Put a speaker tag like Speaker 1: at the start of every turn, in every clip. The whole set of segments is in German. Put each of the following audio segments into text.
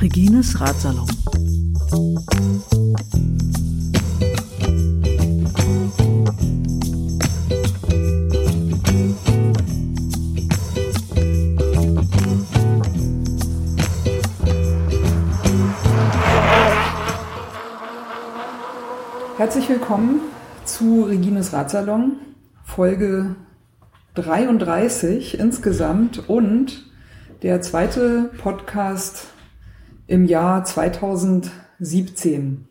Speaker 1: Regines Ratsalon.
Speaker 2: Herzlich willkommen zu Regines Ratsalon, Folge 33 insgesamt und der zweite Podcast im Jahr 2017.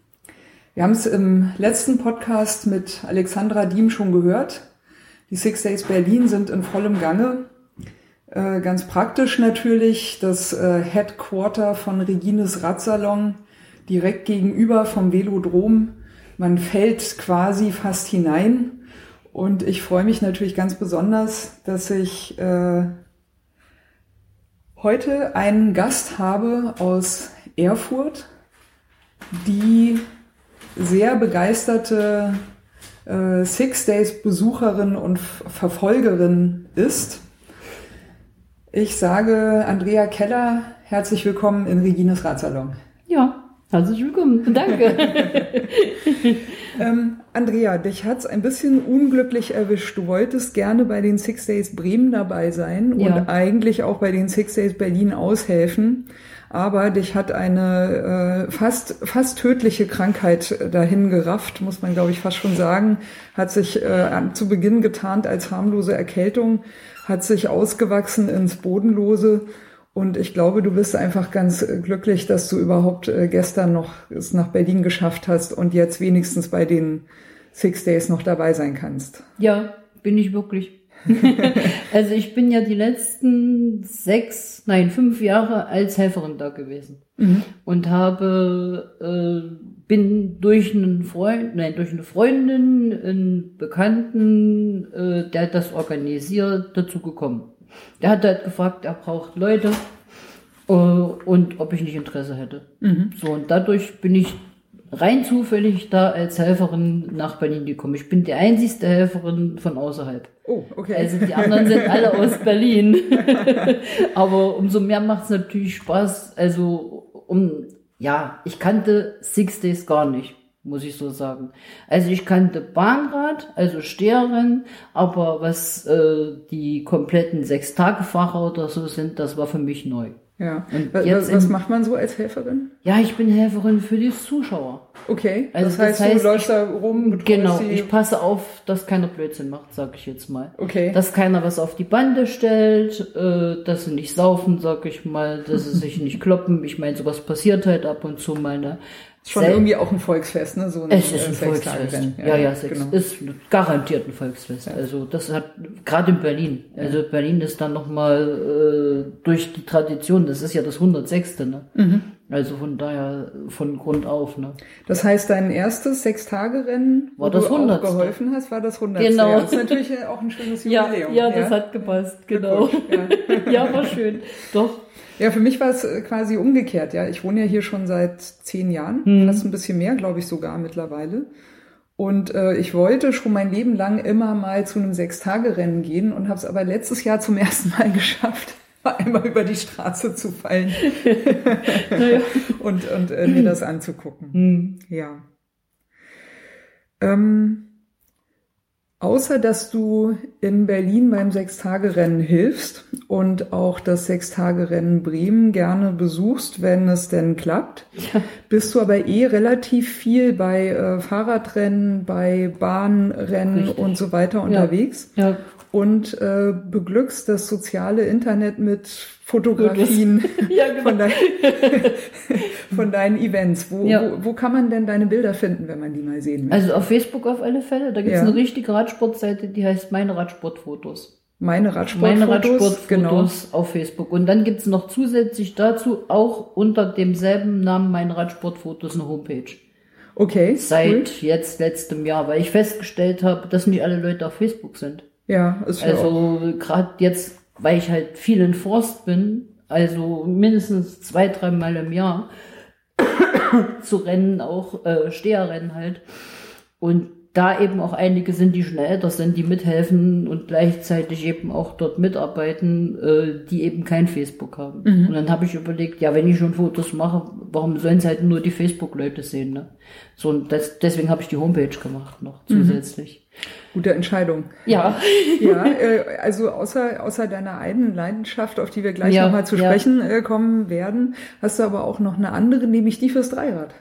Speaker 2: Wir haben es im letzten Podcast mit Alexandra Diem schon gehört. Die Six Days Berlin sind in vollem Gange. Äh, ganz praktisch natürlich das äh, Headquarter von Regines Radsalon direkt gegenüber vom Velodrom. Man fällt quasi fast hinein. Und ich freue mich natürlich ganz besonders, dass ich äh, heute einen Gast habe aus Erfurt, die sehr begeisterte äh, Six Days Besucherin und Verfolgerin ist. Ich sage Andrea Keller, herzlich willkommen in Regines Radsalon.
Speaker 3: Ja, herzlich willkommen. Danke.
Speaker 2: ähm, Andrea, dich hat's ein bisschen unglücklich erwischt. Du wolltest gerne bei den Six Days Bremen dabei sein ja. und eigentlich auch bei den Six Days Berlin aushelfen. Aber dich hat eine äh, fast, fast tödliche Krankheit dahin gerafft, muss man glaube ich fast schon sagen. Hat sich äh, zu Beginn getarnt als harmlose Erkältung, hat sich ausgewachsen ins Bodenlose. Und ich glaube, du bist einfach ganz glücklich, dass du überhaupt äh, gestern noch es nach Berlin geschafft hast und jetzt wenigstens bei den Six Days noch dabei sein kannst.
Speaker 3: Ja, bin ich wirklich. also ich bin ja die letzten sechs, nein, fünf Jahre als Helferin da gewesen mhm. und habe äh, bin durch einen Freund, nein, durch eine Freundin, einen Bekannten, äh, der das organisiert, dazu gekommen. Der hat halt gefragt, er braucht Leute äh, und ob ich nicht Interesse hätte. Mhm. So und dadurch bin ich rein zufällig da als Helferin nach Berlin gekommen. Ich bin die einzigste Helferin von außerhalb.
Speaker 2: Oh, okay.
Speaker 3: Also die anderen sind alle aus Berlin. Aber umso mehr macht es natürlich Spaß. Also um, ja, ich kannte Six Days gar nicht, muss ich so sagen. Also ich kannte Bahnrad, also Steherin, aber was äh, die kompletten Sechs-Tage-Fahrer oder so sind, das war für mich neu.
Speaker 2: Ja. Und was, was macht man so als Helferin?
Speaker 3: Ja, ich bin Helferin für die Zuschauer.
Speaker 2: Okay. Also das heißt, das heißt du läufst da rum.
Speaker 3: Genau. Sie. Ich passe auf, dass keiner Blödsinn macht, sag ich jetzt mal.
Speaker 2: Okay.
Speaker 3: Dass keiner was auf die Bande stellt, äh, dass sie nicht saufen, sag ich mal, dass sie sich nicht kloppen. Ich meine, sowas passiert halt ab und zu mal. Ne?
Speaker 2: Schon Sel irgendwie auch ein Volksfest, ne?
Speaker 3: So ein, es ist ein Volksfest. Ja, ja, ja sechs, genau. ist garantiert ein Volksfest. Ja. Also das hat gerade in Berlin. Also Berlin ist dann nochmal äh, durch die Tradition. Das ist ja das 106. Ne? Mhm. Also von daher von Grund auf. Ne?
Speaker 2: Das heißt, dein erstes Sechstagerennen,
Speaker 3: wo das
Speaker 2: du 100. auch geholfen hast, war das 100.
Speaker 3: Genau.
Speaker 2: Ja, das ist natürlich auch ein schönes Jubiläum.
Speaker 3: Ja, ja das hat gepasst. Genau. Ja. ja, war schön. Doch.
Speaker 2: Ja, für mich war es äh, quasi umgekehrt. Ja, ich wohne ja hier schon seit zehn Jahren, hm. fast ein bisschen mehr, glaube ich sogar mittlerweile. Und äh, ich wollte schon mein Leben lang immer mal zu einem Sechstagerennen gehen und habe es aber letztes Jahr zum ersten Mal geschafft, einmal über die Straße zu fallen naja. und, und äh, mir das anzugucken. Hm. Ja. Ähm, Außer dass du in Berlin beim Sechstagerennen hilfst und auch das Sechstagerennen Bremen gerne besuchst, wenn es denn klappt, ja. bist du aber eh relativ viel bei äh, Fahrradrennen, bei Bahnrennen Richtig. und so weiter unterwegs. Ja. Ja. Und äh, beglückst das soziale Internet mit Fotografien ja, genau. von, dein, von, deinen Events. Wo, ja. wo, wo, kann man denn deine Bilder finden, wenn man die mal sehen
Speaker 3: möchte? Also auf Facebook auf alle Fälle. Da gibt es ja. eine richtige Radsportseite, die heißt Meine Radsportfotos.
Speaker 2: Meine Radsportfotos, Meine Radsportfotos
Speaker 3: genau. auf Facebook. Und dann gibt es noch zusätzlich dazu auch unter demselben Namen Meine Radsportfotos eine Homepage.
Speaker 2: Okay.
Speaker 3: Seit cool. jetzt letztem Jahr, weil ich festgestellt habe, dass nicht alle Leute auf Facebook sind.
Speaker 2: Ja,
Speaker 3: ist Also gerade jetzt weil ich halt viel in Forst bin, also mindestens zwei, dreimal im Jahr zu rennen, auch äh, Steherrennen halt. Und da eben auch einige sind, die schon älter sind, die mithelfen und gleichzeitig eben auch dort mitarbeiten, äh, die eben kein Facebook haben.
Speaker 2: Mhm.
Speaker 3: Und dann habe ich überlegt, ja, wenn ich schon Fotos mache, warum sollen es halt nur die Facebook-Leute sehen? Ne? So, und das, deswegen habe ich die Homepage gemacht noch
Speaker 2: Mhm. Gute Entscheidung.
Speaker 3: Ja.
Speaker 2: Ja, äh, also außer, außer deiner eigenen Leidenschaft, auf die wir gleich
Speaker 3: Ja,
Speaker 2: nochmal zu
Speaker 3: ja.
Speaker 2: sprechen äh, kommen werden, hast du aber auch noch eine andere, nämlich die fürs Dreirad.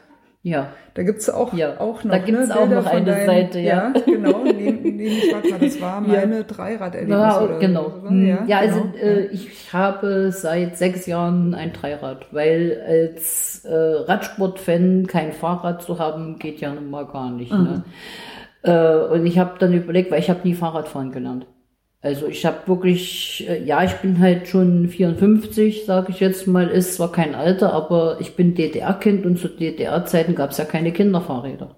Speaker 3: Ja.
Speaker 2: Da gibt's auch,
Speaker 3: Ja,
Speaker 2: auch noch
Speaker 3: da gibt's
Speaker 2: ne,
Speaker 3: auch
Speaker 2: Bilder
Speaker 3: noch eine
Speaker 2: deinen,
Speaker 3: Seite, ja.
Speaker 2: Ja, genau. Nehm, nämlich, warte mal, das war
Speaker 3: Ja.
Speaker 2: meine Dreirad-Erlebnis.
Speaker 3: Ja,
Speaker 2: oder
Speaker 3: genau.
Speaker 2: So,
Speaker 3: Hm,
Speaker 2: ja,
Speaker 3: ja, also
Speaker 2: genau.
Speaker 3: äh, ich habe seit sechs Jahren ein Dreirad, weil als äh, Radsportfan kein Fahrrad zu haben, geht ja nun mal gar nicht. Ne? Äh, und ich habe dann überlegt, weil ich habe nie Fahrradfahren gelernt. Also ich habe wirklich, äh, ja, ich bin halt schon 54, sage ich jetzt mal, ist zwar kein Alter, aber ich bin DDR-Kind und zu DDR-Zeiten gab es ja keine Kinderfahrräder.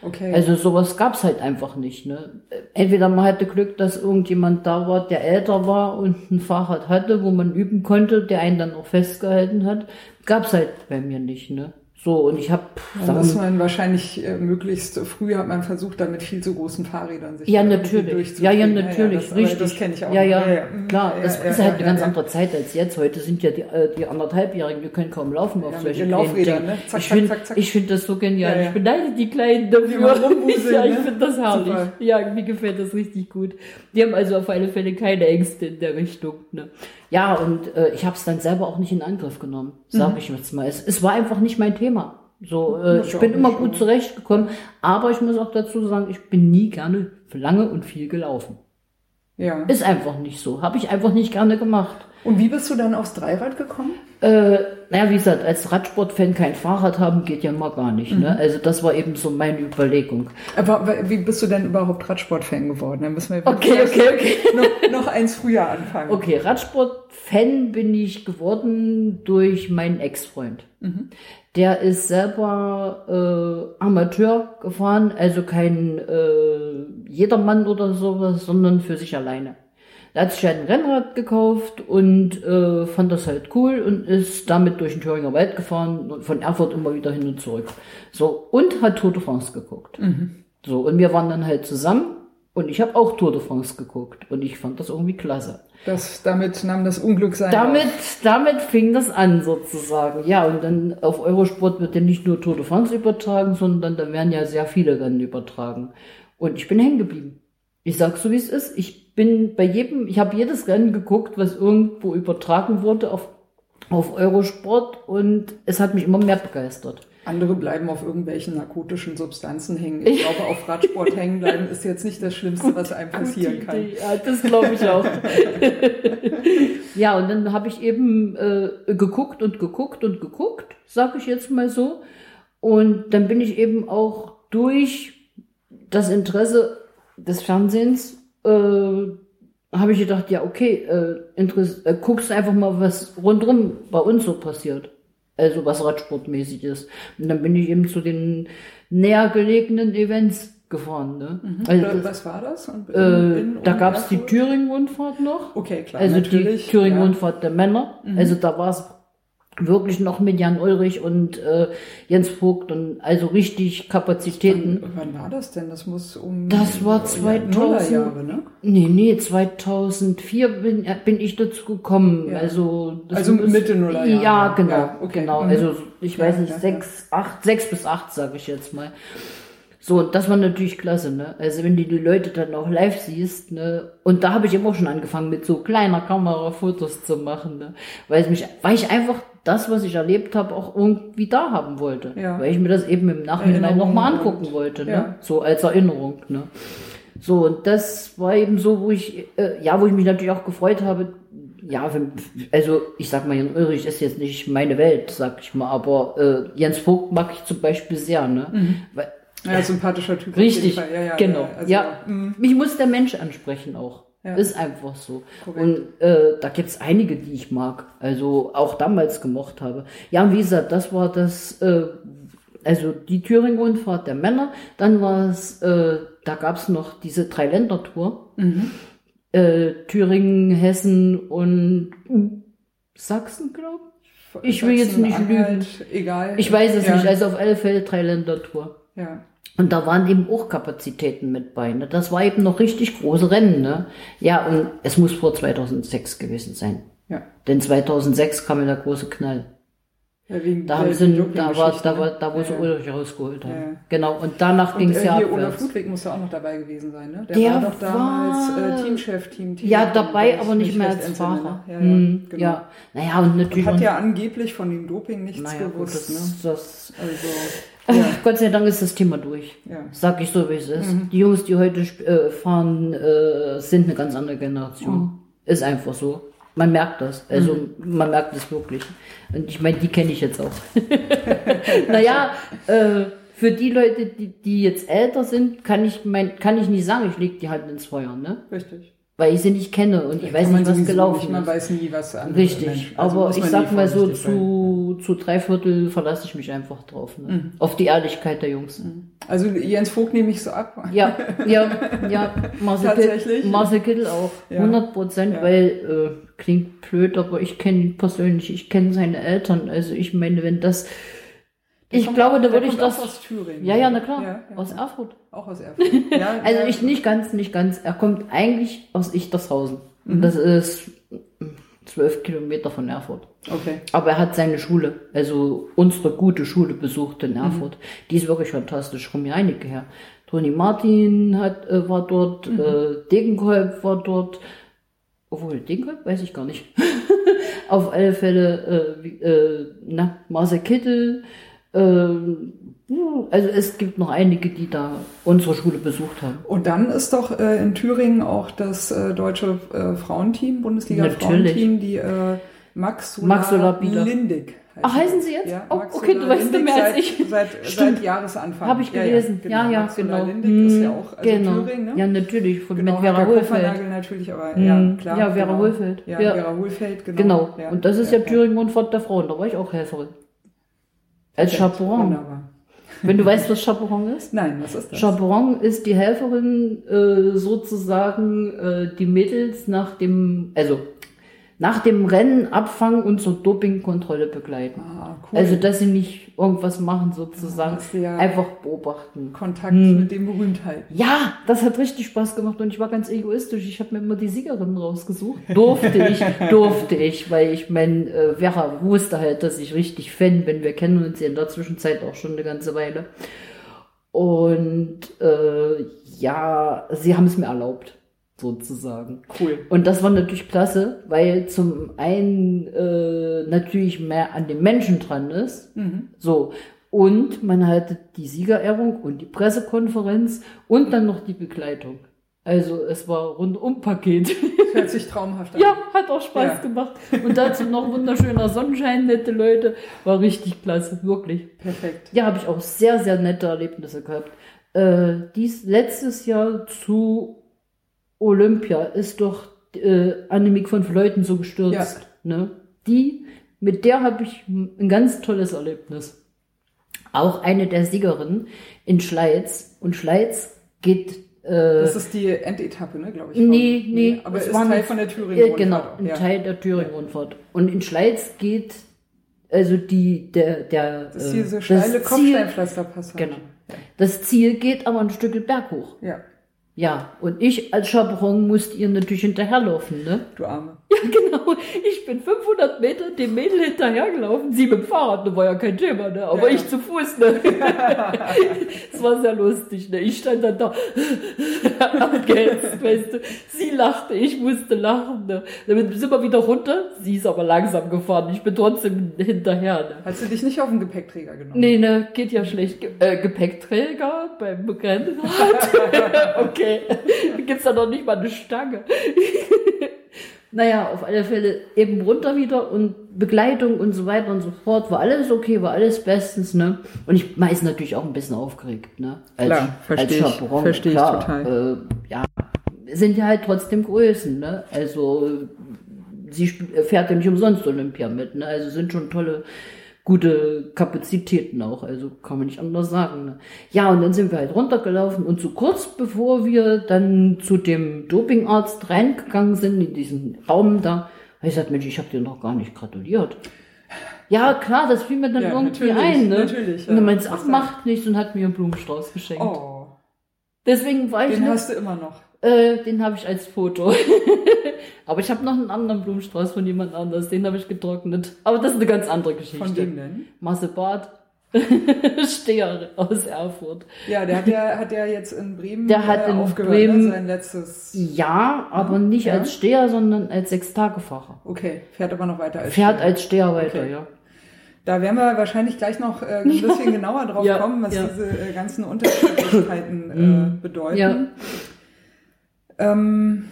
Speaker 2: Okay.
Speaker 3: Also sowas gab's halt einfach nicht. Ne? Entweder man hatte Glück, dass irgendjemand da war, der älter war und ein Fahrrad hatte, wo man üben konnte, der einen dann auch festgehalten hat. Gab's halt bei mir nicht. Ne? So, und ich habe...
Speaker 2: Da muss man wahrscheinlich äh, möglichst früh hat man versucht, da mit viel zu großen Fahrrädern sich
Speaker 3: Ja, natürlich. Ja, ja, natürlich,
Speaker 2: das, aber
Speaker 3: richtig.
Speaker 2: Das kenne ich auch.
Speaker 3: Ja, ja,
Speaker 2: Mhm,
Speaker 3: klar.
Speaker 2: ja,
Speaker 3: das
Speaker 2: ja,
Speaker 3: ist
Speaker 2: ja,
Speaker 3: halt eine
Speaker 2: ja,
Speaker 3: ganz
Speaker 2: ja.
Speaker 3: andere Zeit als jetzt. Heute sind ja die, äh, die anderthalbjährigen, die können kaum laufen auf
Speaker 2: Ja,
Speaker 3: solche
Speaker 2: Laufrädern,
Speaker 3: Dingen.
Speaker 2: ne? Zack,
Speaker 3: ich finde find das so genial.
Speaker 2: Ja, ja.
Speaker 3: Ich beneide die Kleinen
Speaker 2: Die
Speaker 3: dafür.
Speaker 2: rumwuseln,
Speaker 3: ja, ich
Speaker 2: ne?
Speaker 3: finde das herrlich.
Speaker 2: Super.
Speaker 3: Ja, mir gefällt das richtig gut. Die haben also auf alle Fälle keine Ängste in der Richtung. Ne? Ja, und äh, ich habe es dann selber auch nicht in Angriff genommen, sage
Speaker 2: Mhm.
Speaker 3: ich jetzt mal. Es, es war einfach nicht mein Thema. So, äh, ich bin immer gut zurechtgekommen, aber ich muss auch dazu sagen, ich bin nie gerne lange und viel gelaufen.
Speaker 2: Ja.
Speaker 3: Ist einfach nicht so. Habe ich einfach nicht gerne gemacht.
Speaker 2: Und wie bist du dann aufs Dreirad gekommen?
Speaker 3: Äh, naja, wie gesagt, als Radsportfan kein Fahrrad haben geht ja mal gar nicht.
Speaker 2: Mhm.
Speaker 3: Ne? Also das war eben so meine Überlegung.
Speaker 2: Aber wie bist du denn überhaupt Radsportfan geworden? Dann müssen wir
Speaker 3: Okay, okay, okay.
Speaker 2: Noch, noch eins früher anfangen.
Speaker 3: Okay, Radsport-Fan bin ich geworden durch meinen Ex-Freund. Der ist selber äh, Amateur gefahren, also kein äh, Jedermann oder sowas, sondern für sich alleine. Er hat sich halt ein Rennrad gekauft und äh, fand das halt cool und ist damit durch den Thüringer Wald gefahren, und von Erfurt immer wieder hin und zurück. So, und hat Tour de France geguckt. So, und wir waren dann halt zusammen und ich habe auch Tour de France geguckt und ich fand das irgendwie klasse.
Speaker 2: Das, damit nahm das Unglück sein.
Speaker 3: Damit, damit fing das an sozusagen. Ja, und dann auf Eurosport wird ja nicht nur Tour de France übertragen, sondern da werden ja sehr viele Rennen übertragen. Und ich bin hängen geblieben. Ich sag so, wie es ist. Ich bin bei jedem, ich habe jedes Rennen geguckt, was irgendwo übertragen wurde auf, auf Eurosport und es hat mich immer mehr begeistert.
Speaker 2: Andere bleiben auf irgendwelchen narkotischen Substanzen hängen. Ich glaube, auf Radsport hängen bleiben ist jetzt nicht das Schlimmste, was einem passieren kann.
Speaker 3: Ja, das glaube ich auch. ja, und dann habe ich eben äh, geguckt und geguckt und geguckt, sag ich jetzt mal so. Und dann bin ich eben auch durch das Interesse des Fernsehens, äh, habe ich gedacht, ja, okay, äh, äh, guckst einfach mal, was rundrum bei uns so passiert. Also was Radsportmäßig ist. Und dann bin ich eben zu den näher gelegenen Events gefahren. Ne? Also das-
Speaker 2: was war das? In-
Speaker 3: äh,
Speaker 2: in-
Speaker 3: da gab es die? Thüringen-Rundfahrt noch.
Speaker 2: Okay, klar.
Speaker 3: also die
Speaker 2: natürlich.
Speaker 3: Thüringen-Rundfahrt der Männer. Also da war es wirklich noch mit Jan Ulrich und äh, Jens Vogt und also richtig Kapazitäten.
Speaker 2: ja. Wann war das denn? Das muss um.
Speaker 3: Das war
Speaker 2: ja,
Speaker 3: 2000.
Speaker 2: Nullerjahre, ne?
Speaker 3: Nee, nee, 2004 bin, äh, bin ich dazu gekommen.
Speaker 2: Ja.
Speaker 3: Also, das
Speaker 2: Also
Speaker 3: muss-
Speaker 2: Mitte Nullerjahre.
Speaker 3: Ja, genau.
Speaker 2: Ja, okay.
Speaker 3: genau.
Speaker 2: Mhm.
Speaker 3: Also ich weiß nicht,
Speaker 2: ja,
Speaker 3: sechs, acht, sechs bis acht, sage ich jetzt mal. So, und das war natürlich klasse, ne? Also wenn du die Leute dann auch live siehst, ne? Und da habe ich eben auch schon angefangen, mit so kleiner Kamera Fotos zu machen, ne? Weil es mich, weil ich einfach das, was ich erlebt habe, auch irgendwie da haben wollte.
Speaker 2: Ja.
Speaker 3: Weil ich mir das eben im Nachhinein nochmal angucken wollte, ne?
Speaker 2: ja.
Speaker 3: So als Erinnerung, ne? So, und das war eben so, wo ich, äh, ja, wo ich mich natürlich auch gefreut habe. Ja, wenn, also ich sag mal, Jan Ulrich ist jetzt nicht meine Welt, sag ich mal, aber äh, Jens Vogt mag ich zum Beispiel sehr, ne? Weil,
Speaker 2: Ja, sympathischer Typ.
Speaker 3: richtig.
Speaker 2: Ja, ja,
Speaker 3: genau.
Speaker 2: Also,
Speaker 3: ja,
Speaker 2: mm,
Speaker 3: mich muss der Mensch ansprechen auch.
Speaker 2: Ja.
Speaker 3: Ist einfach so.
Speaker 2: Korrekt.
Speaker 3: Und äh, da gibt's einige, die ich mag, also auch damals gemocht habe. Ja, wie gesagt, das war das, äh, also die Thüringen-Rundfahrt der Männer. Dann war es, äh, da gab's noch diese Dreiländertour.
Speaker 2: Mhm.
Speaker 3: Äh, Thüringen, Hessen und Sachsen, glaube ich. Ich will jetzt nicht
Speaker 2: Sachsen-Anhalt, Egal.
Speaker 3: Ich weiß es
Speaker 2: ja.
Speaker 3: nicht, also auf alle Fälle Dreiländertour.
Speaker 2: Ja.
Speaker 3: Und da waren eben auch Kapazitäten mit bei. Ne? Das war eben noch richtig große Rennen. Ne? Ja, und es muss vor 2006 gewesen sein.
Speaker 2: Ja.
Speaker 3: Denn 2006 kam ja der große Knall.
Speaker 2: Ja, wegen
Speaker 3: Da haben sie, da war, da war,
Speaker 2: ne?
Speaker 3: da wo
Speaker 2: Ja,
Speaker 3: sie. Ulrich rausgeholt haben.
Speaker 2: Ja.
Speaker 3: Genau. Und danach ging
Speaker 2: Und
Speaker 3: es
Speaker 2: äh,
Speaker 3: ja
Speaker 2: hier Olaf
Speaker 3: abwärts.
Speaker 2: Ludwig muss ja auch noch dabei gewesen sein, ne? Der,
Speaker 3: Der
Speaker 2: war doch damals
Speaker 3: war-
Speaker 2: äh, Teamchef, Team, Team
Speaker 3: Ja, dabei, aber nicht mehr als Fahrer.
Speaker 2: Ne? Ja,
Speaker 3: Hm,
Speaker 2: genau.
Speaker 3: ja. Naja, und natürlich.
Speaker 2: Hat
Speaker 3: noch-
Speaker 2: ja angeblich von dem Doping nichts
Speaker 3: naja, gut,
Speaker 2: gewusst,
Speaker 3: das,
Speaker 2: ne?
Speaker 3: das,
Speaker 2: Also, ja,
Speaker 3: Gott sei Dank ist das Thema durch.
Speaker 2: ja.
Speaker 3: Sag ich so, wie es ist.
Speaker 2: Mhm.
Speaker 3: Die Jungs, die heute äh, fahren, äh, sind eine ganz andere Generation.
Speaker 2: Mhm.
Speaker 3: Ist einfach so. Man merkt das. Also man merkt es wirklich. Und ich meine, die kenne ich jetzt auch. naja, äh, für die Leute, die, die jetzt älter sind, kann ich mein, kann ich nicht sagen, ich leg die Hand ins Feuer, ne?
Speaker 2: Richtig.
Speaker 3: Weil ich sie nicht kenne und ich weiß
Speaker 2: man
Speaker 3: nicht, was gelaufen
Speaker 2: nicht, Man
Speaker 3: ist.
Speaker 2: weiß nie, was andere
Speaker 3: Richtig,
Speaker 2: also
Speaker 3: aber ich
Speaker 2: man
Speaker 3: sag mal so, zu, zu drei Viertel verlasse ich mich einfach drauf. Ne? Auf die Ehrlichkeit der Jungs.
Speaker 2: Also Jens Vogt nehme ich so ab.
Speaker 3: Ja, ja, ja, Marcel,
Speaker 2: Tatsächlich?
Speaker 3: Kittel, Marcel Kittel auch,
Speaker 2: Ja.
Speaker 3: 100 Prozent,
Speaker 2: Ja.
Speaker 3: weil, äh, klingt blöd, aber ich kenne ihn persönlich, ich kenne seine Eltern, also ich meine, wenn das, ich glaube, da würde ich das,
Speaker 2: Auch aus Thüringen.
Speaker 3: ja, ja, na klar,
Speaker 2: Ja, ja.
Speaker 3: aus Erfurt.
Speaker 2: Auch aus Erfurt. Ja,
Speaker 3: Also ich nicht ganz, nicht ganz, er kommt eigentlich aus Ichtershausen.
Speaker 2: Mhm.
Speaker 3: Das ist zwölf Kilometer von Erfurt.
Speaker 2: Okay.
Speaker 3: Aber er hat seine Schule, also unsere gute Schule besucht
Speaker 2: Mhm.
Speaker 3: in Erfurt. Die ist wirklich fantastisch, kommen ja einige her. Toni Martin hat, äh, war dort,
Speaker 2: Mhm.
Speaker 3: äh, Degenkolb war dort, obwohl Degenkolb weiß ich gar nicht. Auf alle Fälle, äh, äh, na, Marcel Kittel, also es gibt noch einige, die da unsere Schule besucht haben.
Speaker 2: Und dann ist doch äh, in Thüringen auch das äh, deutsche äh, Frauenteam, Bundesliga
Speaker 3: Natürlich.
Speaker 2: Frauenteam, die äh, Max Solar,
Speaker 3: Max Solar Bieder.
Speaker 2: Lindig.
Speaker 3: Ach, heißen sie jetzt?
Speaker 2: Ja,
Speaker 3: Oh, okay, du weißt
Speaker 2: Lindig
Speaker 3: mehr als
Speaker 2: seit,
Speaker 3: ich.
Speaker 2: Seit,
Speaker 3: Stimmt.
Speaker 2: seit Jahresanfang.
Speaker 3: Habe ich gelesen. Ja, ja,
Speaker 2: Max Solar
Speaker 3: genau.
Speaker 2: Lindig ist ja
Speaker 3: Hm,
Speaker 2: auch also
Speaker 3: genau.
Speaker 2: Thüringen, ne?
Speaker 3: Ja, natürlich, von,
Speaker 2: Genau,
Speaker 3: mit Vera Hohlfeld.
Speaker 2: Natürlich, aber
Speaker 3: Hm,
Speaker 2: ja, klar.
Speaker 3: ja, Vera
Speaker 2: genau.
Speaker 3: Hohlfeld.
Speaker 2: Ja,
Speaker 3: Ja.
Speaker 2: Vera Hohlfeld, genau.
Speaker 3: Genau.
Speaker 2: Ja,
Speaker 3: Und das ist ja, Thüringen und Fort der Frauen. Da war ich auch Helferin. Als Chaperon.
Speaker 2: Wunderbar.
Speaker 3: Wenn du weißt, was Chaperon ist?
Speaker 2: Nein, was ist das?
Speaker 3: Chaperon ist die Helferin, äh, sozusagen, äh, die Mädels nach dem, also, nach dem Rennen abfangen und zur Dopingkontrolle begleiten.
Speaker 2: Ah, cool.
Speaker 3: Also, dass sie nicht irgendwas machen, sozusagen.
Speaker 2: Ja
Speaker 3: Einfach beobachten.
Speaker 2: Kontakt
Speaker 3: Hm.
Speaker 2: mit den Berühmtheiten.
Speaker 3: Ja, das hat richtig Spaß gemacht und ich war ganz egoistisch. Ich habe mir immer die Siegerin rausgesucht. Durfte ich, durfte ich, weil ich mein, äh, Vera wusste halt, dass ich richtig Fan bin. Wir kennen uns ja in der Zwischenzeit auch schon eine ganze Weile. Und äh, ja, sie haben es mir erlaubt, sozusagen.
Speaker 2: Cool.
Speaker 3: Und das war natürlich klasse, weil zum einen äh, natürlich mehr an den Menschen dran ist.
Speaker 2: Mhm.
Speaker 3: So. Und man hatte die Siegerehrung und die Pressekonferenz und dann noch die Begleitung. Also es war rundum Paket.
Speaker 2: Hört sich traumhaft an.
Speaker 3: ja, hat auch Spaß
Speaker 2: Ja.
Speaker 3: gemacht. Und dazu noch wunderschöner Sonnenschein, nette Leute. War richtig klasse, wirklich.
Speaker 2: Perfekt.
Speaker 3: Ja, habe ich auch sehr, sehr nette Erlebnisse gehabt. Äh, dies letztes Jahr zu Olympia ist doch äh, Annemiek von Fleuten so gestürzt. Ne? Die, mit der habe ich ein ganz tolles Erlebnis. Auch eine der Siegerinnen in Schleiz. Und Schleiz geht äh,
Speaker 2: Das ist die Endetappe, ne, glaube ich.
Speaker 3: Nee,
Speaker 2: von-
Speaker 3: nee,
Speaker 2: Aber
Speaker 3: es
Speaker 2: ist
Speaker 3: war
Speaker 2: Teil von der
Speaker 3: äh,
Speaker 2: Thüringen.
Speaker 3: genau, ein
Speaker 2: ja.
Speaker 3: Teil der Thüringen-Rundfahrt. Und in Schleiz geht, also die, der, der,
Speaker 2: Das ist
Speaker 3: äh,
Speaker 2: diese steile
Speaker 3: Ziel,
Speaker 2: Kopfsteinpflasterpassage.
Speaker 3: genau. Das Ziel geht aber ein Stück Berg hoch.
Speaker 2: Ja,
Speaker 3: Ja, und ich als Chaperon musste ihr natürlich hinterherlaufen, ne?
Speaker 2: du Arme.
Speaker 3: Ja, genau. Ich bin 500 Meter dem Mädel hinterhergelaufen. Sie mit dem Fahrrad, das war ja kein Thema, ne? Aber
Speaker 2: Ja, ja.
Speaker 3: ich zu Fuß, ne? Es war sehr lustig, ne? Ich stand dann da abgehetzt, weißt du. Sie lachte, ich musste lachen, ne? Dann sind wir wieder runter. Sie ist aber langsam gefahren. Ich bin trotzdem hinterher, ne?
Speaker 2: Hast du dich nicht auf den Gepäckträger genommen?
Speaker 3: Nee, ne, geht ja schlecht. Ge äh, Gepäckträger beim Rennrad. okay. Gibt's da noch nicht mal eine Stange. naja, auf alle Fälle eben runter wieder und Begleitung und so weiter und so fort. War alles okay, war alles bestens, ne? Und ich meist natürlich auch ein bisschen aufgeregt, ne? Als,
Speaker 2: Klar, versteh ich. Versteh ich total.
Speaker 3: Äh, ja, sind ja halt trotzdem Größen, ne? Also sie fährt ja nicht umsonst Olympia mit, ne? Also sind schon tolle, gute Kapazitäten auch, also kann man nicht anders sagen. Ne? Ja, und dann sind wir halt runtergelaufen und so kurz bevor wir dann zu dem Dopingarzt reingegangen sind, in diesen Raum da, habe ich gesagt, Mensch, ich habe dir noch gar nicht gratuliert. Ja, klar, das fiel mir dann
Speaker 2: Ja,
Speaker 3: irgendwie ein, ne?
Speaker 2: natürlich,
Speaker 3: Und dann
Speaker 2: ja.
Speaker 3: meinte ach, macht nichts und hat mir einen Blumenstrauß geschenkt.
Speaker 2: Oh,
Speaker 3: Deswegen war ich
Speaker 2: den
Speaker 3: nicht,
Speaker 2: hast du immer noch.
Speaker 3: Äh, den habe ich als Foto. Aber ich habe noch einen anderen Blumenstrauß von jemand anders, den habe ich getrocknet. Aber das ist eine ganz andere Geschichte.
Speaker 2: Von wem denn?
Speaker 3: Marcel Barth, Steher aus Erfurt.
Speaker 2: Ja, der hat ja, hat ja jetzt in Bremen
Speaker 3: Der hat
Speaker 2: äh,
Speaker 3: in
Speaker 2: aufgehört,
Speaker 3: Bremen-
Speaker 2: ne? sein letztes.
Speaker 3: Ja, aber nicht
Speaker 2: Ja.
Speaker 3: als Steher, sondern als Sechstagefahrer.
Speaker 2: Okay, fährt aber noch weiter als
Speaker 3: Fährt
Speaker 2: Steher.
Speaker 3: als Steher weiter,
Speaker 2: Okay.
Speaker 3: ja.
Speaker 2: Da werden wir wahrscheinlich gleich noch äh, ein bisschen genauer drauf
Speaker 3: Ja,
Speaker 2: kommen, was
Speaker 3: ja.
Speaker 2: diese äh, ganzen Unterschiedlichkeiten äh,
Speaker 3: Mhm.
Speaker 2: bedeuten. Ähm,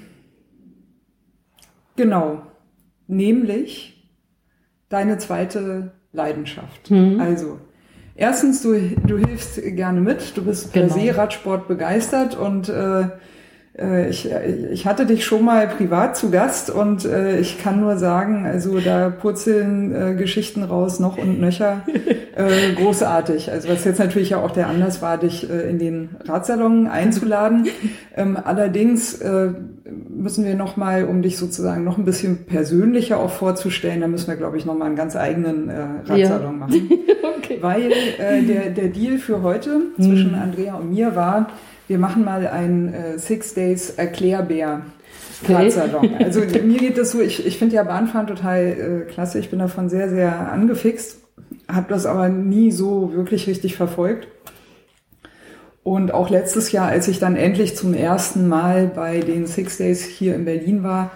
Speaker 2: genau. Nämlich deine zweite Leidenschaft.
Speaker 3: Mhm.
Speaker 2: Also, erstens, du, du hilfst gerne mit, du bist per
Speaker 3: Genau.
Speaker 2: se Radsport begeistert und äh, ich, ich hatte dich schon mal privat zu Gast und äh, ich kann nur sagen, also da purzeln äh, Geschichten raus, noch und nöcher. Äh, großartig. Also was jetzt natürlich ja auch der Anlass war, dich äh, in den Radsalon einzuladen. Ähm, allerdings äh, müssen wir noch mal, um dich sozusagen noch ein bisschen persönlicher auch vorzustellen, da müssen wir, glaube ich, noch mal einen ganz eigenen äh, Radsalon machen.
Speaker 3: Okay.
Speaker 2: Weil äh, der, der Deal für heute zwischen Andrea und mir war, wir machen mal einen äh, Six Days Erklärbär.
Speaker 3: Okay.
Speaker 2: Radsalon. Also mir geht das so, ich, ich finde ja Bahnfahren total äh, klasse, ich bin davon sehr, sehr angefixt, habe das aber nie so wirklich richtig verfolgt. Und auch letztes Jahr, als ich dann endlich zum ersten Mal bei den Six Days hier in Berlin war,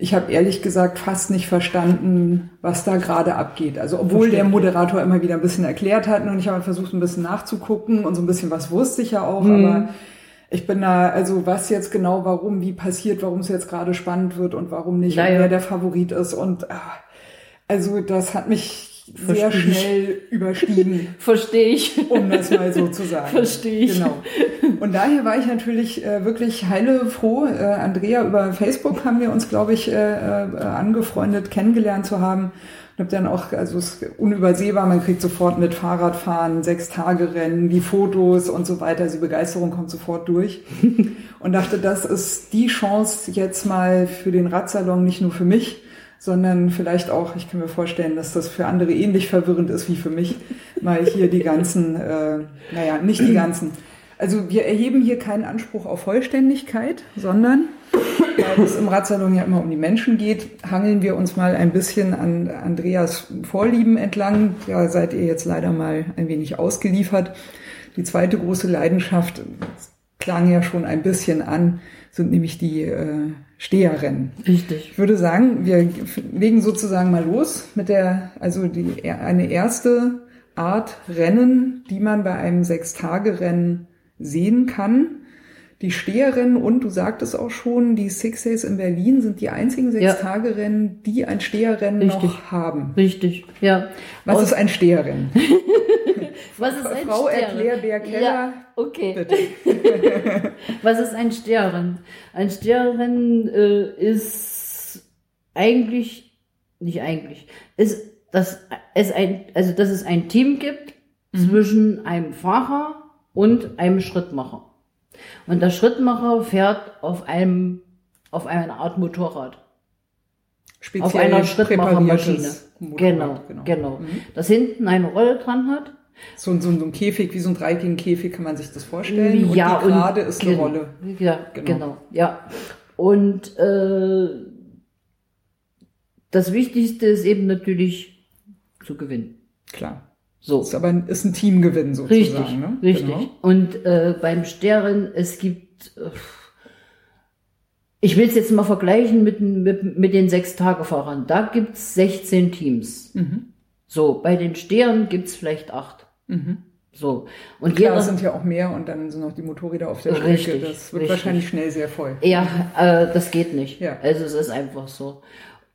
Speaker 2: ich habe ehrlich gesagt fast nicht verstanden, was da gerade abgeht. Also obwohl der Moderator immer wieder ein bisschen erklärt hat und ich habe versucht ein bisschen nachzugucken und so ein bisschen was wusste ich ja auch,
Speaker 3: Mhm.
Speaker 2: aber ich bin da, also was jetzt genau, warum, wie passiert, warum es jetzt gerade spannend wird und warum nicht,
Speaker 3: Ja,
Speaker 2: und
Speaker 3: ja.
Speaker 2: wer der Favorit ist und ah, also das hat mich sehr
Speaker 3: Verstehe ich.
Speaker 2: schnell überstiegen
Speaker 3: Verstehe ich.
Speaker 2: um das mal so zu sagen.
Speaker 3: Verstehe ich.
Speaker 2: Genau. Und daher war ich natürlich äh, wirklich heile froh. Äh, Andrea, über Facebook haben wir uns, glaube ich, äh, äh, angefreundet, kennengelernt zu haben. Und habe dann auch, also es ist unübersehbar, man kriegt sofort mit Fahrradfahren, Sechs-Tage-Rennen, die Fotos und so weiter. Also die Begeisterung kommt sofort durch. Und dachte, das ist die Chance jetzt mal für den Radsalon, nicht nur für mich, sondern vielleicht auch, ich kann mir vorstellen, dass das für andere ähnlich verwirrend ist wie für mich, mal hier die ganzen, äh, naja, nicht die ganzen. Also wir erheben hier keinen Anspruch auf Vollständigkeit, sondern weil es im Radsalon ja immer um die Menschen geht, hangeln wir uns mal ein bisschen an Andreas Vorlieben entlang. Ja, seid ihr jetzt leider mal ein wenig ausgeliefert. Die zweite große Leidenschaft, klang ja schon ein bisschen an, sind nämlich die äh, Steherrennen.
Speaker 3: Richtig.
Speaker 2: Ich würde sagen, wir legen sozusagen mal los mit der, also die, eine erste Art Rennen, die man bei einem Sechstagerennen sehen kann. Die Steherrennen und du sagtest auch schon, die Six Days in Berlin sind die einzigen
Speaker 3: Ja.
Speaker 2: Sechstagerennen, die ein Steherrennen
Speaker 3: Richtig.
Speaker 2: noch haben.
Speaker 3: Richtig. Ja.
Speaker 2: Was
Speaker 3: Aus-
Speaker 2: ist ein Steherrennen?
Speaker 3: was ist ein
Speaker 2: Frau
Speaker 3: Stern?
Speaker 2: Erklärbär Keller.
Speaker 3: Ja, okay.
Speaker 2: Bitte.
Speaker 3: Was ist ein Sternrennen? Ein Sternrennen äh, ist eigentlich, nicht eigentlich, ist, dass es ein, also dass es ein Team gibt zwischen einem Fahrer und einem Schrittmacher. Und der Schrittmacher fährt auf einem, auf einer Art Motorrad.
Speaker 2: Speziell
Speaker 3: auf einer Schrittmachermaschine.
Speaker 2: Motorrad,
Speaker 3: Genau, genau.
Speaker 2: Mhm.
Speaker 3: Das hinten eine Rolle dran hat.
Speaker 2: So, ein- so, ein- so ein Käfig, wie so ein Dreigang-Käfig kann man sich das vorstellen. Und
Speaker 3: ja,
Speaker 2: die Gerade ist eine
Speaker 3: gen-
Speaker 2: Rolle.
Speaker 3: Ja,
Speaker 2: Genau.
Speaker 3: genau. ja. Und äh, das Wichtigste ist eben natürlich zu gewinnen.
Speaker 2: Klar.
Speaker 3: So.
Speaker 2: Ist aber ein, ist ein Teamgewinn sozusagen.
Speaker 3: Richtig,
Speaker 2: ne?
Speaker 3: richtig.
Speaker 2: Genau.
Speaker 3: Und äh, beim Stern, es gibt, äh, ich will es jetzt mal vergleichen mit, mit, mit den Sechs-Tage-Fahrern. Da gibt's 16 Teams.
Speaker 2: Mhm.
Speaker 3: So, bei den Stern gibt's vielleicht acht.
Speaker 2: Mhm.
Speaker 3: So. Und
Speaker 2: Klar,
Speaker 3: jeder,
Speaker 2: sind ja auch mehr und dann sind noch die Motorräder auf der Strecke.
Speaker 3: Richtig,
Speaker 2: das wird
Speaker 3: richtig.
Speaker 2: wahrscheinlich schnell sehr voll.
Speaker 3: Ja, äh, das geht nicht.
Speaker 2: Ja.
Speaker 3: Also es ist einfach so.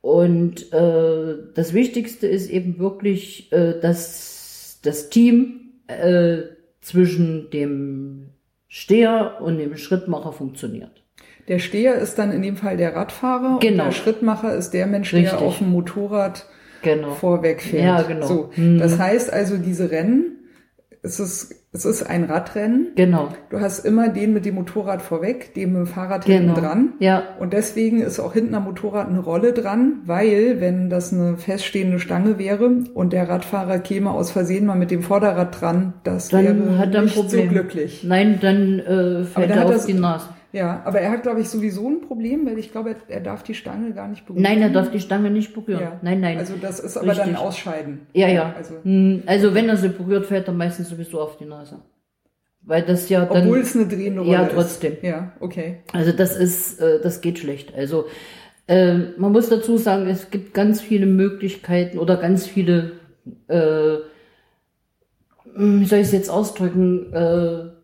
Speaker 3: Und äh, das Wichtigste ist eben wirklich, äh, dass das Team äh, zwischen dem Steher und dem Schrittmacher funktioniert.
Speaker 2: Der Steher ist dann in dem Fall der Radfahrer
Speaker 3: Genau.
Speaker 2: und der Schrittmacher ist der Mensch,
Speaker 3: Richtig.
Speaker 2: der auf dem Motorrad
Speaker 3: Genau.
Speaker 2: vorweg fährt.
Speaker 3: Ja, genau.
Speaker 2: So,
Speaker 3: Mhm.
Speaker 2: Das heißt also, diese Rennen es ist, es ist ein Radrennen.
Speaker 3: Genau.
Speaker 2: Du hast immer den mit dem Motorrad vorweg, den mit dem Fahrrad
Speaker 3: Genau.
Speaker 2: hinten dran.
Speaker 3: Ja.
Speaker 2: Und deswegen ist auch hinten am Motorrad eine Rolle dran, weil wenn das eine feststehende Stange wäre und der Radfahrer käme aus Versehen mal mit dem Vorderrad dran, das
Speaker 3: Dann
Speaker 2: wäre
Speaker 3: hat er ein
Speaker 2: nicht
Speaker 3: Problem.
Speaker 2: so glücklich.
Speaker 3: Nein, dann äh, fällt er auf
Speaker 2: das-
Speaker 3: die Nase.
Speaker 2: Ja, aber er hat, glaube ich, sowieso ein Problem, weil ich glaube, er, er darf die Stange gar nicht berühren.
Speaker 3: Nein, er darf die Stange nicht berühren.
Speaker 2: Ja.
Speaker 3: Nein, nein.
Speaker 2: Also das ist aber dann
Speaker 3: Richtig.
Speaker 2: Ausscheiden.
Speaker 3: ja, ja.
Speaker 2: Also,
Speaker 3: Hm, Also wenn er sie berührt, fällt er meistens sowieso auf die Nase. Weil das ja dann.
Speaker 2: obwohl es eine drehende Rolle
Speaker 3: Ja,
Speaker 2: ist.
Speaker 3: trotzdem.
Speaker 2: Ja, okay.
Speaker 3: Also das ist, äh, das geht schlecht. Also äh, man muss dazu sagen, es gibt ganz viele Möglichkeiten oder ganz viele, äh, hm, wie soll ich es jetzt ausdrücken? Äh,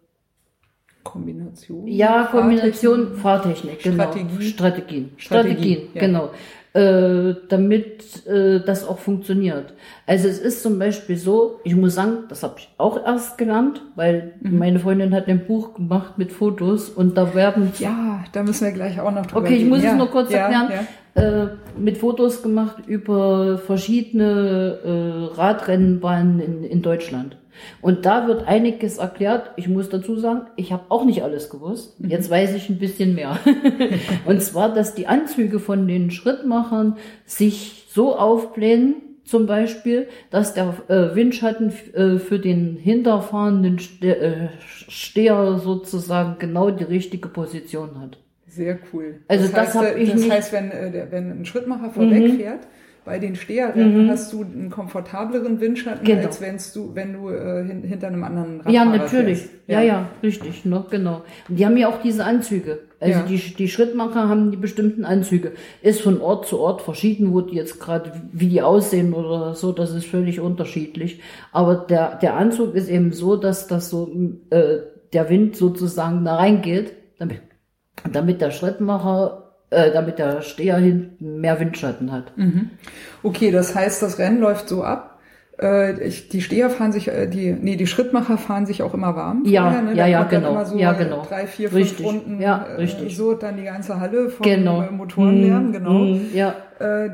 Speaker 2: Kombination.
Speaker 3: ja, Kombination
Speaker 2: Fahrtechnik.
Speaker 3: Genau.
Speaker 2: Strategie.
Speaker 3: Strategien.
Speaker 2: Strategien,
Speaker 3: Strategien,
Speaker 2: ja.
Speaker 3: genau. Äh, damit äh, das auch funktioniert. Also es ist zum Beispiel so, ich muss sagen, das habe ich auch erst gelernt, weil
Speaker 2: Mhm.
Speaker 3: meine Freundin hat ein Buch gemacht mit Fotos und da werben
Speaker 2: Ja, da müssen wir gleich auch noch drüber
Speaker 3: Okay, ich
Speaker 2: reden.
Speaker 3: muss
Speaker 2: ja,
Speaker 3: es nur kurz
Speaker 2: ja,
Speaker 3: erklären.
Speaker 2: Ja.
Speaker 3: äh, mit Fotos gemacht über verschiedene äh, Radrennenbahnen in, in Deutschland. Und da wird einiges erklärt. Ich muss dazu sagen, ich habe auch nicht alles gewusst.
Speaker 2: Mhm.
Speaker 3: Jetzt weiß ich ein bisschen mehr. Und zwar, dass die Anzüge von den Schrittmachern sich so aufblähen, zum Beispiel, dass der äh, Windschatten äh, für den hinterfahrenden Ste äh, Steher sozusagen genau die richtige Position hat.
Speaker 2: Sehr cool.
Speaker 3: Also das
Speaker 2: heißt,
Speaker 3: hab
Speaker 2: äh,
Speaker 3: ich
Speaker 2: Das
Speaker 3: nicht- Mhm.
Speaker 2: heißt, wenn, wenn ein Schrittmacher vorwegfährt, bei den Steherrennen hast du einen komfortableren Windschatten,
Speaker 3: Genau.
Speaker 2: als wenn's du, wenn du äh, hin, hinter einem anderen Radfahrer
Speaker 3: Ja, natürlich.
Speaker 2: fährst.
Speaker 3: Ja, ja, richtig, ne, genau. Und die haben ja auch diese Anzüge. Also
Speaker 2: Ja.
Speaker 3: die, die Schrittmacher haben die bestimmten Anzüge. Ist von Ort zu Ort verschieden, wo die jetzt gerade, wie die aussehen oder so, das ist völlig unterschiedlich. Aber der, der Anzug ist eben so, dass das so, äh, der Wind sozusagen da reingeht, damit, damit der Schrittmacher, äh, damit der Steher hinten mehr Windschatten hat.
Speaker 2: Okay, das heißt, das Rennen läuft so ab. Äh, ich, die Steher fahren sich, äh, die, nee, die Schrittmacher fahren sich auch immer warm.
Speaker 3: Ja,
Speaker 2: vorher, ne?
Speaker 3: ja, ja, genau.
Speaker 2: Immer so
Speaker 3: Ja, genau.
Speaker 2: Drei, vier, fünf
Speaker 3: Richtig.
Speaker 2: Runden.
Speaker 3: Ja, richtig.
Speaker 2: So dann die ganze Halle von
Speaker 3: Genau.
Speaker 2: äh, Motorenlärm,
Speaker 3: Hm,
Speaker 2: genau.
Speaker 3: hm, Ja,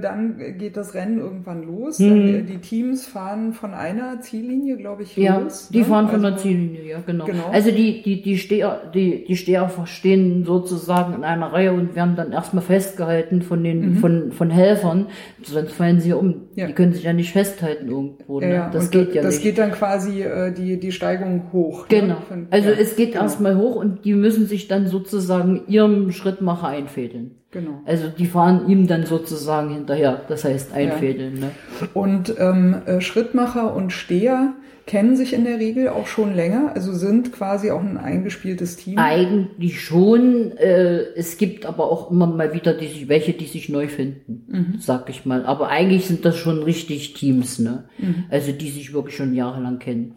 Speaker 2: dann geht das Rennen irgendwann los.
Speaker 3: Mhm.
Speaker 2: Äh, die Teams fahren von einer Ziellinie, glaube ich,
Speaker 3: Ja,
Speaker 2: los.
Speaker 3: die
Speaker 2: ne?
Speaker 3: fahren von
Speaker 2: Also-
Speaker 3: der Ziellinie, ja, genau.
Speaker 2: Genau.
Speaker 3: Also die, die, die Steher, die, die Steher stehen sozusagen in einer Reihe und werden dann erstmal festgehalten von den, von, von Helfern, sonst fallen sie um.
Speaker 2: Mhm. Ja.
Speaker 3: Die können sich ja nicht festhalten irgendwo, ne?
Speaker 2: Ja, ja,
Speaker 3: das geht ja
Speaker 2: das
Speaker 3: nicht.
Speaker 2: geht dann quasi äh, die, die Steigung hoch.
Speaker 3: Genau.
Speaker 2: Ne? Von-
Speaker 3: Also
Speaker 2: ja,
Speaker 3: es geht
Speaker 2: genau,
Speaker 3: erstmal hoch und die müssen sich dann sozusagen ihrem Schrittmacher einfädeln.
Speaker 2: Genau.
Speaker 3: Also die fahren ihm dann sozusagen hinterher, das heißt einfädeln. Ne?
Speaker 2: Und ähm, äh, Schrittmacher und Steher kennen sich in der Regel auch schon länger, also sind quasi auch ein eingespieltes Team.
Speaker 3: Eigentlich schon. Äh, es gibt aber auch immer mal wieder die, welche, die sich neu finden,
Speaker 2: Mhm.
Speaker 3: sag ich mal. Aber eigentlich sind das schon richtig Teams, ne?
Speaker 2: Mhm.
Speaker 3: Also die sich wirklich schon jahrelang kennen.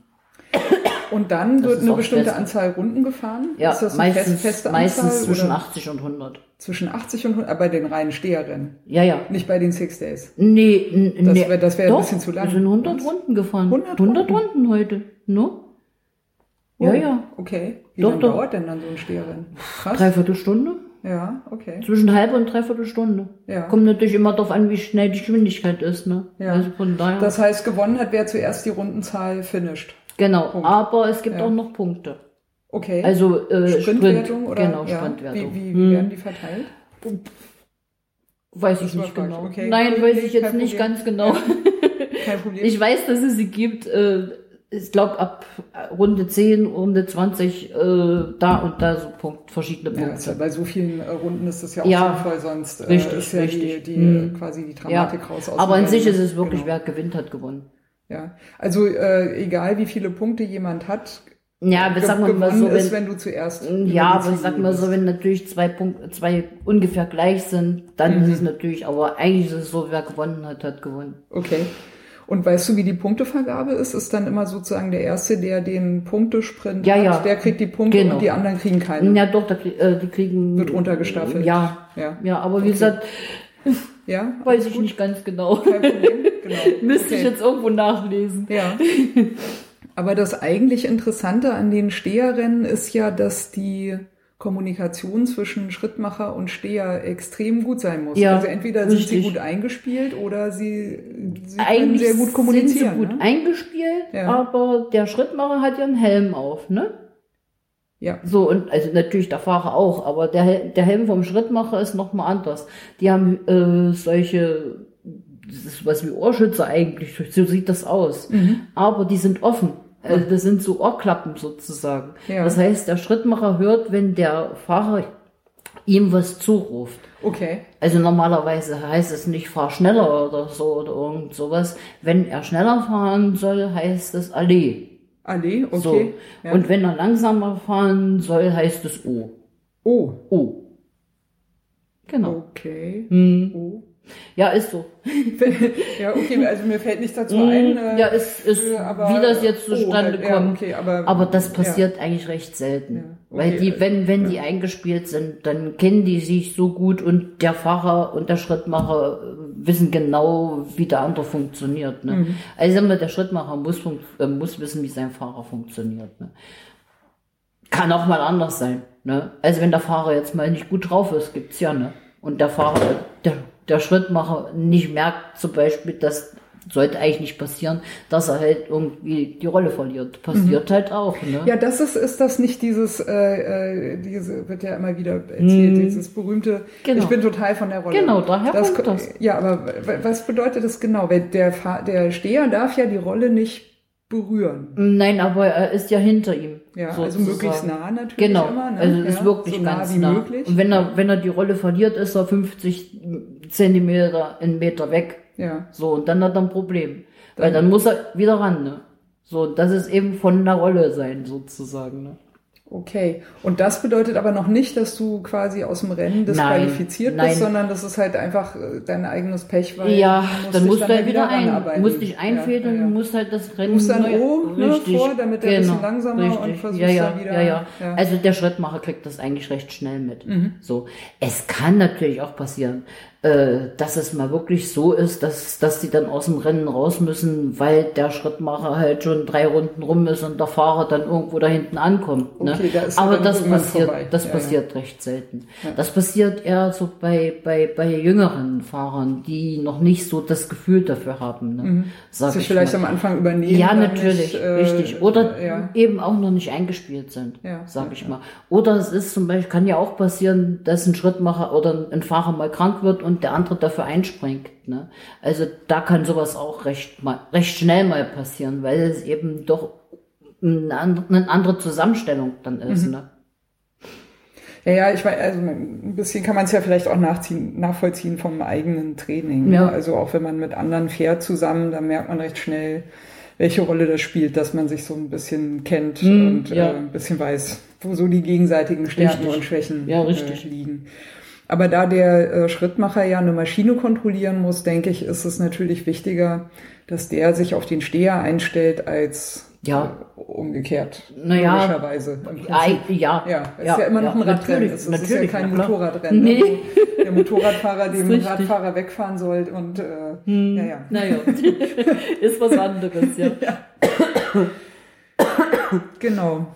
Speaker 2: Und dann
Speaker 3: Das
Speaker 2: wird eine bestimmte
Speaker 3: fest.
Speaker 2: Anzahl Runden gefahren.
Speaker 3: Ja,
Speaker 2: ist das
Speaker 3: meistens,
Speaker 2: fest,
Speaker 3: meistens zwischen
Speaker 2: oder
Speaker 3: 80 und 100.
Speaker 2: zwischen 80 und 100, aber bei den reinen Steherrennen,
Speaker 3: Ja, ja.
Speaker 2: nicht bei den Six Days.
Speaker 3: Nee,
Speaker 2: Das
Speaker 3: nee.
Speaker 2: wär- das wär ein bisschen zu lang.
Speaker 3: Wir sind 100
Speaker 2: Was?
Speaker 3: Runden gefahren.
Speaker 2: 100
Speaker 3: 100 Runden heute, ne? Ja,
Speaker 2: Oh,
Speaker 3: ja.
Speaker 2: Okay. Wie
Speaker 3: Doch,
Speaker 2: lange
Speaker 3: doch.
Speaker 2: dauert denn dann so ein Steherrennen? Krass.
Speaker 3: Dreiviertel Stunde?
Speaker 2: Ja, okay.
Speaker 3: Zwischen halbe und dreiviertel Stunde.
Speaker 2: Ja.
Speaker 3: Kommt natürlich immer darauf an, wie schnell die Geschwindigkeit ist, ne?
Speaker 2: Ja.
Speaker 3: Also von daher.
Speaker 2: Das heißt, gewonnen hat, wer zuerst die Rundenzahl finisht.
Speaker 3: Genau.
Speaker 2: Punkt.
Speaker 3: Aber es gibt
Speaker 2: Ja.
Speaker 3: auch noch Punkte.
Speaker 2: Okay.
Speaker 3: Also äh,
Speaker 2: Sprintwertung
Speaker 3: Sprint,
Speaker 2: oder?
Speaker 3: genau,
Speaker 2: ja.
Speaker 3: Sprintwertung.
Speaker 2: Wie, wie,
Speaker 3: Hm.
Speaker 2: werden die verteilt?
Speaker 3: Weiß ich nicht genau.
Speaker 2: okay.
Speaker 3: Nein, weiß ich jetzt
Speaker 2: kein
Speaker 3: nicht
Speaker 2: Problem.
Speaker 3: ganz genau.
Speaker 2: Kein Problem.
Speaker 3: Ich weiß, dass es sie gibt. Äh, ich glaube, ab Runde 10, Runde 20, äh, da und da so Punkt, verschiedene
Speaker 2: ja,
Speaker 3: Punkte.
Speaker 2: ja bei so vielen äh, Runden ist das ja auch
Speaker 3: Ja.
Speaker 2: sinnvoll, sonst äh,
Speaker 3: Richtig,
Speaker 2: ist ja
Speaker 3: richtig.
Speaker 2: die, die
Speaker 3: Hm.
Speaker 2: äh, quasi die
Speaker 3: Ja,
Speaker 2: Dramatik raus. aus
Speaker 3: aber an sich ist es wirklich,
Speaker 2: Genau.
Speaker 3: wer gewinnt, hat gewonnen.
Speaker 2: Ja, also äh, egal wie viele Punkte jemand hat,
Speaker 3: Ja, aber wir mal
Speaker 2: gewonnen
Speaker 3: so,
Speaker 2: ist,
Speaker 3: wenn,
Speaker 2: wenn du zuerst. die
Speaker 3: ja, aber sag mal so, wenn natürlich zwei Punkte, zwei ungefähr gleich sind, dann
Speaker 2: Mhm.
Speaker 3: ist es natürlich, aber eigentlich ist es so, wer gewonnen hat, hat gewonnen.
Speaker 2: Okay. Und weißt du, wie die Punktevergabe ist? Ist dann immer sozusagen der Erste, der den Punktesprint
Speaker 3: Ja,
Speaker 2: hat,
Speaker 3: ja.
Speaker 2: der kriegt die Punkte
Speaker 3: Genau.
Speaker 2: und die anderen kriegen keine.
Speaker 3: Ja, doch, da, krie- äh, die kriegen.
Speaker 2: Wird runtergestaffelt.
Speaker 3: Ja,
Speaker 2: Ja,
Speaker 3: ja, aber wie
Speaker 2: Okay.
Speaker 3: gesagt,
Speaker 2: ja
Speaker 3: weiß ich nicht ganz genau.
Speaker 2: kein Problem. Genau.
Speaker 3: Müsste ich
Speaker 2: Okay.
Speaker 3: jetzt irgendwo nachlesen.
Speaker 2: Ja. Aber das eigentlich Interessante an den Steherrennen ist ja, dass die Kommunikation zwischen Schrittmacher und Steher extrem gut sein muss.
Speaker 3: Ja,
Speaker 2: also entweder sind sie
Speaker 3: richtig.
Speaker 2: gut eingespielt oder sie, sie können sehr gut kommunizieren.
Speaker 3: sind sie gut
Speaker 2: ne?
Speaker 3: eingespielt,
Speaker 2: Ja.
Speaker 3: aber der Schrittmacher hat ja einen Helm auf, ne?
Speaker 2: Ja.
Speaker 3: So, und also natürlich der Fahrer auch, aber der, der Helm vom Schrittmacher ist nochmal anders. Die haben äh, solche, das ist was wie Ohrschützer eigentlich, so sieht das aus.
Speaker 2: Mhm.
Speaker 3: Aber die sind offen. Also das sind so Ohrklappen sozusagen.
Speaker 2: Ja.
Speaker 3: Das heißt, der Schrittmacher hört, wenn der Fahrer ihm was zuruft.
Speaker 2: Okay.
Speaker 3: Also normalerweise heißt es nicht fahr schneller oder so oder irgend sowas. Wenn er schneller fahren soll, heißt es Allee.
Speaker 2: Allee, okay.
Speaker 3: So.
Speaker 2: Ja.
Speaker 3: Und wenn er langsamer fahren soll, heißt es O.
Speaker 2: oh,
Speaker 3: O. Genau.
Speaker 2: okay.
Speaker 3: Hm.
Speaker 2: Oh.
Speaker 3: Ja, ist so.
Speaker 2: Ja, okay, also mir fällt nichts dazu ein. äh,
Speaker 3: Hm. ja, ist, ist
Speaker 2: äh, aber-
Speaker 3: wie das jetzt
Speaker 2: oh,
Speaker 3: zustande
Speaker 2: halt, ja,
Speaker 3: kommt.
Speaker 2: okay, aber,
Speaker 3: Aber das passiert eigentlich recht selten.
Speaker 2: Ja,
Speaker 3: Weil
Speaker 2: okay,
Speaker 3: die,
Speaker 2: also,
Speaker 3: wenn, wenn die eingespielt sind, dann kennen die sich so gut und der Fahrer und der Schrittmacher äh, wissen genau, wie der andere funktioniert. Ne?
Speaker 2: Mhm.
Speaker 3: Also der Schrittmacher muss, äh, muss wissen, wie sein Fahrer funktioniert. Ne? Kann auch mal anders sein. Ne? Also wenn der Fahrer jetzt mal nicht gut drauf ist, gibt's ja, ne? Und der Fahrer, der, der Schrittmacher nicht merkt zum Beispiel, dass sollte eigentlich nicht passieren, dass er halt irgendwie die Rolle verliert. Passiert halt auch, ne?
Speaker 2: Mhm. Ja, das ist, ist das nicht dieses, äh, äh, diese, wird ja immer wieder erzählt, dieses berühmte,
Speaker 3: Hm. Genau.
Speaker 2: ich bin total von der Rolle.
Speaker 3: Genau, daher
Speaker 2: das,
Speaker 3: kommt das.
Speaker 2: Ja, aber was bedeutet das genau? Weil der, der Steher darf ja die Rolle nicht berühren.
Speaker 3: Nein, aber er ist ja hinter ihm.
Speaker 2: Ja, also
Speaker 3: sozusagen.
Speaker 2: möglichst nah natürlich
Speaker 3: Genau,
Speaker 2: immer. Ne?
Speaker 3: also ist
Speaker 2: ja,
Speaker 3: wirklich
Speaker 2: so nah
Speaker 3: ganz nah.
Speaker 2: möglich.
Speaker 3: Und wenn er, wenn er die Rolle verliert, ist er 50 Zentimeter, einen Meter weg.
Speaker 2: ja.
Speaker 3: So, und dann hat er ein Problem. Weil dann muss er wieder ran, ne? So, das ist eben von der Rolle sein, sozusagen, ne?
Speaker 2: Okay. Und das bedeutet aber noch nicht, dass du quasi aus dem Rennen disqualifiziert
Speaker 3: nein.
Speaker 2: bist, sondern das ist halt einfach äh, dein eigenes Pech, weil
Speaker 3: Ja, dann musst du halt wieder ein,
Speaker 2: ranarbeiten.
Speaker 3: musst dich einfädeln,
Speaker 2: ja, ja.
Speaker 3: musst halt das Rennen
Speaker 2: Du musst dann
Speaker 3: neu-
Speaker 2: O ne, vor, damit der ein bisschen langsamer und
Speaker 3: richtig.
Speaker 2: versuchst
Speaker 3: ja, ja,
Speaker 2: dann wieder-
Speaker 3: Ja, ja.
Speaker 2: ja.
Speaker 3: Also der Schrittmacher kriegt das eigentlich recht schnell mit.
Speaker 2: Mhm.
Speaker 3: So. Es kann natürlich auch passieren, dass es mal wirklich so ist, dass, dass die dann aus dem Rennen raus müssen, weil der Schrittmacher halt schon drei Runden rum ist und der Fahrer dann irgendwo da hinten ankommt. Ne?
Speaker 2: Okay, da
Speaker 3: Aber das passiert,
Speaker 2: vorbei.
Speaker 3: das
Speaker 2: Ja, ja.
Speaker 3: passiert recht selten. Das passiert eher so bei, bei, bei jüngeren Fahrern, die noch nicht so das Gefühl dafür haben. Ne? Sag
Speaker 2: Sich
Speaker 3: ich
Speaker 2: vielleicht
Speaker 3: mal.
Speaker 2: am Anfang übernehmen.
Speaker 3: Ja, natürlich,
Speaker 2: nicht, äh,
Speaker 3: richtig. Oder
Speaker 2: ja.
Speaker 3: eben auch noch nicht eingespielt sind,
Speaker 2: Ja,
Speaker 3: sag
Speaker 2: ja,
Speaker 3: ich mal. Oder es ist zum Beispiel, kann ja auch passieren, dass ein Schrittmacher oder ein Fahrer mal krank wird und der andere dafür einspringt. Ne? Also da kann sowas auch recht, mal, recht schnell mal passieren, weil es eben doch eine andere, Zusammenstellung dann ist.
Speaker 2: Mhm.
Speaker 3: Ne?
Speaker 2: Ja, ja, ich meine, also ein bisschen kann man es ja vielleicht auch nachziehen, nachvollziehen vom eigenen Training.
Speaker 3: Ja.
Speaker 2: ne? Also auch wenn man mit anderen fährt zusammen, dann merkt man recht schnell, welche Rolle das spielt, dass man sich so ein bisschen kennt und
Speaker 3: ja.
Speaker 2: äh, ein bisschen weiß, wo so die gegenseitigen Stärken
Speaker 3: Richtig.
Speaker 2: und Schwächen
Speaker 3: Ja, richtig.
Speaker 2: Äh, liegen. Aber da der äh, Schrittmacher ja eine Maschine kontrollieren muss, denke ich, ist es natürlich wichtiger, dass der sich auf den Steher einstellt als
Speaker 3: Ja.
Speaker 2: äh, umgekehrt.
Speaker 3: Naja,
Speaker 2: logischerweise.
Speaker 3: Ei- Ja,
Speaker 2: Ja, es ist ja immer noch ein Radrennen. Es ist, ja kein. Motorradrennen,
Speaker 3: Nee.
Speaker 2: wo der Motorradfahrer dem
Speaker 3: richtig. Hm.
Speaker 2: Radfahrer wegfahren soll und äh, ja, ja.
Speaker 3: Naja, ist was anderes, ja.
Speaker 2: Genau.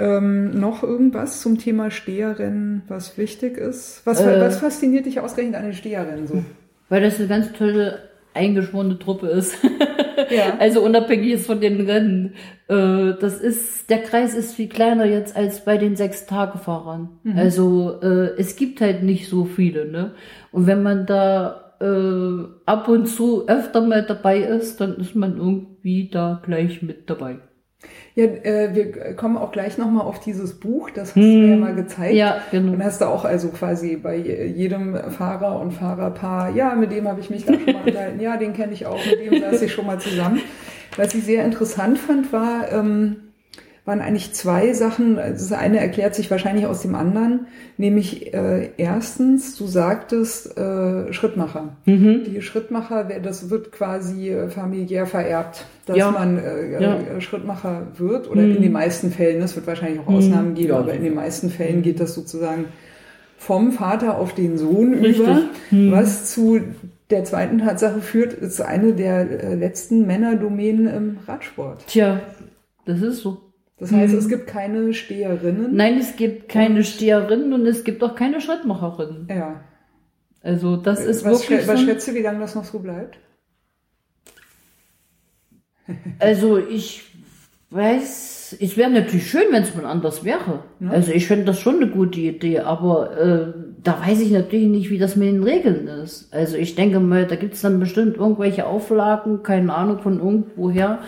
Speaker 2: Ähm, noch irgendwas zum Thema Steherrennen, was wichtig ist? Was,
Speaker 3: Äh.
Speaker 2: was fasziniert dich ausgerechnet an den Steherrennen so?
Speaker 3: Weil das eine ganz tolle eingeschworene Truppe ist.
Speaker 2: Ja.
Speaker 3: Also unabhängig jetzt von den Rennen. Äh, das ist, der Kreis ist viel kleiner jetzt als bei den Sechs-Tage-Fahrern. Also äh, es gibt halt nicht so viele, ne? Und wenn man da äh, ab und zu öfter mal dabei ist, dann ist man irgendwie da gleich mit dabei.
Speaker 2: Ja, äh, wir kommen auch gleich nochmal auf dieses Buch, das hast du mir ja mal gezeigt.
Speaker 3: Hm. Ja, genau.
Speaker 2: Und hast du auch also quasi bei jedem Fahrer und Fahrerpaar, ja, mit dem habe ich mich da schon mal unterhalten, ja, den kenne ich auch, mit dem saß ich schon mal zusammen. Was ich sehr interessant fand, war, ähm, waren eigentlich zwei Sachen. Also Das eine erklärt sich wahrscheinlich aus dem anderen, nämlich äh, erstens, du sagtest äh, Schrittmacher.
Speaker 3: Mhm.
Speaker 2: Die Schrittmacher, das wird quasi äh, familiär vererbt, dass
Speaker 3: Ja.
Speaker 2: man äh,
Speaker 3: Ja.
Speaker 2: äh, Schrittmacher wird oder in den meisten Fällen, es wird wahrscheinlich auch Ausnahmen geben,
Speaker 3: Ja,
Speaker 2: aber in den meisten Fällen geht das sozusagen vom Vater auf den Sohn
Speaker 3: Richtig.
Speaker 2: über, was zu der zweiten Tatsache führt, ist eine der äh, letzten Männerdomänen im Radsport.
Speaker 3: Tja, das ist so.
Speaker 2: Das heißt, es gibt keine Steherinnen.
Speaker 3: Nein, es gibt keine Steherinnen und es gibt auch keine Schrittmacherinnen.
Speaker 2: Ja.
Speaker 3: Also das ist
Speaker 2: Was,
Speaker 3: wirklich
Speaker 2: schä- was
Speaker 3: so,
Speaker 2: schätzt du, wie lange das noch so bleibt?
Speaker 3: Also ich weiß, es wäre natürlich schön, wenn es mal anders wäre. Also ich finde das schon eine gute Idee, aber äh, da weiß ich natürlich nicht, wie das mit den Regeln ist. Also ich denke mal, da gibt es dann bestimmt irgendwelche Auflagen, keine Ahnung von irgendwoher,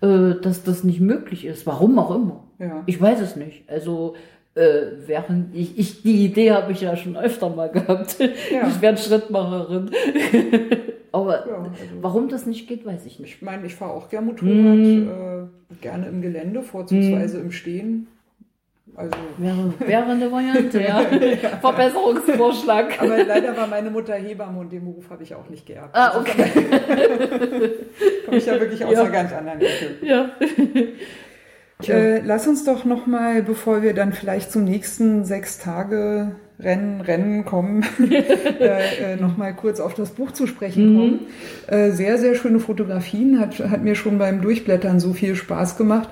Speaker 3: äh, dass das nicht möglich ist. Warum auch immer.
Speaker 2: Ja.
Speaker 3: Ich weiß es nicht. Also äh, während ich, ich die Idee habe ich ja schon öfter mal gehabt.
Speaker 2: Ja.
Speaker 3: Ich werde Schrittmacherin. Aber
Speaker 2: Ja, also-
Speaker 3: warum das nicht geht, weiß ich nicht.
Speaker 2: Ich meine, ich fahre auch gern Motorrad,
Speaker 3: Mhm.
Speaker 2: äh, gerne im Gelände, vorzugsweise im Stehen. Also,
Speaker 3: Wäre, wäre eine Variante, ja. Verbesserungsvorschlag.
Speaker 2: aber leider war meine Mutter Hebamme und den Beruf habe ich auch nicht geerbt.
Speaker 3: Ah, okay.
Speaker 2: Komme ich ja wirklich aus
Speaker 3: Ja.
Speaker 2: einer ganz anderen Ecke.
Speaker 3: Ja.
Speaker 2: Äh, lass uns doch nochmal, bevor wir dann vielleicht zum nächsten sechs Tage Rennen, Rennen kommen, äh, äh, nochmal kurz auf das Buch zu sprechen kommen. Äh, sehr, sehr schöne Fotografien, hat, hat mir schon beim Durchblättern so viel Spaß gemacht.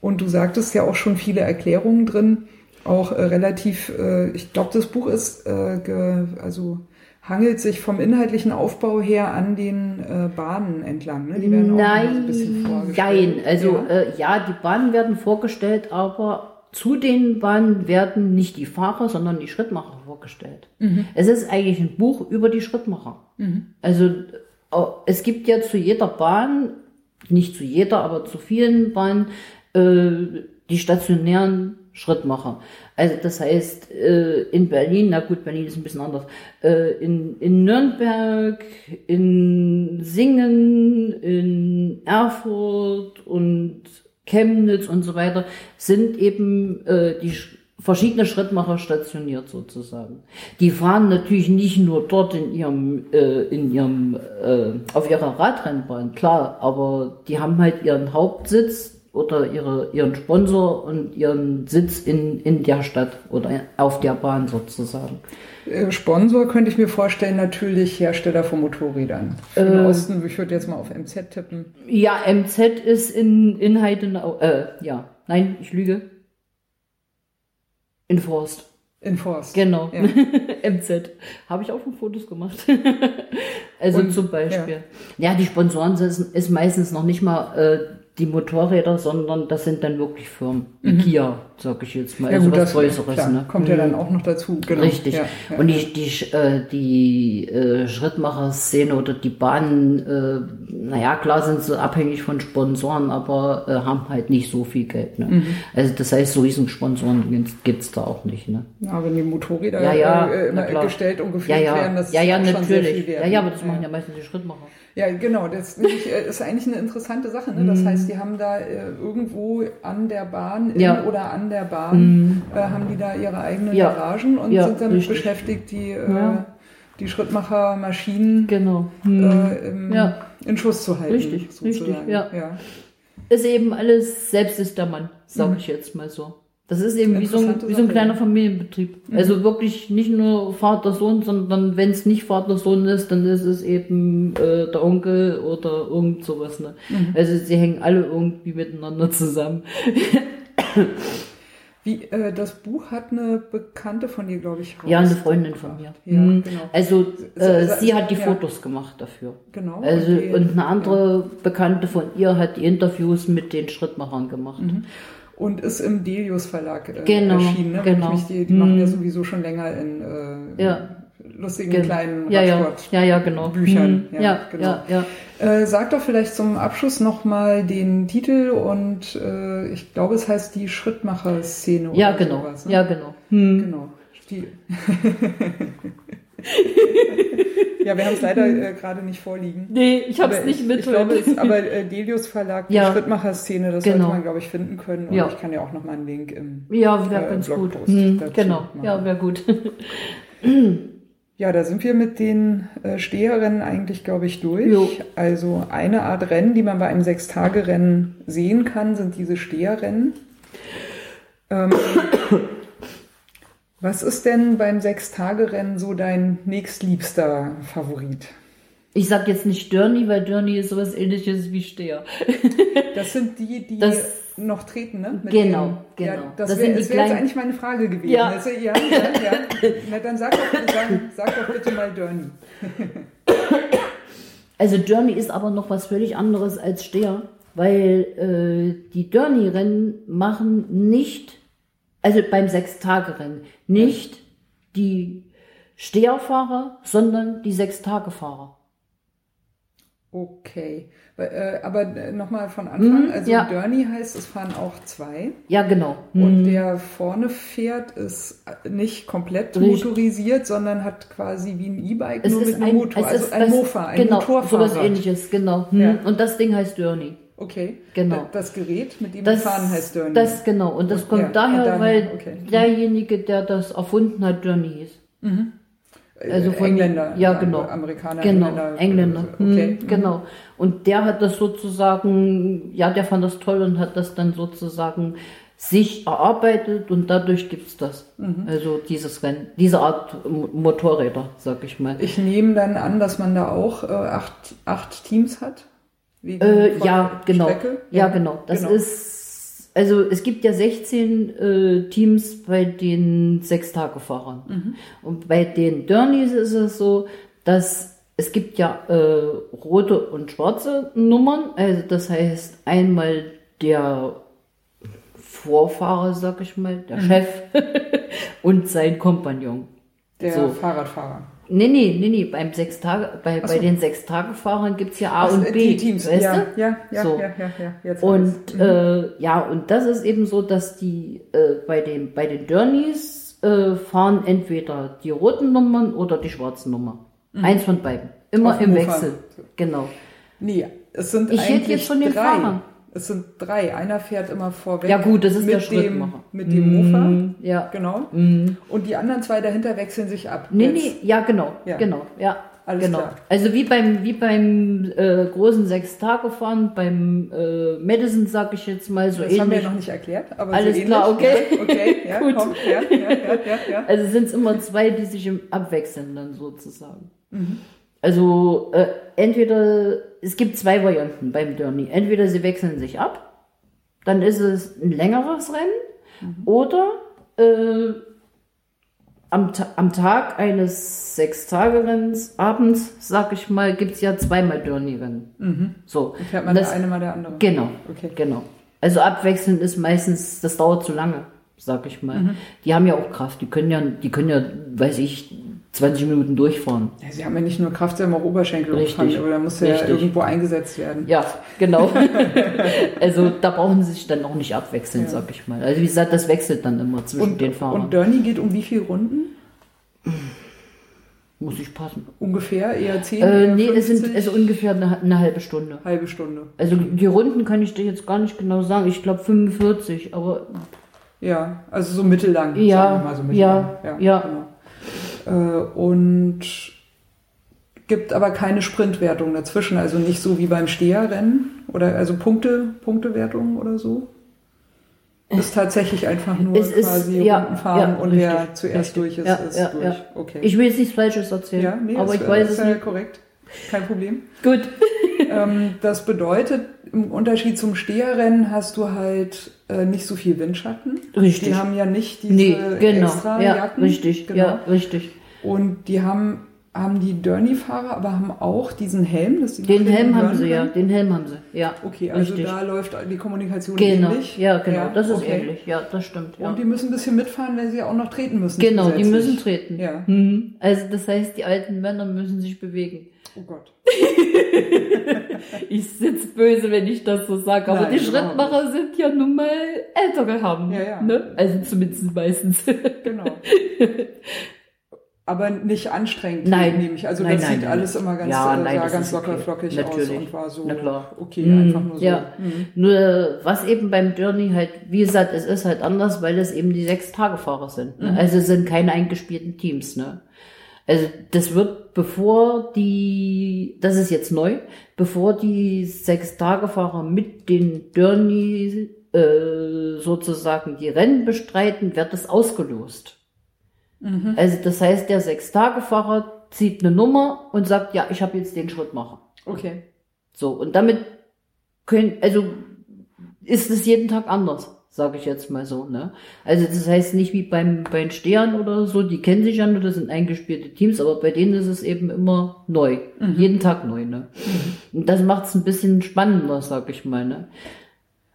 Speaker 2: Und du sagtest ja auch schon viele Erklärungen drin, auch äh, relativ, äh, ich glaube, das Buch ist, äh, ge, also hangelt sich vom inhaltlichen Aufbau her an den äh, Bahnen entlang. Ne? Die werden auch mal so ein bisschen
Speaker 3: Nein,
Speaker 2: vorgestellt.
Speaker 3: nein. Also
Speaker 2: Ja.
Speaker 3: Äh, ja, die Bahnen werden vorgestellt, aber zu den Bahnen werden nicht die Fahrer, sondern die Schrittmacher vorgestellt. Es ist eigentlich ein Buch über die Schrittmacher. Also äh, es gibt ja zu jeder Bahn, nicht zu jeder, aber zu vielen Bahnen, äh, die stationären Schrittmacher. Also das heißt, äh, in Berlin, na gut, Berlin ist ein bisschen anders, äh, in, in Nürnberg, in Singen, in Erfurt und Chemnitz und so weiter sind eben äh, die Sch- verschiedene Schrittmacher stationiert sozusagen. Die fahren natürlich nicht nur dort in ihrem, äh, in ihrem, äh, auf ihrer Radrennbahn, klar, aber die haben halt ihren Hauptsitz oder ihre, ihren Sponsor und ihren Sitz in, in der Stadt oder auf der Bahn sozusagen.
Speaker 2: Äh, Sponsor könnte ich mir vorstellen, natürlich Hersteller von Motorrädern. Für den
Speaker 3: Äh.
Speaker 2: Osten, ich würde jetzt mal auf MZ tippen.
Speaker 3: Ja, MZ ist in, in Heidenau, äh, ja, nein, ich lüge. In Forst.
Speaker 2: In Forst.
Speaker 3: Genau.
Speaker 2: Ja.
Speaker 3: MZ. Habe ich auch schon Fotos gemacht. also
Speaker 2: Und-
Speaker 3: zum Beispiel. Ja. die Sponsoren sind ist meistens noch nicht mal äh, die Motorräder, sondern das sind dann wirklich Firmen. Ikea, sag ich jetzt mal.
Speaker 2: Mhm. Ja,
Speaker 3: also
Speaker 2: gut, das
Speaker 3: Größeres.
Speaker 2: klar,
Speaker 3: ne?
Speaker 2: kommt ja
Speaker 3: Mhm.
Speaker 2: dann auch noch dazu. Genau.
Speaker 3: Richtig.
Speaker 2: Ja, ja.
Speaker 3: Und die, die, äh, die äh, Schrittmacher-Szene oder die Bahnen, äh, naja, klar sind sie abhängig von Sponsoren, aber äh, haben halt nicht so viel Geld. Ne?
Speaker 2: Mhm.
Speaker 3: Also das heißt, so riesen Sponsoren gibt's- gibt's da auch nicht. Ne?
Speaker 2: ja, wenn die Motorräder
Speaker 3: Ja, ja,
Speaker 2: äh,
Speaker 3: na
Speaker 2: immer gestellt und
Speaker 3: Ja, ja,
Speaker 2: werden, das
Speaker 3: ja, ja,
Speaker 2: ist sehr
Speaker 3: natürlich. Ja, ja, aber das machen ja meistens die Schrittmacher.
Speaker 2: Ja, genau. Das ist äh, ist eigentlich eine interessante Sache. Ne? Das heißt, die haben da äh, irgendwo an der Bahn in
Speaker 3: Mhm. Ja. Mhm.
Speaker 2: oder an der Bahn äh, haben die da ihre eigenen
Speaker 3: Ja.
Speaker 2: Garagen und
Speaker 3: Ja,
Speaker 2: sind damit
Speaker 3: richtig.
Speaker 2: beschäftigt, die, äh, die Schrittmachermaschinen
Speaker 3: Genau.
Speaker 2: äh, im,
Speaker 3: Ja.
Speaker 2: in Schuss zu halten.
Speaker 3: Richtig,
Speaker 2: sozusagen.
Speaker 3: richtig, ja. Ist eben alles, selbst ist der Mann, sag
Speaker 2: Mhm.
Speaker 3: ich jetzt mal so. Das ist eben wie so, ein, wie so ein kleiner
Speaker 2: ja. Mhm.
Speaker 3: Familienbetrieb. Also wirklich nicht nur Vater, Sohn, sondern wenn es nicht Vater, Sohn ist, dann ist es eben äh, der Onkel oder irgend sowas. Ne?
Speaker 2: Mhm.
Speaker 3: Also sie hängen alle irgendwie miteinander zusammen.
Speaker 2: Wie, äh, das Buch hat eine Bekannte von dir, glaube ich,
Speaker 3: Ja, eine. Freundin von mir.
Speaker 2: Ja,
Speaker 3: Mhm.
Speaker 2: genau.
Speaker 3: Also äh, sie hat die
Speaker 2: ja.
Speaker 3: Fotos gemacht dafür.
Speaker 2: Genau.
Speaker 3: Also
Speaker 2: die-
Speaker 3: und eine andere Bekannte von ihr hat die Interviews mit den Schrittmachern gemacht.
Speaker 2: Und ist im Delius Verlag äh,
Speaker 3: Genau,
Speaker 2: erschienen. Ne?
Speaker 3: Genau.
Speaker 2: ich mich die, die
Speaker 3: Mhm.
Speaker 2: machen ja sowieso schon länger in äh,
Speaker 3: Ja.
Speaker 2: Lustigen
Speaker 3: Gen-
Speaker 2: kleinen
Speaker 3: ja, ja,
Speaker 2: Radsport.
Speaker 3: ja, ja, genau.
Speaker 2: Büchern.
Speaker 3: Mhm.
Speaker 2: Ja,
Speaker 3: Ja,
Speaker 2: genau.
Speaker 3: ja, ja.
Speaker 2: Äh, sag doch vielleicht zum Abschluss nochmal den Titel und äh, ich glaube, es heißt die Schrittmacher-Szene.
Speaker 3: Ja,
Speaker 2: oder
Speaker 3: genau.
Speaker 2: Sowas, ne?
Speaker 3: Ja, genau. Hm.
Speaker 2: Genau. Die ja, wir haben es leider äh, gerade nicht vorliegen.
Speaker 3: Nee, ich hab's
Speaker 2: Aber
Speaker 3: nicht
Speaker 2: ich,
Speaker 3: mit.
Speaker 2: ich glaube, es, aber äh, Delius Verlag, die
Speaker 3: Ja.
Speaker 2: Schrittmacher-Szene, das
Speaker 3: Genau.
Speaker 2: sollte man, glaube ich, finden können. Und
Speaker 3: Ja.
Speaker 2: ich kann ja auch nochmal einen Link im
Speaker 3: ja, wäre
Speaker 2: äh,
Speaker 3: ganz gut.
Speaker 2: Blogpost
Speaker 3: Hm,
Speaker 2: dazu
Speaker 3: genau.
Speaker 2: machen.
Speaker 3: Ja, wäre gut.
Speaker 2: Ja, da sind wir mit den äh, Steherrennen eigentlich, glaube ich, durch.
Speaker 3: Jo.
Speaker 2: Also eine Art Rennen, die man bei einem Sechstagerennen sehen kann, sind diese Steherrennen. Ähm, was ist denn beim Sechstagerennen so dein nächstliebster Favorit?
Speaker 3: Ich sag jetzt nicht Dirny, weil Dirny ist sowas ähnliches wie Steher.
Speaker 2: Das sind die, die
Speaker 3: Das
Speaker 2: noch treten, ne? Mit
Speaker 3: Genau,
Speaker 2: dem-
Speaker 3: genau.
Speaker 2: Ja, das
Speaker 3: Das
Speaker 2: wäre wär jetzt eigentlich meine Frage gewesen.
Speaker 3: Ja.
Speaker 2: Das, ja. Na, dann sag doch, sag, sag doch bitte mal Dörni.
Speaker 3: Also Journey ist aber noch was völlig anderes als Steher, weil äh, die Journey-Rennen machen nicht, also beim Sechs-Tage-Rennen, nicht die Steherfahrer, sondern die Sechs-Tage-Fahrer.
Speaker 2: Okay. Äh, aber nochmal von Anfang.
Speaker 3: Mhm,
Speaker 2: also
Speaker 3: ja.
Speaker 2: Dörni heißt, es fahren auch zwei.
Speaker 3: Ja, genau.
Speaker 2: Und
Speaker 3: Mhm.
Speaker 2: der vorne fährt, ist nicht komplett
Speaker 3: Richtig.
Speaker 2: motorisiert, sondern hat quasi wie ein E-Bike, nur mit einem Motor.
Speaker 3: es
Speaker 2: Also
Speaker 3: ist
Speaker 2: ein Mofa, ein
Speaker 3: genau,
Speaker 2: Motorfahrrad.
Speaker 3: sowas ähnliches, genau. Hm.
Speaker 2: Ja.
Speaker 3: Und das Ding heißt Journey.
Speaker 2: Okay.
Speaker 3: Genau.
Speaker 2: Das Gerät, mit dem
Speaker 3: Das,
Speaker 2: wir fahren, heißt Dörni.
Speaker 3: das genau. Und das kommt
Speaker 2: Ja,
Speaker 3: daher,
Speaker 2: daher,
Speaker 3: weil
Speaker 2: okay.
Speaker 3: derjenige, der das erfunden hat, Journey hieß. Also von,
Speaker 2: Engländer.
Speaker 3: Ja,
Speaker 2: äh,
Speaker 3: genau.
Speaker 2: Amerikaner,
Speaker 3: Genau,
Speaker 2: Engländer.
Speaker 3: Engländer.
Speaker 2: Okay.
Speaker 3: Hm, genau. Und der hat das sozusagen, ja, der fand das toll und hat das dann sozusagen sich erarbeitet und dadurch gibt's das.
Speaker 2: Mhm.
Speaker 3: Also dieses Rennen, diese Art Motorräder, sag ich mal.
Speaker 2: Ich nehme dann an, dass man da auch äh, acht, acht Teams hat.
Speaker 3: Äh, ja, genau.
Speaker 2: Strecke.
Speaker 3: Ja, genau. Das
Speaker 2: genau.
Speaker 3: ist, also es gibt ja 16 äh, Teams bei den Sechstagefahrern.
Speaker 2: Mhm.
Speaker 3: Und bei den Dirnies ist es so, dass es gibt ja äh, rote und schwarze Nummern. Also das heißt einmal der Vorfahrer, sag ich mal, der
Speaker 2: Mhm.
Speaker 3: Chef und sein Kompagnon.
Speaker 2: Der
Speaker 3: so.
Speaker 2: Fahrradfahrer.
Speaker 3: Nee, nee, nee, nee, beim sechs Tage, bei,
Speaker 2: Ach
Speaker 3: bei
Speaker 2: so.
Speaker 3: den Sechstagefahrern gibt's ja A
Speaker 2: Ach,
Speaker 3: und B.
Speaker 2: Die Teams,
Speaker 3: weißt
Speaker 2: ja,
Speaker 3: du?
Speaker 2: ja, ja,
Speaker 3: So.
Speaker 2: ja, ja, ja, jetzt
Speaker 3: Und
Speaker 2: weiß.
Speaker 3: äh, ja, und das ist eben so, dass die äh, bei den bei den Journeys äh, fahren entweder die roten Nummern oder die schwarzen Nummern. Eins von beiden. Immer
Speaker 2: Mhm. Auf
Speaker 3: im. Wechsel. Genau.
Speaker 2: Nee, es sind
Speaker 3: Ich
Speaker 2: eigentlich
Speaker 3: jetzt von den
Speaker 2: drei.
Speaker 3: Fahrern.
Speaker 2: Es sind drei. Einer fährt immer vorweg.
Speaker 3: Ja, gut, das ist
Speaker 2: mit
Speaker 3: der
Speaker 2: dem,
Speaker 3: Schrittmacher.
Speaker 2: Mit dem Mofa.
Speaker 3: Mm, ja.
Speaker 2: Genau. Und die anderen zwei dahinter wechseln sich ab.
Speaker 3: Nee,
Speaker 2: Jetzt.
Speaker 3: nee, ja, genau,
Speaker 2: Ja.
Speaker 3: genau, ja.
Speaker 2: Alles
Speaker 3: genau.
Speaker 2: klar.
Speaker 3: Also wie beim wie beim äh, großen sechs Tage fahren beim äh, Madison sag ich jetzt mal so
Speaker 2: Das
Speaker 3: ähnlich.
Speaker 2: haben wir noch nicht erklärt, aber
Speaker 3: Alles
Speaker 2: so
Speaker 3: klar, okay.
Speaker 2: Ja, okay, ja,
Speaker 3: Gut.
Speaker 2: komm, ja, ja, ja, ja.
Speaker 3: Also sind es immer zwei, die sich im abwechseln dann sozusagen.
Speaker 2: Mhm.
Speaker 3: Also äh, entweder, es gibt zwei Varianten beim Journey. Entweder sie wechseln sich ab, dann ist es ein längeres Rennen,
Speaker 2: Mhm.
Speaker 3: oder äh, am, am Tag eines Sechs-Tage-Rennens, abends, sag ich mal, gibt's ja zweimal Journey-Rennen. So.
Speaker 2: Dann fährt man
Speaker 3: Das-
Speaker 2: der eine mal der andere.
Speaker 3: Genau,
Speaker 2: Okay.
Speaker 3: genau. Also abwechselnd ist meistens, das dauert zu lange, sag ich mal.
Speaker 2: Mhm.
Speaker 3: Die haben ja auch Kraft, die können ja, die können ja, weiß ich, 20 Minuten durchfahren.
Speaker 2: Ja, sie haben ja nicht nur Kraft, sie haben auch Oberschenkel
Speaker 3: Richtig.
Speaker 2: aber da muss ja
Speaker 3: Richtig.
Speaker 2: irgendwo eingesetzt werden.
Speaker 3: Ja, genau. also da brauchen sie sich dann auch nicht abwechseln, sag ich mal. Also wie gesagt, das wechselt dann immer zwischen
Speaker 2: Und,
Speaker 3: den Fahrern.
Speaker 2: und Dörni geht um wie viele Runden?
Speaker 3: Muss ich passen.
Speaker 2: Ungefähr? Eher 10?
Speaker 3: Äh, nee, es sind
Speaker 2: 50?
Speaker 3: also ungefähr eine, eine halbe Stunde.
Speaker 2: halbe Stunde.
Speaker 3: Also die Runden kann ich dir jetzt gar nicht genau sagen. Ich glaube 45, aber
Speaker 2: Ja, also so mittellang.
Speaker 3: Ja,
Speaker 2: sagen wir mal so mittellang.
Speaker 3: ja, ja.
Speaker 2: Genau. Äh, und gibt aber keine Sprintwertung dazwischen, also nicht so wie beim Steherrennen oder also Punkte, Punktewertung oder so. Ist tatsächlich einfach nur
Speaker 3: Es ist-
Speaker 2: quasi
Speaker 3: ja,
Speaker 2: Runden fahren
Speaker 3: ja,
Speaker 2: und
Speaker 3: richtig,
Speaker 2: wer zuerst
Speaker 3: richtig.
Speaker 2: durch ist,
Speaker 3: Ja,
Speaker 2: ist
Speaker 3: ja,
Speaker 2: durch.
Speaker 3: ja.
Speaker 2: Okay.
Speaker 3: ich will jetzt nichts Falsches erzählen.
Speaker 2: ja, nee,
Speaker 3: aber
Speaker 2: ist,
Speaker 3: ich weiß
Speaker 2: ist
Speaker 3: es
Speaker 2: ja
Speaker 3: nicht.
Speaker 2: korrekt. Kein Problem.
Speaker 3: Gut.
Speaker 2: ähm, das bedeutet, im Unterschied zum Steherrennen hast du halt äh, nicht so viel Windschatten.
Speaker 3: Richtig.
Speaker 2: Die haben ja nicht diese
Speaker 3: Nee, genau.
Speaker 2: extra
Speaker 3: Ja,
Speaker 2: Jacken.
Speaker 3: richtig.
Speaker 2: Genau.
Speaker 3: Ja, richtig.
Speaker 2: Und die haben, haben die Durney-Fahrer, aber haben auch diesen Helm. Das sieht
Speaker 3: Den Helm haben sie ja.
Speaker 2: Durney-Helm.
Speaker 3: Den Helm haben sie. Ja.
Speaker 2: Okay, also
Speaker 3: richtig.
Speaker 2: da läuft die Kommunikation
Speaker 3: Genau.
Speaker 2: ähnlich.
Speaker 3: Ja, genau. das ist
Speaker 2: okay.
Speaker 3: ähnlich. Ja, das stimmt. Ja.
Speaker 2: Und die müssen ein bisschen mitfahren, wenn sie auch noch treten müssen.
Speaker 3: Genau, die müssen treten.
Speaker 2: Ja.
Speaker 3: Mhm. Also das heißt, die alten Männer müssen sich bewegen.
Speaker 2: Oh Gott.
Speaker 3: Ich sitz böse, wenn ich das so sage, aber
Speaker 2: Nein,
Speaker 3: die Schrittmacher sind ja nun mal älter haben.
Speaker 2: Ja, ja.
Speaker 3: Ne? Also zumindest meistens.
Speaker 2: Genau. Aber nicht anstrengend,
Speaker 3: Nein.
Speaker 2: nehme ich. Also
Speaker 3: Nein,
Speaker 2: das
Speaker 3: nein,
Speaker 2: sieht alles immer ganz,
Speaker 3: Ja,
Speaker 2: äh,
Speaker 3: nein,
Speaker 2: sah
Speaker 3: das
Speaker 2: ganz locker
Speaker 3: okay.
Speaker 2: flockig
Speaker 3: Natürlich.
Speaker 2: aus und war so
Speaker 3: Na klar.
Speaker 2: okay,
Speaker 3: Mhm,
Speaker 2: einfach nur so.
Speaker 3: Ja.
Speaker 2: Mhm.
Speaker 3: Nur was eben beim Journey halt, wie gesagt, es ist halt anders, weil es eben die sechs Tage-Fahrer sind. Ne? Also es sind keine eingespielten Teams. Ne? Also das wird, bevor die, das ist jetzt neu, bevor die sechs Tage-Fahrer mit den Journey äh, sozusagen die Rennen bestreiten, wird es ausgelost. Also das heißt, der Sechs-Tage-Fahrer zieht eine Nummer und sagt, ja, ich habe jetzt den Schritt machen.
Speaker 2: Okay.
Speaker 3: So, und damit können, also ist es jeden Tag anders, sage ich jetzt mal so. Ne? Also das heißt nicht wie beim bei den Stehern oder so, die kennen sich ja nur, das sind eingespielte Teams, aber bei denen ist es eben immer neu, jeden Tag neu. Ne? Und das macht es ein bisschen spannender, sag ich mal. Ne?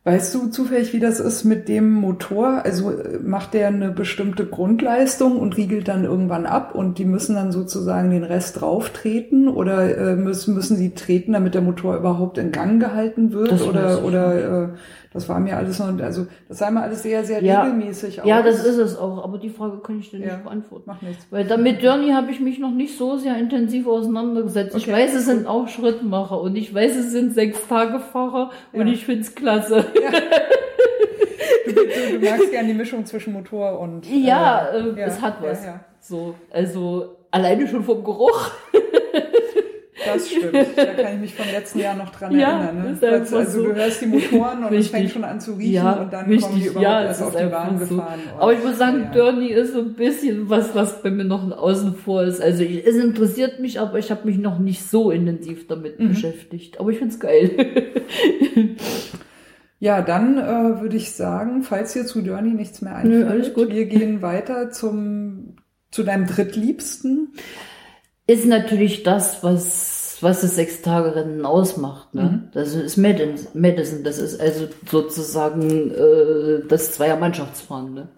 Speaker 2: Weißt du zufällig, wie das ist mit dem Motor? Also äh, macht der eine bestimmte Grundleistung und riegelt dann irgendwann ab und die müssen dann sozusagen den Rest drauftreten oder äh, müssen, müssen sie treten, damit der Motor überhaupt in Gang gehalten wird?
Speaker 3: Das
Speaker 2: oder oder äh, das war mir alles noch, also das sah mir alles sehr, sehr
Speaker 3: Ja.
Speaker 2: regelmäßig aus.
Speaker 3: Ja, das ist es auch, aber die Frage kann ich dir nicht
Speaker 2: Ja.
Speaker 3: beantworten.
Speaker 2: Macht nichts.
Speaker 3: Weil damit Journey habe ich mich noch nicht so sehr intensiv auseinandergesetzt. Ich
Speaker 2: Okay.
Speaker 3: weiß, es sind auch Schrittmacher und ich weiß, es sind Sechs-Tage-Fahrer und
Speaker 2: Ja.
Speaker 3: ich find's klasse.
Speaker 2: Du, du, du magst gerne die Mischung zwischen Motor und.
Speaker 3: Ja,
Speaker 2: äh,
Speaker 3: äh, es hat was.
Speaker 2: Ja, ja.
Speaker 3: So, also alleine schon vom Geruch.
Speaker 2: Das stimmt. Da kann ich mich vom letzten Jahr noch dran
Speaker 3: Ja,
Speaker 2: erinnern. Ne?
Speaker 3: einfach
Speaker 2: Also,
Speaker 3: so.
Speaker 2: du hörst die Motoren und es fängt schon an zu riechen
Speaker 3: Ja,
Speaker 2: und dann
Speaker 3: richtig.
Speaker 2: kommen die überhaupt
Speaker 3: Ja,
Speaker 2: erst auf die Bahn
Speaker 3: so.
Speaker 2: gefahren. Oh,
Speaker 3: Aber ich muss sagen,
Speaker 2: ja.
Speaker 3: Dirty ist so ein bisschen was, was bei mir noch außen vor ist. Also es interessiert mich, aber ich habe mich noch nicht so intensiv damit
Speaker 2: Mhm.
Speaker 3: beschäftigt. Aber ich find's geil.
Speaker 2: Ja, dann äh, würde ich sagen, falls dir zu Dirty nichts mehr einfällt,
Speaker 3: Nö,
Speaker 2: wir gehen weiter zum zu deinem drittliebsten.
Speaker 3: Ist natürlich das, was, was das Sechstagerennen ausmacht. Ne?
Speaker 2: Mhm.
Speaker 3: Das ist Madison. Das ist also sozusagen äh, das Zweier-Mannschaftsfahren. Ne?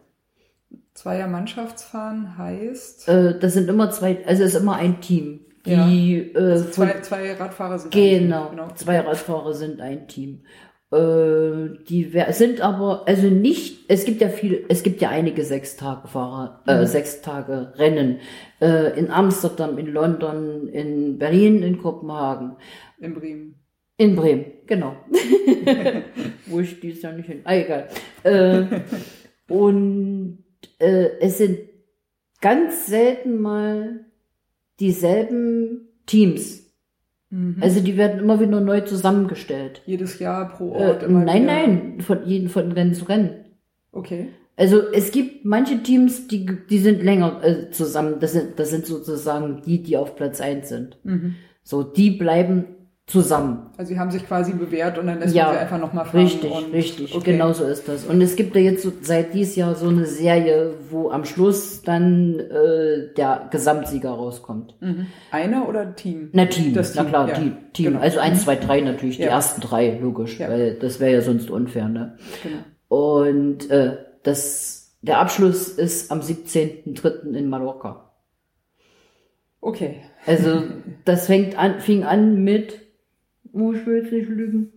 Speaker 2: Zweier Mannschaftsfahren heißt
Speaker 3: Äh, das sind immer zwei, also es ist immer ein Team.
Speaker 2: Ja.
Speaker 3: Die äh, von,
Speaker 2: zwei, zwei Radfahrer sind
Speaker 3: genau,
Speaker 2: genau.
Speaker 3: zwei Radfahrer sind ein Team. Äh, die sind aber, also nicht, es gibt ja viel, es gibt ja einige Sechstagefahrer,
Speaker 2: Mhm.
Speaker 3: äh, Sechstage-Rennen. Äh, in Amsterdam, in London, in Berlin, in Kopenhagen.
Speaker 2: in Bremen.
Speaker 3: In Bremen, genau. Wo ich dieses Jahr nicht hin. Ah, egal. Äh, und äh, es sind ganz selten mal dieselben Teams.
Speaker 2: Mhm.
Speaker 3: Also die werden immer wieder neu zusammengestellt.
Speaker 2: Jedes Jahr pro
Speaker 3: Äh,
Speaker 2: Ort immer
Speaker 3: nein,
Speaker 2: wieder.
Speaker 3: nein, von jeden von Rennen zu Rennen.
Speaker 2: Okay.
Speaker 3: Also es gibt manche Teams, die, die sind länger äh, zusammen. Das sind, das sind sozusagen die, die auf Platz eins sind.
Speaker 2: Mhm.
Speaker 3: So, die bleiben zusammen.
Speaker 2: Also sie haben sich quasi bewährt und dann lässt
Speaker 3: Ja,
Speaker 2: man sie einfach nochmal fahren.
Speaker 3: Richtig,
Speaker 2: und,
Speaker 3: richtig,
Speaker 2: okay.
Speaker 3: genau so ist das. Und es gibt ja jetzt seit dieses Jahr so eine Serie, wo am Schluss dann äh, der Gesamtsieger rauskommt.
Speaker 2: Mhm. Einer oder Team?
Speaker 3: Na Team,
Speaker 2: Das
Speaker 3: na
Speaker 2: Team,
Speaker 3: klar,
Speaker 2: ja.
Speaker 3: Team. Team.
Speaker 2: Genau.
Speaker 3: Also eins, zwei, drei natürlich, die
Speaker 2: Ja.
Speaker 3: ersten drei, logisch, weil das wäre ja sonst unfair, ne?
Speaker 2: Genau.
Speaker 3: Und äh, das, der Abschluss ist am 17.03. in Mallorca.
Speaker 2: Okay.
Speaker 3: Also das fängt an, fing an mit, oh, ich will jetzt nicht lügen.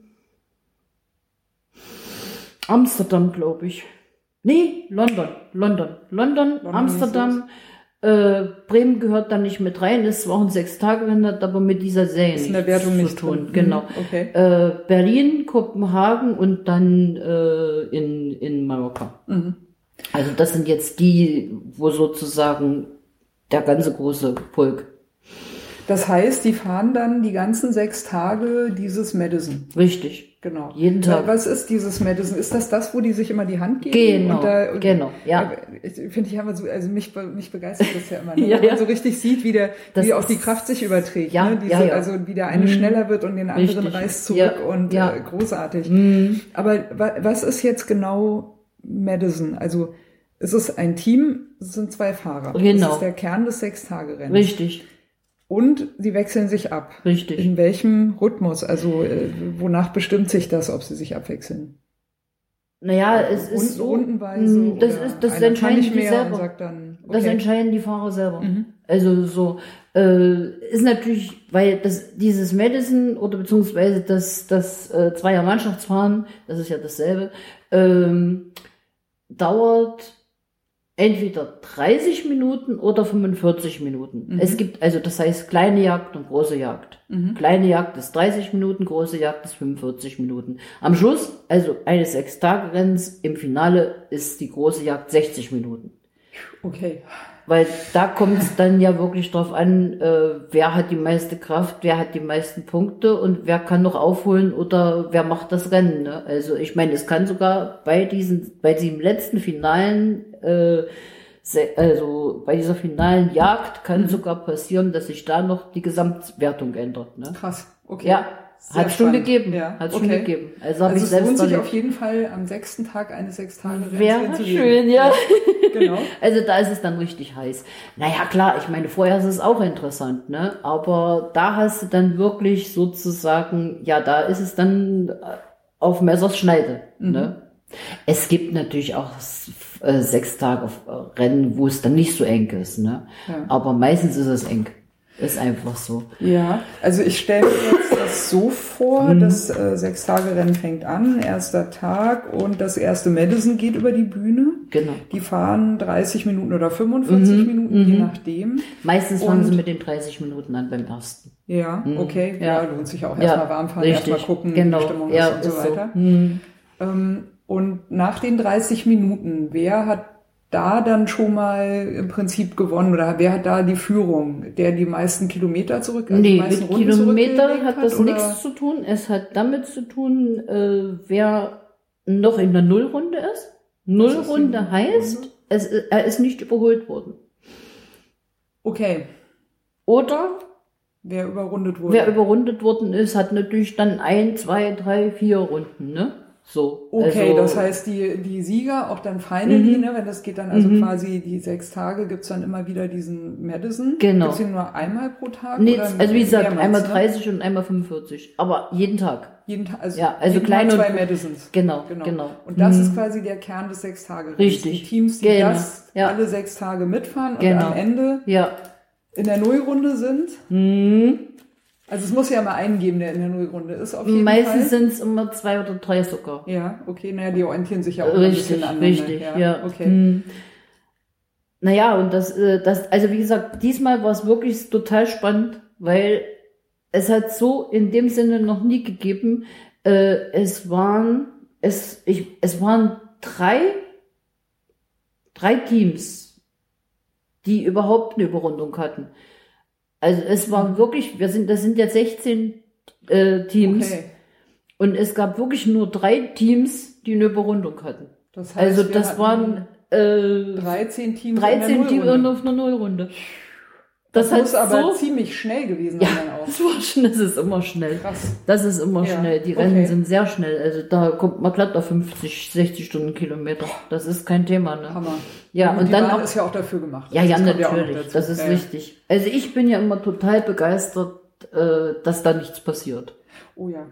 Speaker 3: Amsterdam, glaube ich. Nee, London, London, London,
Speaker 2: London
Speaker 3: Amsterdam. Äh, Bremen gehört da nicht mit rein, ist zwar auch ein sechs tage hat aber mit dieser Serie
Speaker 2: Ist
Speaker 3: nichts
Speaker 2: Wertung
Speaker 3: zu tun.
Speaker 2: drin.
Speaker 3: Genau.
Speaker 2: Mhm, Okay.
Speaker 3: Äh, Berlin, Kopenhagen und dann äh, in, in Mallorca.
Speaker 2: Mhm.
Speaker 3: Also das sind jetzt die, wo sozusagen der ganze große Pulk.
Speaker 2: Das heißt, die fahren dann die ganzen sechs Tage dieses Madison.
Speaker 3: Richtig.
Speaker 2: Genau.
Speaker 3: Jeden Tag.
Speaker 2: Was ist dieses Madison? Ist das das, wo die sich immer die Hand geben?
Speaker 3: Genau,
Speaker 2: Und da, und,
Speaker 3: genau, ja.
Speaker 2: Aber Ich finde, ich habe so, also mich, mich begeistert das ja immer, ne?
Speaker 3: Ja,
Speaker 2: wenn man so richtig sieht, wie der,
Speaker 3: Das
Speaker 2: wie auch die Kraft sich überträgt,
Speaker 3: Ja,
Speaker 2: ne? Diese,
Speaker 3: ja, ja.
Speaker 2: Also wie der eine
Speaker 3: Mhm.
Speaker 2: schneller wird und den anderen
Speaker 3: Richtig.
Speaker 2: reißt zurück
Speaker 3: Ja,
Speaker 2: und
Speaker 3: ja.
Speaker 2: Äh, großartig.
Speaker 3: Mhm.
Speaker 2: Aber wa was ist jetzt genau Madison? Also es ist ein Team, es sind zwei Fahrer.
Speaker 3: Genau.
Speaker 2: Das ist der Kern des Sechstagerennens.
Speaker 3: Richtig,
Speaker 2: Und sie wechseln sich ab.
Speaker 3: richtig.
Speaker 2: In welchem Rhythmus? Also äh, wonach bestimmt sich das, ob sie sich abwechseln?
Speaker 3: Naja, es ist
Speaker 2: Runden-
Speaker 3: so.
Speaker 2: rundenweise.
Speaker 3: mh, Das ist, das entscheiden die selber.
Speaker 2: Dann,
Speaker 3: Das
Speaker 2: okay.
Speaker 3: entscheiden die Fahrer selber.
Speaker 2: Mhm.
Speaker 3: Also so äh, ist natürlich, weil das dieses Madison oder beziehungsweise das das äh, Zweier Mannschaftsfahren, das ist ja dasselbe, ähm, dauert entweder 30 Minuten oder 45 Minuten.
Speaker 2: Mhm.
Speaker 3: Es gibt also das heißt kleine Jagd und große Jagd.
Speaker 2: Mhm.
Speaker 3: Kleine Jagd ist 30 Minuten, große Jagd ist 45 Minuten. Am Schluss, also eines Sechstagerenns im Finale, ist die große Jagd 60 Minuten.
Speaker 2: Okay.
Speaker 3: Weil da kommt es dann ja wirklich drauf an, äh, wer hat die meiste Kraft, wer hat die meisten Punkte und wer kann noch aufholen oder wer macht das Rennen. Ne? Also ich meine, es kann sogar bei diesen, bei diesem letzten finalen, äh, also bei dieser finalen Jagd kann sogar passieren, dass sich da noch die Gesamtwertung ändert. Ne?
Speaker 2: Krass. Okay.
Speaker 3: Ja, Hat schon gegeben.
Speaker 2: Ja,
Speaker 3: Hat schon
Speaker 2: okay.
Speaker 3: gegeben. Also habe
Speaker 2: Also
Speaker 3: ich
Speaker 2: es
Speaker 3: selbst
Speaker 2: lohnt sich auf jeden Fall am sechsten Tag eines sechs Tage
Speaker 3: Wäre
Speaker 2: zu
Speaker 3: schön, ja.
Speaker 2: Genau.
Speaker 3: Also da ist es dann richtig heiß. Naja, klar, ich meine, vorher ist es auch interessant, ne? Aber da hast du dann wirklich sozusagen, ja, da ist es dann äh, auf Messers Schneide,
Speaker 2: Mhm.
Speaker 3: ne? Es gibt natürlich auch äh, sechs Tage äh, Rennen, wo es dann nicht so eng ist, ne?
Speaker 2: Ja.
Speaker 3: Aber meistens ist es eng. Ist einfach so.
Speaker 2: Ja, also ich stelle mir jetzt das so vor,
Speaker 3: Mhm.
Speaker 2: das äh, Sechs-Tage-Rennen fängt an, erster Tag und das erste Madison geht über die Bühne.
Speaker 3: Genau.
Speaker 2: Die fahren 30 Minuten oder 45 Minuten, je nachdem.
Speaker 3: Meistens fangen
Speaker 2: Und-
Speaker 3: sie mit den 30 Minuten an beim ersten.
Speaker 2: Ja, okay. Ja,
Speaker 3: Ja.
Speaker 2: lohnt sich auch erstmal warm fahren, erstmal gucken,
Speaker 3: genau.
Speaker 2: Stimmung
Speaker 3: ja,
Speaker 2: ist und so weiter.
Speaker 3: So. Hm.
Speaker 2: Ähm, und nach den 30 Minuten, wer hat da dann schon mal im Prinzip gewonnen oder wer hat da die Führung? Der die meisten Kilometer zurück, also die
Speaker 3: Nee,
Speaker 2: meisten
Speaker 3: mit
Speaker 2: Runden
Speaker 3: Kilometer hat das
Speaker 2: oder?
Speaker 3: nichts zu tun. Es hat damit zu tun, äh, wer noch in der Nullrunde ist. Nullrunde
Speaker 2: eine
Speaker 3: heißt,
Speaker 2: Runde?
Speaker 3: es, er ist nicht überholt worden.
Speaker 2: Okay,
Speaker 3: Oder
Speaker 2: wer überrundet wurde.
Speaker 3: wer überrundet worden ist, hat natürlich dann ein, zwei, drei, vier Runden, ne? So.
Speaker 2: Okay,
Speaker 3: also,
Speaker 2: das heißt, die, die Sieger, auch dann Finally,
Speaker 3: Mhm.
Speaker 2: ne, wenn das geht dann also
Speaker 3: Mhm.
Speaker 2: quasi die sechs Tage, gibt's dann immer wieder diesen Madison.
Speaker 3: Genau.
Speaker 2: Gibt's den nur einmal pro Tag?
Speaker 3: Nee, also wie gesagt, einmal
Speaker 2: ne?
Speaker 3: 30 und einmal 45. Aber jeden Tag.
Speaker 2: Jeden Tag, also,
Speaker 3: Ja, also
Speaker 2: jeden
Speaker 3: kleine
Speaker 2: Tag
Speaker 3: und-
Speaker 2: zwei Madisons.
Speaker 3: Genau, genau.
Speaker 2: Und das
Speaker 3: Mhm.
Speaker 2: ist quasi der Kern des sechs Tage.
Speaker 3: Richtig.
Speaker 2: Die Teams, die
Speaker 3: Genau.
Speaker 2: das
Speaker 3: Ja.
Speaker 2: alle sechs Tage mitfahren
Speaker 3: Genau.
Speaker 2: und am Ende
Speaker 3: Ja.
Speaker 2: in der Nullrunde sind.
Speaker 3: Hm.
Speaker 2: Also es muss ja mal einen geben, der in der Nullrunde ist, auf jeden
Speaker 3: Meistens sind es immer zwei oder drei sogar.
Speaker 2: Ja, okay, naja, die orientieren sich ja auch ein bisschen
Speaker 3: Richtig,
Speaker 2: aneinander.
Speaker 3: richtig, ja.
Speaker 2: Okay.
Speaker 3: Hm. Naja, und das, äh, das, also wie gesagt, diesmal war es wirklich total spannend, weil es hat so in dem Sinne noch nie gegeben. Äh, es waren, es, ich, es waren drei, drei Teams, die überhaupt eine Überrundung hatten. Also es war wirklich, wir sind, das sind jetzt 16 äh, Teams.
Speaker 2: Okay.
Speaker 3: Und es gab wirklich nur drei Teams, die eine Überrundung hatten.
Speaker 2: Das heißt,
Speaker 3: Also das waren äh,
Speaker 2: 13 Teams
Speaker 3: 13
Speaker 2: in
Speaker 3: Teams
Speaker 2: der
Speaker 3: und
Speaker 2: Nullrunde.
Speaker 3: auf einer Nullrunde.
Speaker 2: Das,
Speaker 3: Das,
Speaker 2: muss
Speaker 3: hat
Speaker 2: aber
Speaker 3: so,
Speaker 2: ziemlich schnell gewesen
Speaker 3: ja,
Speaker 2: sein auch.
Speaker 3: das war schon, das ist immer schnell.
Speaker 2: Krass.
Speaker 3: Das ist immer
Speaker 2: Ja,
Speaker 3: schnell. Die
Speaker 2: okay.
Speaker 3: Rennen sind sehr schnell. Also da kommt man glatt auf 50, 60 Stundenkilometer. Das ist kein Thema, ne?
Speaker 2: Hammer.
Speaker 3: Ja,
Speaker 2: und,
Speaker 3: und
Speaker 2: die
Speaker 3: dann
Speaker 2: Bahn
Speaker 3: auch-
Speaker 2: ist ja auch dafür gemacht.
Speaker 3: Ja, ja, natürlich.
Speaker 2: dazu.
Speaker 3: das ist
Speaker 2: ja, ja.
Speaker 3: richtig. Also ich bin ja immer total begeistert, äh, dass da nichts passiert.
Speaker 2: Oh ja.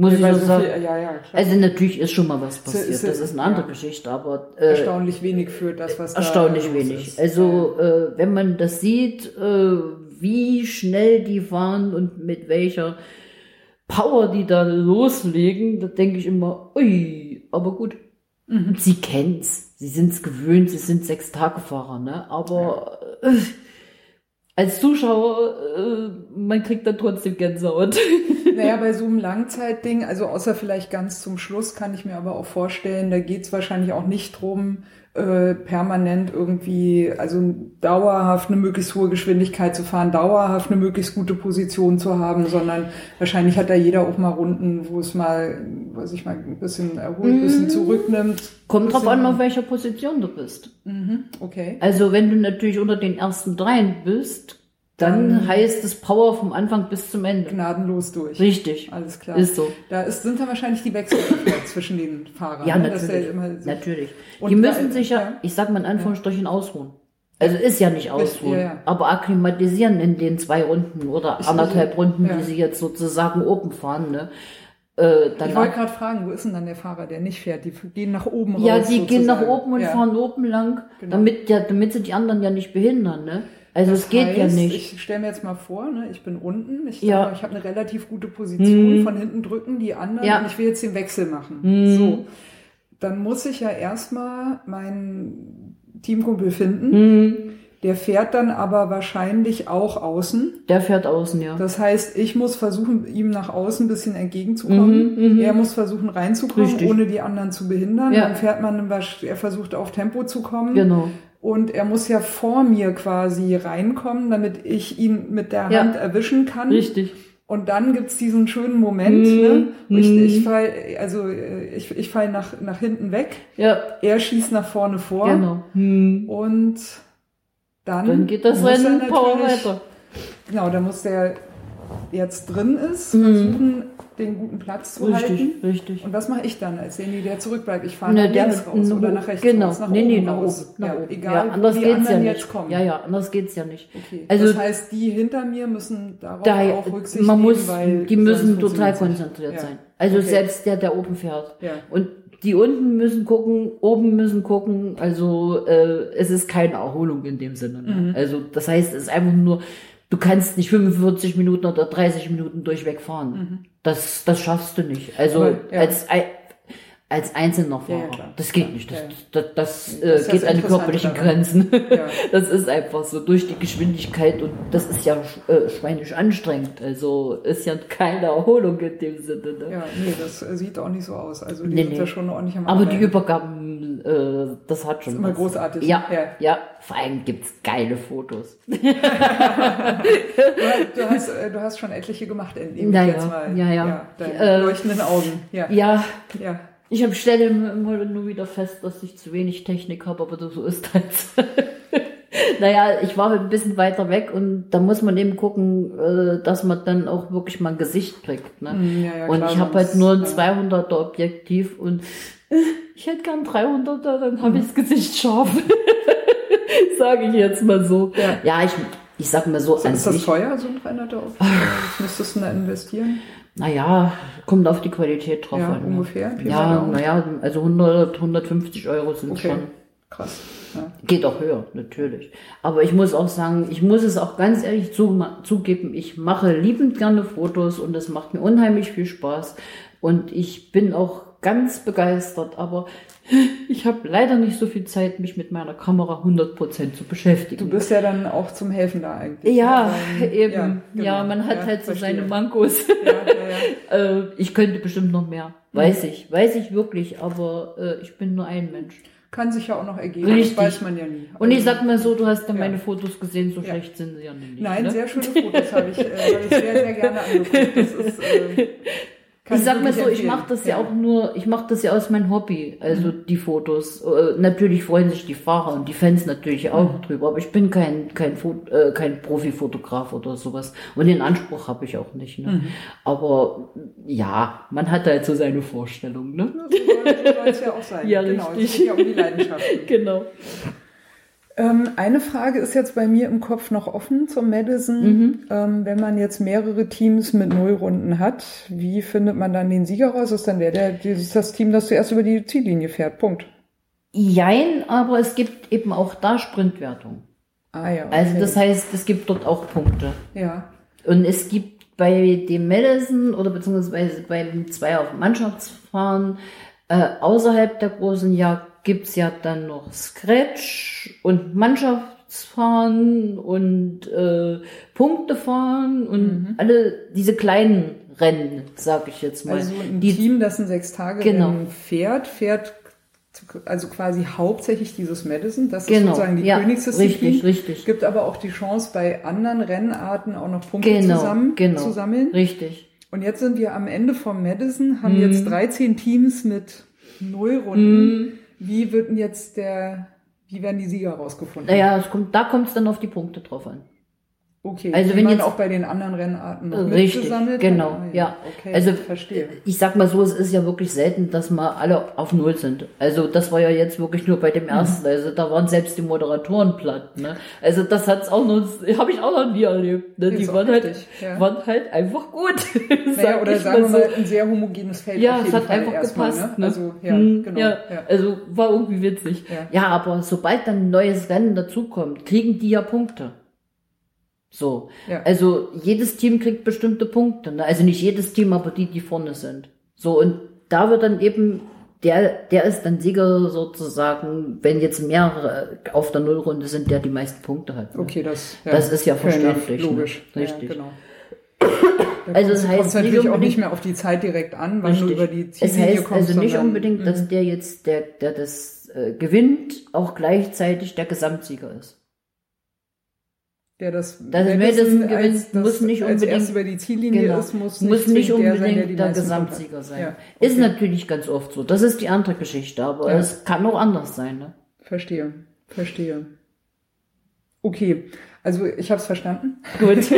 Speaker 3: Muss ich
Speaker 2: Weil
Speaker 3: so
Speaker 2: so
Speaker 3: sagen.
Speaker 2: viel, ja, ja.
Speaker 3: Also natürlich ist schon mal was
Speaker 2: ist-
Speaker 3: passiert. Das ist eine
Speaker 2: ja.
Speaker 3: andere Geschichte, aber äh,
Speaker 2: erstaunlich wenig für das, was da
Speaker 3: erstaunlich
Speaker 2: los
Speaker 3: wenig.
Speaker 2: Ist.
Speaker 3: Also äh, wenn man das sieht, äh, wie schnell die fahren und mit welcher Power die da loslegen, da denke ich immer, ui, aber gut.
Speaker 2: Mhm.
Speaker 3: Sie kennt's, sie sind's gewöhnt, sie sind sechs Tage Fahrer, ne? Aber äh, als Zuschauer, äh, man kriegt dann trotzdem Gänsehaut.
Speaker 2: Naja, bei so einem Langzeitding, also außer vielleicht ganz zum Schluss, kann ich mir aber auch vorstellen, da geht's wahrscheinlich auch nicht drum, äh, permanent irgendwie, also dauerhaft eine möglichst hohe Geschwindigkeit zu fahren, dauerhaft eine möglichst gute Position zu haben, sondern wahrscheinlich hat da jeder auch mal Runden, wo es mal, weiß ich mal, ein bisschen erholt, ein bisschen zurücknimmt.
Speaker 3: Kommt drauf an, auf welcher Position du bist.
Speaker 2: Mhm, okay.
Speaker 3: Also wenn du natürlich unter den ersten dreien bist, dann heißt es Power vom Anfang bis zum Ende.
Speaker 2: Gnadenlos durch.
Speaker 3: Richtig.
Speaker 2: Alles klar.
Speaker 3: Ist so.
Speaker 2: Da ist, sind dann wahrscheinlich die Wechsel zwischen den Fahrern.
Speaker 3: Ja,
Speaker 2: ne?
Speaker 3: Natürlich.
Speaker 2: immer sich-
Speaker 3: natürlich. Die
Speaker 2: da-
Speaker 3: müssen sich ja,
Speaker 2: ja.
Speaker 3: ich sag mal in Anführungsstrichen, ausruhen. Also ist ja nicht ausruhen,
Speaker 2: ja, ja.
Speaker 3: aber akklimatisieren in den zwei Runden oder
Speaker 2: Ich-
Speaker 3: anderthalb Runden,
Speaker 2: ja.
Speaker 3: die sie jetzt sozusagen oben fahren. Ne? Äh,
Speaker 2: Ich wollte gerade fragen, wo ist denn dann der Fahrer, der nicht fährt? Die gehen nach oben raus.
Speaker 3: ja, die gehen nach
Speaker 2: sozusagen.
Speaker 3: oben und
Speaker 2: Ja.
Speaker 3: fahren oben lang,
Speaker 2: Genau.
Speaker 3: damit, ja, damit sie die anderen ja nicht behindern. Ne? Also
Speaker 2: Das
Speaker 3: es geht ja
Speaker 2: heißt,
Speaker 3: nicht.
Speaker 2: Ich stelle mir jetzt mal vor, ne, ich bin unten, ich,
Speaker 3: Ja.
Speaker 2: ich habe eine relativ gute Position,
Speaker 3: Mhm.
Speaker 2: von hinten drücken die anderen
Speaker 3: Ja.
Speaker 2: und ich will jetzt den Wechsel machen.
Speaker 3: Mhm.
Speaker 2: So, dann muss ich ja erstmal meinen Teamkumpel finden.
Speaker 3: Hm,
Speaker 2: Der fährt dann aber wahrscheinlich auch außen.
Speaker 3: der fährt außen, ja.
Speaker 2: Das heißt, ich muss versuchen, ihm nach außen ein bisschen entgegenzukommen.
Speaker 3: Mhm, mhm.
Speaker 2: Er muss versuchen reinzukommen,
Speaker 3: Richtig.
Speaker 2: ohne die anderen zu behindern.
Speaker 3: Ja.
Speaker 2: Dann fährt man, er versucht auf Tempo zu kommen.
Speaker 3: Genau.
Speaker 2: Und er muss ja vor mir quasi reinkommen, damit ich ihn mit der
Speaker 3: Ja.
Speaker 2: Hand erwischen kann.
Speaker 3: Richtig.
Speaker 2: Und dann gibt's diesen schönen Moment,
Speaker 3: Mhm.
Speaker 2: ne? wo ich,
Speaker 3: Mhm.
Speaker 2: ich fall, also äh, ich, ich fall nach, nach hinten weg,
Speaker 3: Ja,
Speaker 2: er schießt nach vorne vor
Speaker 3: genau. Hm.
Speaker 2: und dann,
Speaker 3: Dann geht das Rennen Power weiter.
Speaker 2: Genau, da muss der jetzt drin ist, versuchen, den guten Platz zu.
Speaker 3: Richtig,
Speaker 2: halten.
Speaker 3: richtig.
Speaker 2: Und was mache ich dann als derjenige, der zurückbleibt? Ich fahre nach links raus oder nach rechts
Speaker 3: genau.
Speaker 2: raus, nach
Speaker 3: nee,
Speaker 2: oben
Speaker 3: nee, nach
Speaker 2: raus.
Speaker 3: oben.
Speaker 2: Ja,
Speaker 3: oben.
Speaker 2: Egal,
Speaker 3: ja, anders
Speaker 2: wo die
Speaker 3: geht's
Speaker 2: anderen
Speaker 3: ja
Speaker 2: jetzt
Speaker 3: nicht.
Speaker 2: kommen.
Speaker 3: Ja, ja, anders geht's ja nicht.
Speaker 2: Okay.
Speaker 3: Also
Speaker 2: das heißt, die hinter mir müssen darauf
Speaker 3: da,
Speaker 2: auch Rücksicht
Speaker 3: man
Speaker 2: nehmen,
Speaker 3: muss,
Speaker 2: weil
Speaker 3: die müssen total konzentriert
Speaker 2: Ja.
Speaker 3: sein. Also
Speaker 2: Okay.
Speaker 3: selbst der, der oben fährt.
Speaker 2: Ja.
Speaker 3: Und die unten müssen gucken, oben müssen gucken. Also äh, es ist keine Erholung in dem Sinne. Ne?
Speaker 2: Mhm.
Speaker 3: Also das heißt, es ist einfach nur, du kannst nicht 45 Minuten oder 30 Minuten durchweg fahren. Das, das schaffst du nicht. Also
Speaker 2: Mhm. Ja.
Speaker 3: als Als einzelner
Speaker 2: Ja, ja,
Speaker 3: Fahrer.
Speaker 2: klar.
Speaker 3: das geht nicht. Das,
Speaker 2: Ja, ja.
Speaker 3: das, das,
Speaker 2: Das
Speaker 3: äh,
Speaker 2: das
Speaker 3: geht an die körperlichen
Speaker 2: daran.
Speaker 3: Grenzen.
Speaker 2: Ja.
Speaker 3: Das ist einfach so durch die Geschwindigkeit und das ist ja äh, schweinisch anstrengend. Also ist ja keine Erholung in dem Sinne. Ne?
Speaker 2: Ja, nee, das sieht auch nicht so aus. Also die
Speaker 3: Nee,
Speaker 2: sind
Speaker 3: nee.
Speaker 2: ja schon ordentlich am
Speaker 3: Aber die
Speaker 2: Arbeiten.
Speaker 3: Übergaben, äh, das hat schon.
Speaker 2: Ist immer
Speaker 3: was.
Speaker 2: großartig.
Speaker 3: Ja,
Speaker 2: Ja.
Speaker 3: ja, Vor allem gibt's geile Fotos.
Speaker 2: Du, hast, äh, du hast schon etliche gemacht, ich
Speaker 3: Naja,
Speaker 2: jetzt mal.
Speaker 3: ja, ja.
Speaker 2: deine
Speaker 3: Äh,
Speaker 2: leuchtenden Augen. Ja.
Speaker 3: Ja,
Speaker 2: ja.
Speaker 3: Ich stelle immer nur wieder fest, dass ich zu wenig Technik habe, aber so ist das. naja, ich war ein bisschen weiter weg und da muss man eben gucken, äh, dass man dann auch wirklich mal ein Gesicht kriegt. Ne?
Speaker 2: Mm, ja, ja,
Speaker 3: und
Speaker 2: klar,
Speaker 3: ich habe halt nur ein
Speaker 2: ja.
Speaker 3: 200er Objektiv und äh, ich hätte gern 300er, dann habe ich das Gesicht scharf. Sage ich jetzt mal so.
Speaker 2: Ja.
Speaker 3: Ja, ich, ich sag mal so, an
Speaker 2: Ist das
Speaker 3: sich,
Speaker 2: teuer, so ein 300er auf? Was müsstest du da investieren?
Speaker 3: Naja, kommt auf die Qualität drauf
Speaker 2: Ja,
Speaker 3: an.
Speaker 2: ungefähr.
Speaker 3: Ja, naja, also 100, 150 Euro sind
Speaker 2: Okay.
Speaker 3: schon.
Speaker 2: Krass. Ja.
Speaker 3: Geht auch höher, natürlich. Aber ich muss auch sagen, ich muss es auch ganz ehrlich zu, zugeben, ich mache liebend gerne Fotos und es macht mir unheimlich viel Spaß. Und ich bin auch ganz begeistert, aber ich habe leider nicht so viel Zeit, mich mit meiner Kamera 100% zu beschäftigen.
Speaker 2: Du bist ja dann auch zum Helfen da eigentlich.
Speaker 3: ja?
Speaker 2: Weil-
Speaker 3: eben. Ja,
Speaker 2: genau.
Speaker 3: man hat
Speaker 2: Ja,
Speaker 3: halt so
Speaker 2: verstehe.
Speaker 3: seine Mankos.
Speaker 2: Ja, ja, ja.
Speaker 3: äh, ich könnte bestimmt noch mehr. Weiß ich, weiß ich wirklich, aber äh, ich bin nur ein Mensch.
Speaker 2: Kann sich ja auch noch ergeben.
Speaker 3: Richtig.
Speaker 2: Das weiß man ja nie.
Speaker 3: Und ich
Speaker 2: Also-
Speaker 3: sag mal so, du hast ja
Speaker 2: Ja.
Speaker 3: meine Fotos gesehen, so
Speaker 2: Ja.
Speaker 3: schlecht sind sie ja nicht.
Speaker 2: Nein,
Speaker 3: ne?
Speaker 2: sehr schöne Fotos habe ich, äh, habe ich sehr, sehr gerne angeguckt. Das ist, äh,
Speaker 3: ich sag mal so, ich mache das ja. auch nur, ich mache das ja aus meinem Hobby, also die Fotos. Äh, natürlich freuen sich die Fahrer und die Fans natürlich auch drüber, aber ich bin kein kein, Fot äh, kein Profifotograf oder sowas und den Anspruch habe ich auch nicht. Ne? Aber ja, man hat halt so seine Vorstellung, ne?
Speaker 2: Soll so soll es ja auch sein.
Speaker 3: Ja,
Speaker 2: genau,
Speaker 3: richtig.
Speaker 2: Es geht ja um die Leidenschaften.
Speaker 3: genau.
Speaker 2: Ähm, eine Frage ist jetzt bei mir im Kopf noch offen zum Madison.
Speaker 3: Mhm.
Speaker 2: Ähm, wenn man jetzt mehrere Teams mit Nullrunden hat, wie findet man dann den Sieger raus? Ist dann der, der dieses das Team, das zuerst über die Ziellinie fährt? Punkt.
Speaker 3: Jein, aber es gibt eben auch da Sprintwertung.
Speaker 2: Ah ja. Okay.
Speaker 3: Also das heißt, es gibt dort auch Punkte.
Speaker 2: ja.
Speaker 3: Und es gibt bei dem Madison oder beziehungsweise beim Zweier auf Mannschaftsfahren äh, außerhalb der großen Jagd gibt's ja dann noch Scratch und Mannschaftsfahren und äh, Punktefahren und alle diese kleinen Rennen, sag ich jetzt mal.
Speaker 2: Also ein
Speaker 3: die,
Speaker 2: Team, das ein sechs Tage
Speaker 3: Genau.
Speaker 2: fährt, fährt also quasi hauptsächlich dieses Madison. Das ist
Speaker 3: Genau,
Speaker 2: sozusagen die
Speaker 3: ja,
Speaker 2: Königsdisziplin.
Speaker 3: richtig, richtig.
Speaker 2: Gibt aber auch die Chance, bei anderen Rennarten auch noch Punkte
Speaker 3: genau,
Speaker 2: zusammen
Speaker 3: genau,
Speaker 2: zu sammeln.
Speaker 3: Richtig.
Speaker 2: Und jetzt sind wir am Ende vom Madison, haben
Speaker 3: Mhm.
Speaker 2: jetzt 13 Teams mit null Runden. Wie wird denn jetzt der, wie werden die Sieger rausgefunden?
Speaker 3: Naja, kommt, da kommt es dann auf die Punkte drauf an.
Speaker 2: Okay,
Speaker 3: Also wenn
Speaker 2: man
Speaker 3: jetzt-
Speaker 2: auch bei den anderen Rennarten noch
Speaker 3: Richtig, genau,
Speaker 2: hat?
Speaker 3: Ja.
Speaker 2: Okay,
Speaker 3: Also
Speaker 2: verstehe.
Speaker 3: ich sag mal so, es ist ja wirklich selten, dass mal alle auf Null sind. Also das war ja jetzt wirklich nur bei dem
Speaker 2: Mhm.
Speaker 3: ersten. Also da waren selbst die Moderatoren platt. Ne? Also das hat's auch noch, habe ich auch noch nie erlebt. Ne? Die waren halt,
Speaker 2: ja.
Speaker 3: waren halt einfach gut.
Speaker 2: Naja,
Speaker 3: sag
Speaker 2: oder
Speaker 3: ich
Speaker 2: sagen wir
Speaker 3: so.
Speaker 2: mal ein sehr homogenes Feld.
Speaker 3: Ja,
Speaker 2: auf
Speaker 3: es hat
Speaker 2: Fall
Speaker 3: einfach gepasst.
Speaker 2: Ne?
Speaker 3: Ne?
Speaker 2: Also, ja,
Speaker 3: Hm,
Speaker 2: genau.
Speaker 3: ja,
Speaker 2: Ja.
Speaker 3: Also war irgendwie witzig.
Speaker 2: Ja.
Speaker 3: Ja. aber sobald dann ein neues Rennen dazukommt, kriegen die ja Punkte. So.
Speaker 2: Ja.
Speaker 3: Also jedes Team kriegt bestimmte Punkte. Ne? Also nicht jedes Team, aber die, die vorne sind. So, und da wird dann eben, der, der ist dann Sieger sozusagen, wenn jetzt mehrere auf der Nullrunde sind, der die meisten Punkte hat. Ne?
Speaker 2: Okay, das, ja,
Speaker 3: Das ist ja verständlich, ne?
Speaker 2: Logisch.
Speaker 3: Richtig.
Speaker 2: Ja, genau.
Speaker 3: Also es
Speaker 2: es
Speaker 3: heißt
Speaker 2: natürlich auch nicht mehr auf die Zeit direkt an, wann du über die
Speaker 3: es
Speaker 2: Ziellinie
Speaker 3: heißt
Speaker 2: kommst.
Speaker 3: also nicht
Speaker 2: sondern-
Speaker 3: unbedingt, dass der jetzt, der, der das äh, gewinnt, auch gleichzeitig der Gesamtsieger ist.
Speaker 2: Der das,
Speaker 3: Das Madison gewinnt,
Speaker 2: das
Speaker 3: muss nicht unbedingt-
Speaker 2: erst über die Ziellinie
Speaker 3: Genau.
Speaker 2: ist, muss
Speaker 3: Muss
Speaker 2: nicht,
Speaker 3: nicht
Speaker 2: zwingend der,
Speaker 3: unbedingt
Speaker 2: sein, der,
Speaker 3: der Gesamtsieger sein.
Speaker 2: Ja,
Speaker 3: Ist
Speaker 2: okay.
Speaker 3: natürlich ganz oft so. Das ist die andere Geschichte, aber
Speaker 2: Ja.
Speaker 3: es kann auch anders sein. Ne?
Speaker 2: Verstehe, verstehe. Okay, Also ich habe es verstanden.
Speaker 3: Gut.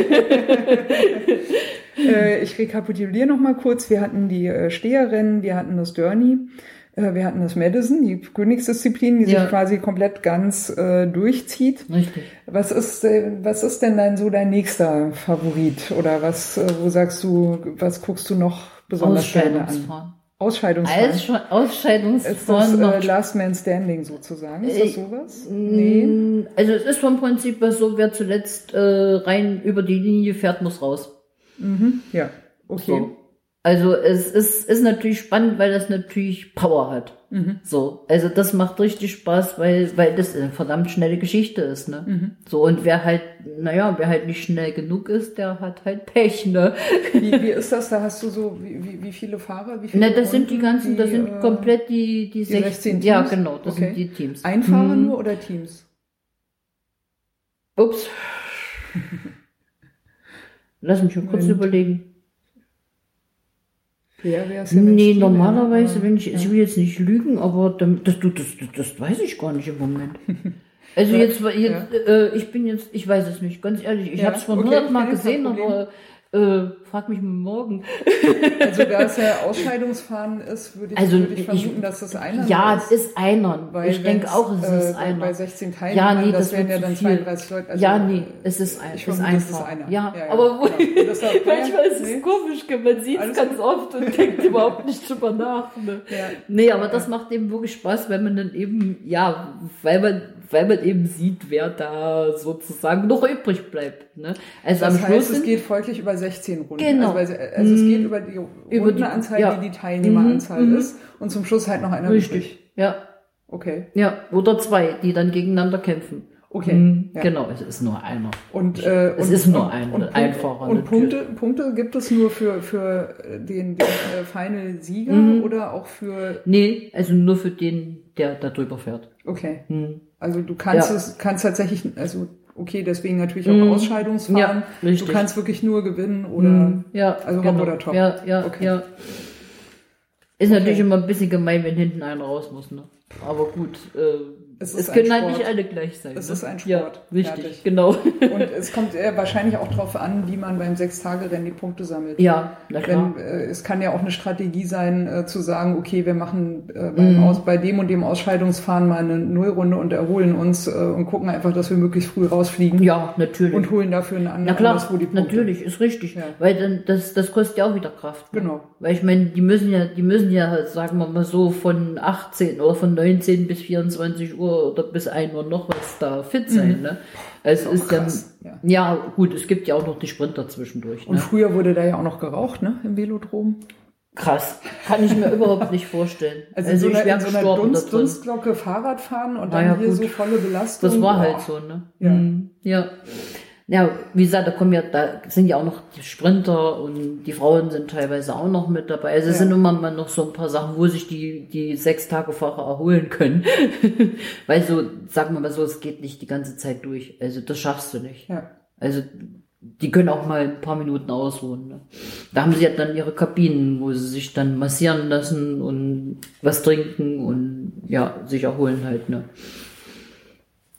Speaker 2: Äh, ich rekapituliere noch mal kurz. Wir hatten die äh, Steherrennen, wir hatten das Journey, äh, wir hatten das Madison, die Königsdisziplin, die
Speaker 3: Ja.
Speaker 2: sich quasi komplett ganz äh, durchzieht.
Speaker 3: Richtig.
Speaker 2: Was ist, äh, was ist denn dann so dein nächster Favorit? Oder was, äh, wo sagst du, was guckst du noch besonders gerne an?
Speaker 3: Ausscheidungsfahren.
Speaker 2: Ausscheidungsfahren.
Speaker 3: Als
Speaker 2: Ist das
Speaker 3: Ausscheidungsfahren
Speaker 2: äh, Last Man Standing sozusagen? Ist
Speaker 3: Äh,
Speaker 2: das sowas? Nee.
Speaker 3: Also es ist vom Prinzip her so, wer zuletzt äh, rein über die Linie fährt, muss raus.
Speaker 2: Mhm. Ja. Okay.
Speaker 3: So. Also es ist, ist natürlich spannend, weil das natürlich Power hat.
Speaker 2: Mhm.
Speaker 3: So, also das macht richtig Spaß, weil, weil das eine verdammt schnelle Geschichte ist, ne?
Speaker 2: Mhm.
Speaker 3: So, und wer halt, naja, wer halt nicht schnell genug ist, der hat halt Pech, ne?
Speaker 2: Wie, wie ist das? Da hast du so, wie, wie, wie viele Fahrer? Wie viele
Speaker 3: Na, das sind die ganzen, das
Speaker 2: die,
Speaker 3: sind
Speaker 2: äh,
Speaker 3: komplett die, die,
Speaker 2: 16 Teams?
Speaker 3: Ja, genau, das
Speaker 2: Okay.
Speaker 3: sind die Teams.
Speaker 2: Ein Fahrer
Speaker 3: Mhm.
Speaker 2: nur oder Teams?
Speaker 3: Ups. Lass mich mal kurz
Speaker 2: Moment.
Speaker 3: überlegen.
Speaker 2: Wer wäre es ja,
Speaker 3: Nee, normalerweise, wenn ich,
Speaker 2: Ja.
Speaker 3: ich will jetzt nicht lügen, aber das, das, das, das weiß ich gar nicht im Moment. Also
Speaker 2: Ja,
Speaker 3: jetzt, jetzt äh, ich bin jetzt, ich weiß es nicht, ganz ehrlich. Ich
Speaker 2: Ja,
Speaker 3: habe es schon
Speaker 2: okay,
Speaker 3: hundertmal
Speaker 2: kein
Speaker 3: gesehen, aber äh, frag mich morgen.
Speaker 2: Also da es ja Ausscheidungsfahren ist, würde ich,
Speaker 3: Also,
Speaker 2: würde ich
Speaker 3: ich-
Speaker 2: vermuten, dass das einer
Speaker 3: Ja,
Speaker 2: ist.
Speaker 3: es ist einer.
Speaker 2: Weil
Speaker 3: ich denke auch, es
Speaker 2: äh,
Speaker 3: ist
Speaker 2: bei-
Speaker 3: einer.
Speaker 2: Bei 16 Teilnehmern,
Speaker 3: Ja, nee,
Speaker 2: das,
Speaker 3: das
Speaker 2: wären ja dann
Speaker 3: zu viel.
Speaker 2: 32 Leute. Also,
Speaker 3: ja, nee,
Speaker 2: äh,
Speaker 3: es ist, ein,
Speaker 2: ich
Speaker 3: ist
Speaker 2: vermute, es ist
Speaker 3: einfach.
Speaker 2: einer.
Speaker 3: Ja,
Speaker 2: Ja, ja,
Speaker 3: aber wo, manchmal ist es
Speaker 2: nee.
Speaker 3: komisch, man sieht es ganz oft und denkt überhaupt nicht drüber nach. Ne?
Speaker 2: Ja.
Speaker 3: Nee, aber das macht eben wirklich Spaß, wenn man dann eben, ja, weil man, weil man eben sieht, wer da sozusagen noch übrig bleibt. Ne? Also
Speaker 2: Das
Speaker 3: am Schluss
Speaker 2: heißt, es
Speaker 3: sind,
Speaker 2: geht folglich über 16 Runden.
Speaker 3: Genau.
Speaker 2: Also, also es
Speaker 3: Mhm.
Speaker 2: geht über die
Speaker 3: Über die-
Speaker 2: Rundenanzahl,
Speaker 3: ja.
Speaker 2: die die Teilnehmeranzahl
Speaker 3: Mhm, mhm.
Speaker 2: ist. Und zum Schluss halt noch einer
Speaker 3: richtig.
Speaker 2: übrig.
Speaker 3: Ja,
Speaker 2: Okay.
Speaker 3: ja, oder zwei, die dann gegeneinander kämpfen.
Speaker 2: Okay.
Speaker 3: Mhm,
Speaker 2: Ja.
Speaker 3: Genau, es ist nur einer.
Speaker 2: Und, äh,
Speaker 3: Es
Speaker 2: und,
Speaker 3: ist nur
Speaker 2: und,
Speaker 3: ein-
Speaker 2: und Punkte,
Speaker 3: einfacher,
Speaker 2: Und
Speaker 3: natürlich.
Speaker 2: Punkte, Punkte gibt es nur für, für den, den äh, Final-Sieger
Speaker 3: Mhm.
Speaker 2: oder auch für.
Speaker 3: Nee, also nur für den, der da drüber fährt.
Speaker 2: Okay.
Speaker 3: Mhm.
Speaker 2: Also du kannst
Speaker 3: Ja.
Speaker 2: es, kannst tatsächlich, also okay, deswegen natürlich auch
Speaker 3: Mhm.
Speaker 2: Ausscheidungsfahren.
Speaker 3: Ja, richtig.
Speaker 2: Du kannst wirklich nur gewinnen oder.
Speaker 3: Mhm. Ja,
Speaker 2: also Hop
Speaker 3: genau.
Speaker 2: oder Top.
Speaker 3: Ja, ja,
Speaker 2: Okay.
Speaker 3: ja. Ist natürlich
Speaker 2: Okay.
Speaker 3: immer ein bisschen gemein, wenn hinten einer raus muss, ne? Aber gut, äh,
Speaker 2: Es
Speaker 3: es, können halt nicht alle gleich sein.
Speaker 2: Es
Speaker 3: ne?
Speaker 2: ist ein
Speaker 3: Ja,
Speaker 2: Sport.
Speaker 3: richtig,
Speaker 2: Fertig.
Speaker 3: genau.
Speaker 2: Und es kommt äh, wahrscheinlich auch darauf an, wie man beim Sechstagerennen die Punkte sammelt.
Speaker 3: ja, na klar.
Speaker 2: Wenn, äh, es kann ja auch eine Strategie sein, äh, zu sagen, okay, wir machen äh, beim
Speaker 3: Mhm.
Speaker 2: Aus, bei dem und dem Ausscheidungsfahren mal eine Nullrunde und erholen uns äh, und gucken einfach, dass wir möglichst früh rausfliegen
Speaker 3: ja, natürlich.
Speaker 2: und holen dafür einen anderen
Speaker 3: na klar,
Speaker 2: anderswo die Punkte.
Speaker 3: natürlich, ist richtig.
Speaker 2: Ja.
Speaker 3: Weil dann, das, das kostet ja auch wieder Kraft. Ne?
Speaker 2: Genau.
Speaker 3: Weil ich meine, die müssen ja, die müssen ja, sagen wir mal so, von 18 oder von 19 bis 24 Uhr oder bis 1 Uhr noch was da fit sein, ne? Es
Speaker 2: Auch
Speaker 3: ist ja,
Speaker 2: krass, ja.
Speaker 3: ja, gut, es gibt ja auch noch die Sprinter zwischendurch,
Speaker 2: Und
Speaker 3: ne?
Speaker 2: früher wurde da ja auch noch geraucht, ne, im Velodrom.
Speaker 3: Krass. Kann ich mir überhaupt nicht vorstellen.
Speaker 2: Also, in so
Speaker 3: ich
Speaker 2: einer, in so einer Dunst. Dunstglocke Fahrrad fahren und dann
Speaker 3: Naja,
Speaker 2: hier
Speaker 3: gut.
Speaker 2: so volle Belastung.
Speaker 3: Das war halt so, ne?
Speaker 2: Ja.
Speaker 3: Mhm. Ja. Ja, wie gesagt, da kommen ja, da sind ja auch noch die Sprinter und die Frauen sind teilweise auch noch mit dabei. Also es
Speaker 2: Ja.
Speaker 3: sind immer mal noch so ein paar Sachen, wo sich die, die sechs Tage Fahrer erholen können. Weil so, sagen wir mal so, es geht nicht die ganze Zeit durch. Also das schaffst du nicht.
Speaker 2: Ja.
Speaker 3: Also die können auch mal ein paar Minuten ausruhen. Ne? Da haben sie ja dann ihre Kabinen, wo sie sich dann massieren lassen und was trinken und ja, sich erholen halt. Ne?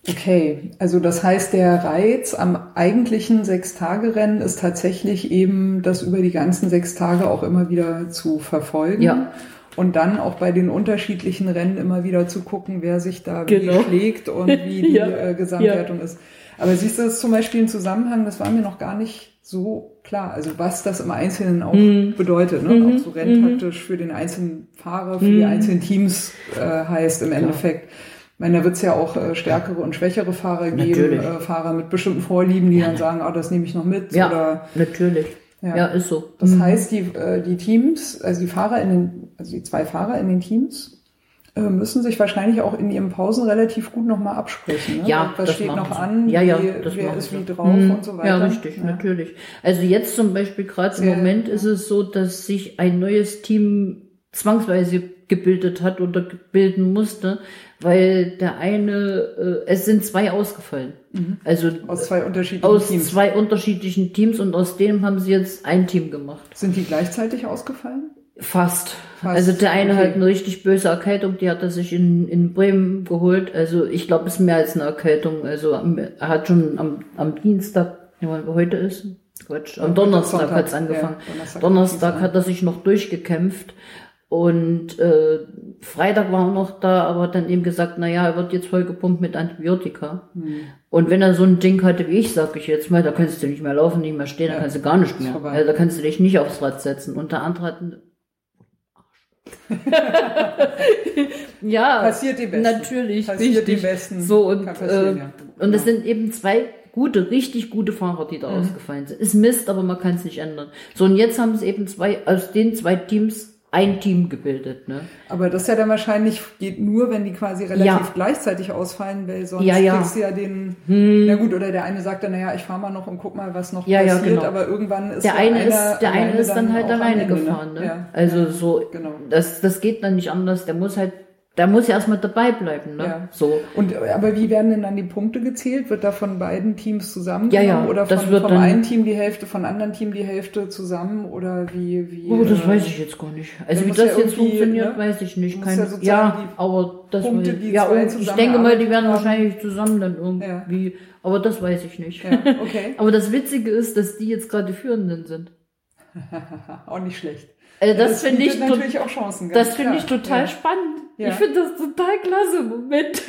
Speaker 2: Okay, also das heißt, der Reiz am eigentlichen Sechstagerennen ist tatsächlich eben, das über die ganzen sechs Tage auch immer wieder zu verfolgen.
Speaker 3: Ja.
Speaker 2: Und dann auch bei den unterschiedlichen Rennen immer wieder zu gucken, wer sich da
Speaker 3: Genau.
Speaker 2: wie schlägt und wie die
Speaker 3: Ja.
Speaker 2: äh, Gesamtwertung ist. Aber siehst du, das ist zum Beispiel ein Zusammenhang, das war mir noch gar nicht so klar. Also was das im Einzelnen auch
Speaker 3: Mhm.
Speaker 2: bedeutet, ne?
Speaker 3: Mhm.
Speaker 2: auch so renntaktisch für den einzelnen Fahrer, für die
Speaker 3: Mhm.
Speaker 2: einzelnen Teams äh, heißt im Endeffekt. Ich meine, da wird es ja auch äh, stärkere und schwächere Fahrer geben, äh, Fahrer mit bestimmten Vorlieben, die dann sagen, ah, das nehme ich noch mit.
Speaker 3: Ja,
Speaker 2: Oder
Speaker 3: natürlich.
Speaker 2: Ja.
Speaker 3: Ja, ist so.
Speaker 2: das
Speaker 3: Mhm.
Speaker 2: heißt, die, äh, die Teams, also die Fahrer in den, also die zwei Fahrer in den Teams, äh, müssen sich wahrscheinlich auch in ihren Pausen relativ gut nochmal absprechen. Ne?
Speaker 3: Ja,
Speaker 2: was
Speaker 3: das
Speaker 2: steht noch
Speaker 3: sie.
Speaker 2: an,
Speaker 3: Ja, ja,
Speaker 2: wie,
Speaker 3: das
Speaker 2: wer ist
Speaker 3: sie.
Speaker 2: wie drauf
Speaker 3: Mhm.
Speaker 2: und so weiter.
Speaker 3: Ja, richtig,
Speaker 2: Ja.
Speaker 3: natürlich. Also jetzt zum Beispiel gerade im Moment ist es so, dass sich ein neues Team zwangsweise gebildet hat oder bilden musste, weil der eine, äh, es sind zwei ausgefallen. Also
Speaker 2: Mhm. Aus zwei unterschiedlichen
Speaker 3: aus
Speaker 2: Teams.
Speaker 3: zwei unterschiedlichen Teams und aus dem haben sie jetzt ein Team gemacht.
Speaker 2: Sind die gleichzeitig ausgefallen?
Speaker 3: Fast.
Speaker 2: Fast,
Speaker 3: Also der eine
Speaker 2: okay.
Speaker 3: hat eine richtig böse Erkältung, die hat er sich in, in Bremen geholt. Also ich glaube, es ist mehr als eine Erkältung. Also er hat schon am, am Dienstag, heute ist, Quatsch, am Donnerstag hat es angefangen.
Speaker 2: ja, Donnerstag
Speaker 3: Donnerstag hat er sich noch durchgekämpft. Und äh, Freitag war er noch da, aber hat dann eben gesagt, na ja, er wird jetzt voll gepumpt mit Antibiotika.
Speaker 2: Hm.
Speaker 3: Und wenn er so ein Ding hatte wie ich, sag ich jetzt mal, da kannst du nicht mehr laufen, nicht mehr stehen, da
Speaker 2: Ja,
Speaker 3: kannst du gar nicht mehr. Also da kannst du dich nicht aufs Rad setzen. Und der andere hat einen ja,
Speaker 2: Passiert die Besten.
Speaker 3: natürlich,
Speaker 2: Passiert die. Besten.
Speaker 3: So und
Speaker 2: Kann passieren,
Speaker 3: äh,
Speaker 2: ja.
Speaker 3: und es sind eben zwei gute, richtig gute Fahrer, die da
Speaker 2: Mhm.
Speaker 3: ausgefallen sind. Ist Mist, aber man kann es nicht ändern. So und jetzt haben es eben zwei aus den zwei Teams ein Team gebildet, ne?
Speaker 2: Aber das ja dann wahrscheinlich geht nur, wenn die quasi relativ
Speaker 3: Ja.
Speaker 2: gleichzeitig ausfallen, weil sonst
Speaker 3: Ja, ja.
Speaker 2: kriegst du ja den, na gut, oder der eine sagt dann, naja, ich fahr mal noch und guck mal, was noch
Speaker 3: Ja, ja,
Speaker 2: passiert,
Speaker 3: genau.
Speaker 2: aber irgendwann ist
Speaker 3: Der
Speaker 2: ja
Speaker 3: eine ist, der eine ist dann halt
Speaker 2: auch am
Speaker 3: alleine
Speaker 2: Ende,
Speaker 3: gefahren, ne?
Speaker 2: Ja.
Speaker 3: Also so,
Speaker 2: Genau.
Speaker 3: das, das geht dann nicht anders. Der muss halt, der muss ja erstmal dabei bleiben, ne?
Speaker 2: Ja.
Speaker 3: So.
Speaker 2: Und aber wie werden denn dann die Punkte gezählt? Wird da von beiden Teams zusammengenommen
Speaker 3: Ja, ja,
Speaker 2: oder
Speaker 3: das
Speaker 2: von,
Speaker 3: wird
Speaker 2: vom einen Team die Hälfte, von anderen Team die Hälfte zusammen oder wie wie?
Speaker 3: Oh, das
Speaker 2: äh,
Speaker 3: weiß ich jetzt gar nicht. Also wie das
Speaker 2: ja
Speaker 3: jetzt funktioniert,
Speaker 2: ne?
Speaker 3: weiß ich nicht. Keine,
Speaker 2: ja
Speaker 3: ja, aber das
Speaker 2: Punkte,
Speaker 3: weiß ich. Ja, und ich denke mal, die werden wahrscheinlich zusammen dann irgendwie. Aber das weiß ich nicht.
Speaker 2: Okay.
Speaker 3: aber das Witzige ist, dass die jetzt gerade die Führenden sind.
Speaker 2: auch nicht schlecht.
Speaker 3: Also das, finde ich,
Speaker 2: natürlich auch Chancen.
Speaker 3: das finde ich total spannend.
Speaker 2: Ja.
Speaker 3: Ich finde das total klasse im Moment.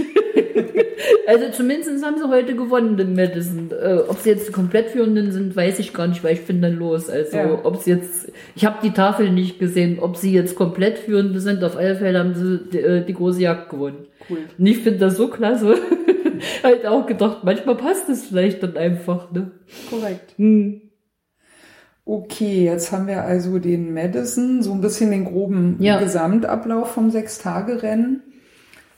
Speaker 3: also zumindest haben sie heute gewonnen in Madison. Äh, ob sie jetzt die komplett Führenden sind, weiß ich gar nicht, weil ich bin dann los. Also
Speaker 2: Ja.
Speaker 3: ob sie jetzt, ich habe die Tafel nicht gesehen, ob sie jetzt komplett Führende sind. Auf alle Fälle haben sie die, äh, die große Jagd gewonnen.
Speaker 2: Cool.
Speaker 3: Und ich finde das so klasse. halt auch gedacht, manchmal passt es vielleicht dann einfach. Ne?
Speaker 2: Korrekt.
Speaker 3: Hm.
Speaker 2: Okay, jetzt haben wir also den Madison, so ein bisschen den groben
Speaker 3: Ja.
Speaker 2: Gesamtablauf vom Sechstagerennen.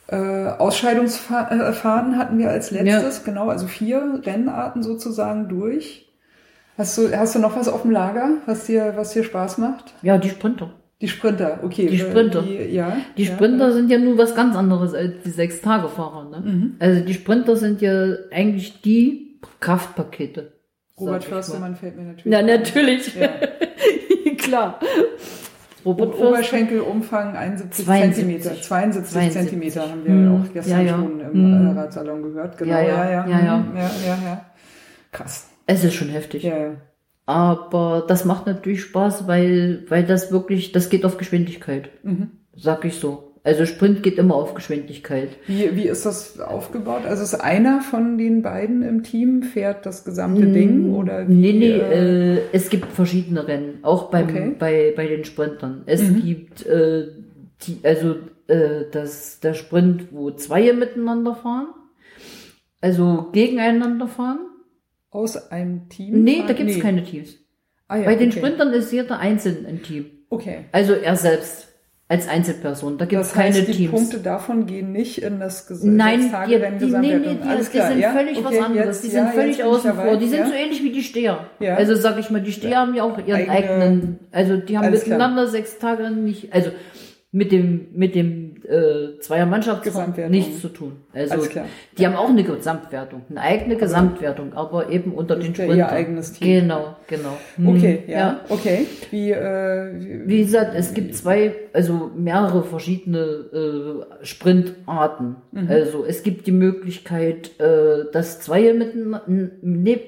Speaker 2: Äh, Ausscheidungsfahren hatten wir als letztes, genau, also vier Rennarten sozusagen durch. Hast du, hast du noch was auf dem Lager, was dir, was dir Spaß macht?
Speaker 3: Ja, die Sprinter.
Speaker 2: Die Sprinter, okay.
Speaker 3: Die
Speaker 2: äh,
Speaker 3: Sprinter.
Speaker 2: Die, ja.
Speaker 3: Die
Speaker 2: ja,
Speaker 3: Sprinter sind ja nur was ganz anderes als die Sechs-Tage-Fahrer. Ne?
Speaker 2: Mhm.
Speaker 3: Also die Sprinter sind ja eigentlich die Kraftpakete.
Speaker 2: Robert. Förstemann fällt mir natürlich.
Speaker 3: Na, natürlich.
Speaker 2: Ja.
Speaker 3: Klar. Robert
Speaker 2: O-
Speaker 3: Förster.
Speaker 2: Oberschenkelumfang 71
Speaker 3: 72.
Speaker 2: Zentimeter. 72,
Speaker 3: 72.
Speaker 2: Zentimeter haben wir
Speaker 3: Hm,
Speaker 2: auch gestern
Speaker 3: ja, ja.
Speaker 2: schon im
Speaker 3: Hm.
Speaker 2: äh, Radsalon gehört. Genau,
Speaker 3: Ja,
Speaker 2: ja,
Speaker 3: ja,
Speaker 2: ja.
Speaker 3: ja, ja.
Speaker 2: Krass.
Speaker 3: Es ist schon heftig.
Speaker 2: Ja, ja.
Speaker 3: Aber das macht natürlich Spaß, weil, weil das wirklich, das geht auf Geschwindigkeit.
Speaker 2: Mhm.
Speaker 3: Sag ich so. Also Sprint geht immer auf Geschwindigkeit.
Speaker 2: Wie, wie ist das aufgebaut? Also ist einer von den beiden im Team fährt das gesamte Ding oder wie?
Speaker 3: Nee, nee,
Speaker 2: äh,
Speaker 3: äh, es gibt verschiedene Rennen, auch beim,
Speaker 2: Okay.
Speaker 3: bei, bei den Sprintern. Es
Speaker 2: Mhm.
Speaker 3: gibt äh, die, also äh, das, der Sprint, wo zwei miteinander fahren, also gegeneinander fahren.
Speaker 2: aus einem Team?
Speaker 3: Nee,
Speaker 2: Ah,
Speaker 3: da gibt's keine Teams.
Speaker 2: Ah, ja,
Speaker 3: bei den
Speaker 2: okay.
Speaker 3: Sprintern ist jeder einzeln ein Team.
Speaker 2: Okay.
Speaker 3: Also er selbst als Einzelperson. Da
Speaker 2: Das heißt,
Speaker 3: keine
Speaker 2: die
Speaker 3: Teams.
Speaker 2: Punkte davon gehen nicht in das Ges
Speaker 3: Nein, die, die, nee, nee, die,
Speaker 2: Alles
Speaker 3: die
Speaker 2: klar,
Speaker 3: sind
Speaker 2: ja?
Speaker 3: völlig
Speaker 2: okay,
Speaker 3: was anderes.
Speaker 2: Jetzt,
Speaker 3: die
Speaker 2: ja,
Speaker 3: sind völlig
Speaker 2: bin ich
Speaker 3: außen vor.
Speaker 2: dabei,
Speaker 3: Die sind
Speaker 2: ja?
Speaker 3: so ähnlich wie die Steher.
Speaker 2: Ja.
Speaker 3: Also sag ich mal, die Steher haben ja auch ihren
Speaker 2: Eigene-
Speaker 3: eigenen, also die haben
Speaker 2: Alles klar.
Speaker 3: miteinander sechs Tage nicht, also mit dem mit dem äh, zweier Mannschaftsfahren
Speaker 2: Gesamtwertung.
Speaker 3: nichts zu tun. Also die haben auch eine Gesamtwertung, eine eigene Gesamtwertung, aber eben unter den
Speaker 2: ist ja
Speaker 3: Sprintern.
Speaker 2: ihr eigenes Team.
Speaker 3: Genau, genau. Hm,
Speaker 2: Okay, ja, okay. Wie, äh, wie,
Speaker 3: Wie gesagt, es gibt zwei, also mehrere verschiedene äh, Sprintarten.
Speaker 2: Mhm.
Speaker 3: Also es gibt die Möglichkeit, äh, dass zwei miteinander, ne,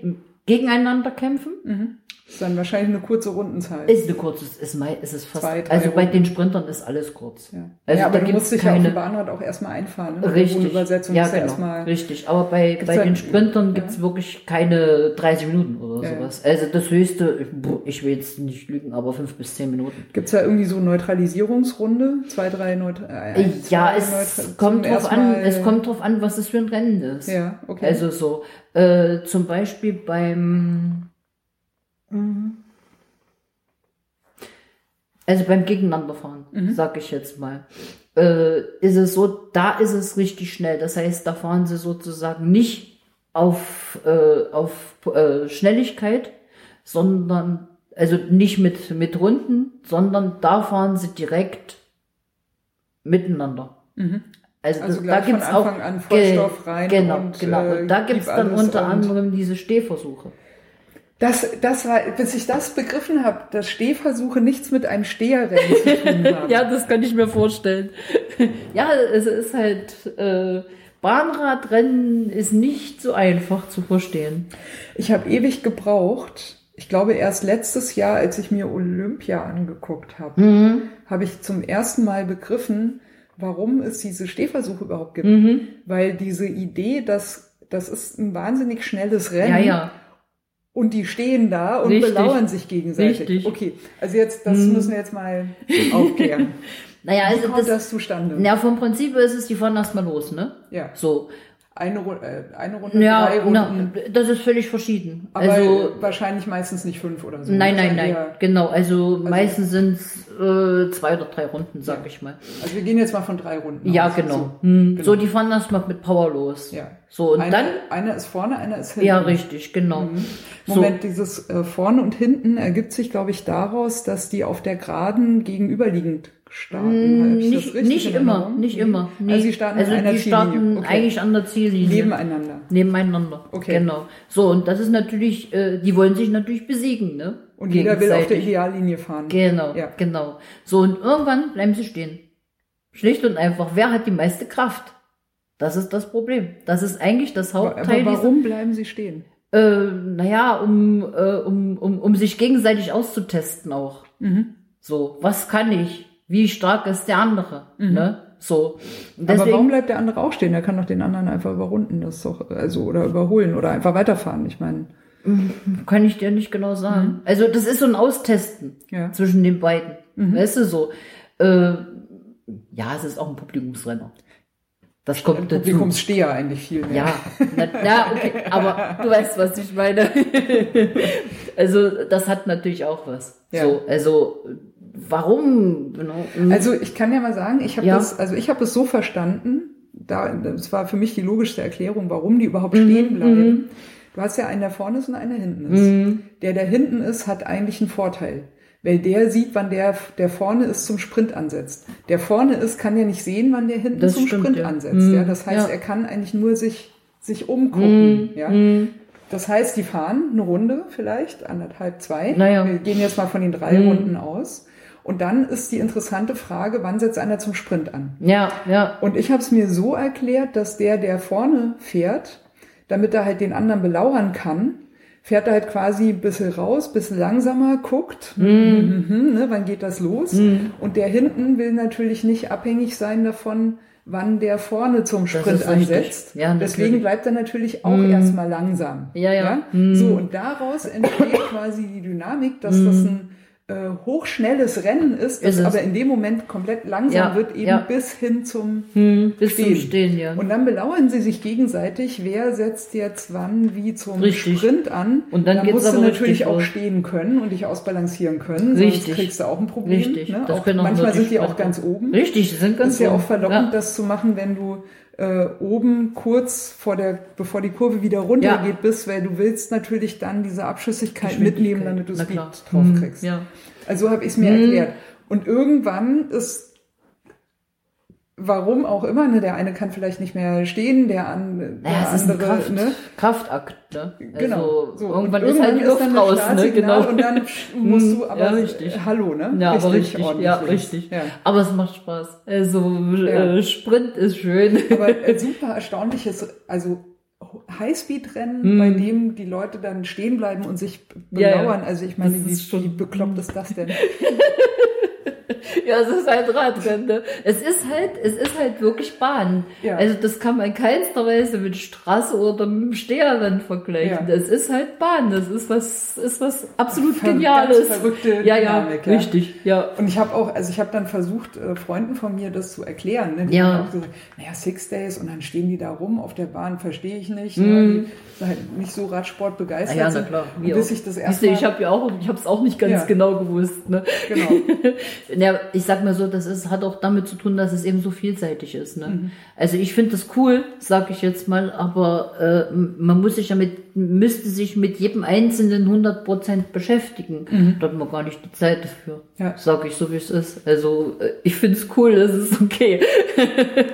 Speaker 3: gegeneinander kämpfen.
Speaker 2: Ist dann wahrscheinlich eine kurze Rundenzeit.
Speaker 3: Ist eine kurze, ist, mei- ist es fast.
Speaker 2: Zwei,
Speaker 3: also bei
Speaker 2: Runden.
Speaker 3: den Sprintern ist alles kurz.
Speaker 2: ja.
Speaker 3: Also
Speaker 2: ja, aber
Speaker 3: da
Speaker 2: du musst dich ja auf
Speaker 3: keine-
Speaker 2: dem Bahnrad auch erstmal einfahren. Ne?
Speaker 3: Richtig.
Speaker 2: Ohne Übersetzung
Speaker 3: ja,
Speaker 2: ist ja
Speaker 3: genau.
Speaker 2: erstmal.
Speaker 3: Richtig. Aber bei, bei den Sprintern
Speaker 2: ja.
Speaker 3: gibt's wirklich keine 30 Minuten oder
Speaker 2: Ja,
Speaker 3: sowas. Also das höchste, ich will jetzt nicht lügen, aber fünf bis zehn Minuten.
Speaker 2: Gibt's da irgendwie so Neutralisierungsrunde? Zwei, drei Neutra äh, ein,
Speaker 3: Ja,
Speaker 2: zwei
Speaker 3: es
Speaker 2: Neutra-
Speaker 3: kommt drauf an, es kommt drauf an, was es für ein Rennen ist.
Speaker 2: Ja, okay.
Speaker 3: Also so, äh, zum Beispiel beim, Mhm. also beim Gegeneinanderfahren,
Speaker 2: Mhm.
Speaker 3: sag ich jetzt mal, äh, ist es so, da ist es richtig schnell. Das heißt, da fahren sie sozusagen nicht auf, äh, auf äh, Schnelligkeit, sondern, also nicht mit, mit Runden, sondern da fahren sie direkt miteinander.
Speaker 2: Mhm.
Speaker 3: Also,
Speaker 2: Also
Speaker 3: das- da gibt's
Speaker 2: von
Speaker 3: auch
Speaker 2: an Vollstoff rein
Speaker 3: Genau,
Speaker 2: und,
Speaker 3: genau.
Speaker 2: äh,
Speaker 3: Und da gibt's
Speaker 2: gib
Speaker 3: dann unter anderem diese Stehversuche.
Speaker 2: Das, das war, bis ich das begriffen habe, dass Stehversuche nichts mit einem Steherrennen zu tun haben.
Speaker 3: Ja, das kann ich mir vorstellen. ja, es ist halt, äh, Bahnradrennen ist nicht so einfach zu verstehen.
Speaker 2: Ich habe ewig gebraucht. Ich glaube, erst letztes Jahr, als ich mir Olympia angeguckt habe,
Speaker 3: Mhm.
Speaker 2: habe ich zum ersten Mal begriffen, warum es diese Stehversuche überhaupt gibt.
Speaker 3: Mhm.
Speaker 2: Weil diese Idee, dass das ist ein wahnsinnig schnelles Rennen
Speaker 3: Ja, ja.
Speaker 2: Und die stehen da und
Speaker 3: Richtig.
Speaker 2: belauern sich gegenseitig.
Speaker 3: Richtig.
Speaker 2: Okay, also jetzt, das müssen wir jetzt mal aufklären.
Speaker 3: Naja,
Speaker 2: Wie
Speaker 3: also
Speaker 2: kommt
Speaker 3: das,
Speaker 2: das zustande?
Speaker 3: ja, vom Prinzip ist es, die fahren erstmal los, ne?
Speaker 2: Ja,
Speaker 3: So.
Speaker 2: Eine, äh, eine Runde,
Speaker 3: Ja,
Speaker 2: drei
Speaker 3: na,
Speaker 2: Runden.
Speaker 3: das ist völlig verschieden.
Speaker 2: aber
Speaker 3: also,
Speaker 2: wahrscheinlich meistens nicht fünf oder so.
Speaker 3: nein, nein,
Speaker 2: Also
Speaker 3: nein, genau. Also, meistens sind es äh, zwei oder drei Runden, sag ich mal.
Speaker 2: Also wir gehen jetzt mal von drei Runden
Speaker 3: Ja,
Speaker 2: aus.
Speaker 3: genau.
Speaker 2: So.
Speaker 3: Hm.
Speaker 2: genau.
Speaker 3: So, die fahren erstmal mit Power los.
Speaker 2: Ja.
Speaker 3: So, und
Speaker 2: einer,
Speaker 3: dann,
Speaker 2: einer ist vorne, einer ist hinten.
Speaker 3: ja, richtig, genau. So,
Speaker 2: Moment, dieses äh, vorne und hinten ergibt sich, glaube ich, daraus, dass die auf der Geraden gegenüberliegend starten. Das
Speaker 3: nicht,
Speaker 2: richtig
Speaker 3: nicht immer, nicht immer. Nee.
Speaker 2: Also sie starten
Speaker 3: also die starten.
Speaker 2: Okay.
Speaker 3: eigentlich an der Ziellinie.
Speaker 2: Nebeneinander.
Speaker 3: Nebeneinander.
Speaker 2: Okay.
Speaker 3: Genau. So, und das ist natürlich, äh, die wollen sich natürlich besiegen, ne?
Speaker 2: Und jeder will auf der. Ideallinie fahren.
Speaker 3: Genau,
Speaker 2: Ja.
Speaker 3: genau. So, und irgendwann bleiben sie stehen. Schlicht und einfach, wer hat die meiste Kraft? Das ist das Problem. Das ist eigentlich das Hauptteil
Speaker 2: aber
Speaker 3: dieser,
Speaker 2: warum bleiben sie stehen?
Speaker 3: äh, naja, um, äh, um, um, um sich gegenseitig auszutesten auch.
Speaker 2: Mhm.
Speaker 3: So, was kann ich? Wie stark ist der andere? Ne? So.
Speaker 2: Mhm. aber
Speaker 3: deswegen,
Speaker 2: warum bleibt der andere auch stehen? Der kann doch den anderen einfach überrunden, das doch, also, oder überholen oder einfach weiterfahren. Ich meine,
Speaker 3: kann ich dir nicht genau sagen. Also, das ist so ein Austesten
Speaker 2: Mhm. Ja. Mhm.
Speaker 3: zwischen den beiden. Weißt du so? Äh, ja, es ist auch ein Publikumsrenner. Das kommt dazu.
Speaker 2: Publikumssteher eigentlich viel mehr.
Speaker 3: Ja, na, na, okay, aber du weißt, was ich meine. also, das hat natürlich auch was.
Speaker 2: Ja.
Speaker 3: So, also, warum? Genau.
Speaker 2: Also ich kann ja mal sagen, ich habe
Speaker 3: Ja.
Speaker 2: das, also ich habe es so verstanden, da, das war für mich die logischste Erklärung, warum die überhaupt
Speaker 3: Mhm,
Speaker 2: stehen bleiben. Du hast ja einen, der vorne ist und einen, der hinten ist.
Speaker 3: Mhm.
Speaker 2: Der, der hinten ist, hat eigentlich einen Vorteil. Weil der sieht, wann der, der vorne ist, zum Sprint ansetzt. Der vorne ist, kann ja nicht sehen, wann der hinten
Speaker 3: Das
Speaker 2: zum
Speaker 3: stimmt,
Speaker 2: Sprint
Speaker 3: ja.
Speaker 2: ansetzt.
Speaker 3: Mhm,
Speaker 2: Ja, das heißt,
Speaker 3: ja.
Speaker 2: er kann eigentlich nur sich, sich umgucken.
Speaker 3: Mhm,
Speaker 2: Ja. Das heißt, die fahren eine Runde vielleicht, anderthalb, zwei.
Speaker 3: Naja.
Speaker 2: Wir gehen jetzt mal von den drei Runden aus. Und dann ist die interessante Frage, wann setzt einer zum Sprint an?
Speaker 3: Ja, ja.
Speaker 2: Und ich habe es mir so erklärt, dass der, der vorne fährt, damit er halt den anderen belauern kann, fährt er halt quasi ein bisschen raus, ein bisschen langsamer, guckt, mhm, ne, wann geht das los? Und der hinten will natürlich nicht abhängig sein davon, wann der vorne zum Sprint ansetzt.
Speaker 3: Ja,
Speaker 2: Deswegen bleibt er natürlich auch erstmal langsam.
Speaker 3: Ja, ja. Mhm.
Speaker 2: So, und daraus entsteht quasi die Dynamik, dass das ein äh, hochschnelles Rennen ist, das
Speaker 3: Ist
Speaker 2: aber in dem Moment komplett langsam
Speaker 3: Ja,
Speaker 2: wird, eben
Speaker 3: ja.
Speaker 2: bis hin zum
Speaker 3: Hm, bis
Speaker 2: Stehen.
Speaker 3: zum Stehen, ja.
Speaker 2: und dann belauern sie sich gegenseitig, wer setzt jetzt wann wie zum
Speaker 3: Richtig.
Speaker 2: Sprint an.
Speaker 3: Und dann
Speaker 2: da
Speaker 3: geht's
Speaker 2: musst du natürlich auch stehen können und dich ausbalancieren können.
Speaker 3: Richtig.
Speaker 2: Sonst kriegst du auch ein Problem.
Speaker 3: Richtig.
Speaker 2: Ne? Auch, manchmal sind die auch ganz oben.
Speaker 3: Richtig, die sind
Speaker 2: Das
Speaker 3: ganz
Speaker 2: ist ja auch verlockend, das zu machen, wenn du äh, oben kurz vor der, bevor die Kurve wieder runtergeht
Speaker 3: Ja.
Speaker 2: bist, weil du willst natürlich dann diese Abschüssigkeit mitnehmen, damit du
Speaker 3: klar.
Speaker 2: drauf
Speaker 3: Hm,
Speaker 2: kriegst.
Speaker 3: ja.
Speaker 2: Also habe ich es mir
Speaker 3: Hm.
Speaker 2: erklärt. Und irgendwann ist, warum auch immer, ne, der eine kann vielleicht nicht mehr stehen, der, an, der
Speaker 3: ein
Speaker 2: andere,
Speaker 3: Kraft,
Speaker 2: ne?
Speaker 3: Kraftakt, ne?
Speaker 2: Genau.
Speaker 3: Also,
Speaker 2: So,
Speaker 3: irgendwann ist halt die Luft raus, ne?
Speaker 2: Startsignal
Speaker 3: Genau.
Speaker 2: Und dann musst du aber,
Speaker 3: Ja, richtig.
Speaker 2: äh, hallo, ne?
Speaker 3: Ja, aber richtig,
Speaker 2: ordentlich
Speaker 3: ja, richtig.
Speaker 2: Ja.
Speaker 3: Aber es macht Spaß. Also,
Speaker 2: Ja.
Speaker 3: äh, Sprint ist schön.
Speaker 2: Aber äh, super erstaunliches, also Highspeed-Rennen,
Speaker 3: Hm.
Speaker 2: bei dem die Leute dann stehen bleiben und sich
Speaker 3: Ja, ja.
Speaker 2: belauern. Also ich meine, wie, wie bekloppt ist das denn?
Speaker 3: Ja, es ist halt Radrennen. Ne? Es ist halt, es ist halt wirklich Bahn.
Speaker 2: Ja.
Speaker 3: Also das kann man in keinster Weise mit Straße oder mit dem Steherrennen vergleichen.
Speaker 2: Ja.
Speaker 3: Das ist halt Bahn. Das ist was, ist was absolut
Speaker 2: Ver-
Speaker 3: Geniales.
Speaker 2: verrückte
Speaker 3: ja, ja,
Speaker 2: Dynamik, ja.
Speaker 3: richtig, ja.
Speaker 2: Und ich habe auch, also ich habe dann versucht, äh, Freunden von mir das zu erklären. Ne? Die
Speaker 3: Ja.
Speaker 2: haben auch gesagt, naja, Six Days und dann stehen die da rum auf der Bahn, verstehe ich nicht.
Speaker 3: Mhm.
Speaker 2: Ne? Die sind halt nicht so Radsport begeistert
Speaker 3: ja,
Speaker 2: sind.
Speaker 3: klar,
Speaker 2: bis
Speaker 3: auch.
Speaker 2: ich das erste Mal,
Speaker 3: ich habe ja auch, ich habe es auch nicht ganz
Speaker 2: Ja.
Speaker 3: genau gewusst. Ne?
Speaker 2: genau,
Speaker 3: Ja, ich sag mal so, das ist, hat auch damit zu tun, dass es eben so vielseitig ist. Ne?
Speaker 2: Mhm.
Speaker 3: Also ich finde das cool, sag ich jetzt mal, aber äh, man muss sich ja mit, müsste sich mit jedem einzelnen 100% beschäftigen. Da hat man gar nicht die Zeit dafür.
Speaker 2: Ja.
Speaker 3: Sag ich so, wie es ist. Also äh, ich finde es cool, es ist okay.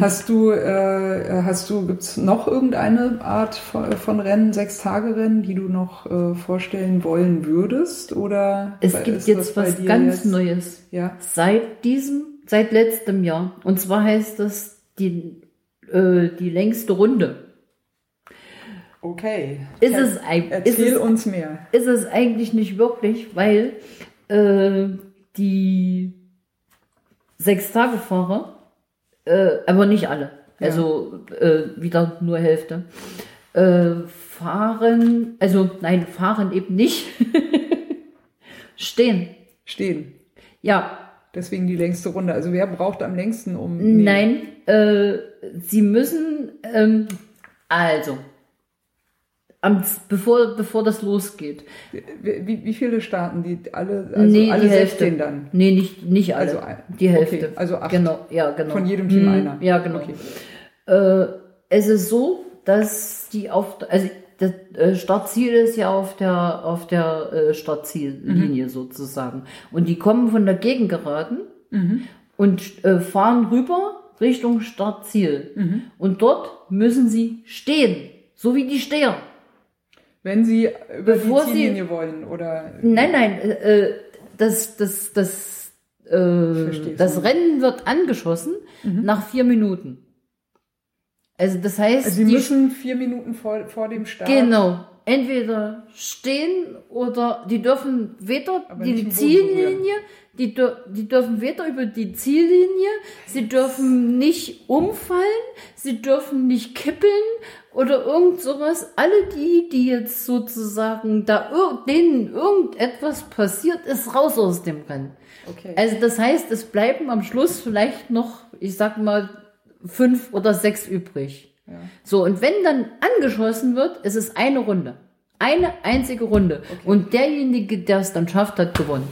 Speaker 2: Hast du, äh, hast du, gibt's noch irgendeine Art von, von Rennen, Sechs-Tage-Rennen, die du noch äh, vorstellen wollen würdest? Oder
Speaker 3: Es gibt jetzt was ganz
Speaker 2: jetzt?
Speaker 3: Neues.
Speaker 2: Ja.
Speaker 3: Seit diesem, seit letztem Jahr. Und zwar heißt das die, äh, die längste Runde.
Speaker 2: Okay.
Speaker 3: Ist es, ein, ist,
Speaker 2: Erzähl
Speaker 3: es,
Speaker 2: uns mehr.
Speaker 3: ist es eigentlich nicht wirklich, weil äh, die Sechs-Tage-Fahrer, äh, aber nicht alle,
Speaker 2: Ja.
Speaker 3: also äh, wieder nur Hälfte, äh, fahren, also nein, fahren eben nicht, stehen.
Speaker 2: Stehen.
Speaker 3: Ja,
Speaker 2: Deswegen die längste Runde. Also wer braucht am längsten um.
Speaker 3: Nein, äh, sie müssen, ähm, also, am, bevor, bevor das losgeht.
Speaker 2: Wie, wie, viele starten die? Alle, also
Speaker 3: nee,
Speaker 2: alle
Speaker 3: die Hälfte.
Speaker 2: 16 dann.
Speaker 3: Nee, nicht, nicht alle.
Speaker 2: Also
Speaker 3: die Hälfte.
Speaker 2: okay, also acht.
Speaker 3: Genau, ja, genau.
Speaker 2: Von jedem Team
Speaker 3: Hm,
Speaker 2: einer.
Speaker 3: Ja, genau.
Speaker 2: Okay.
Speaker 3: Äh, es ist so, dass die auf, also das äh, Startziel ist ja auf der auf der äh, Startziellinie sozusagen und die kommen von der Gegengeraden und äh, fahren rüber Richtung Startziel und dort müssen sie stehen, so wie die Steher.
Speaker 2: Wenn sie über
Speaker 3: Bevor
Speaker 2: die
Speaker 3: sie-
Speaker 2: Ziellinie wollen oder.
Speaker 3: Nein, nein, äh, äh, das, das, das, äh, das. Rennen wird angeschossen nach vier Minuten. Also das heißt,
Speaker 2: Also sie
Speaker 3: die
Speaker 2: müssen vier Minuten vor, vor dem Start.
Speaker 3: genau entweder stehen oder die dürfen weder
Speaker 2: Aber
Speaker 3: die Ziellinie, die, die dürfen weder über die Ziellinie, sie dürfen nicht umfallen, sie dürfen nicht kippeln oder irgend sowas. Alle die, die jetzt sozusagen da ir denen irgendetwas passiert, ist raus aus dem Rennen.
Speaker 2: Okay.
Speaker 3: Also das heißt, es bleiben am Schluss vielleicht noch, ich sag mal, fünf oder sechs übrig. So, und wenn dann angeschossen wird, ist es eine Runde. Eine einzige Runde. Und derjenige, der es dann schafft, hat gewonnen.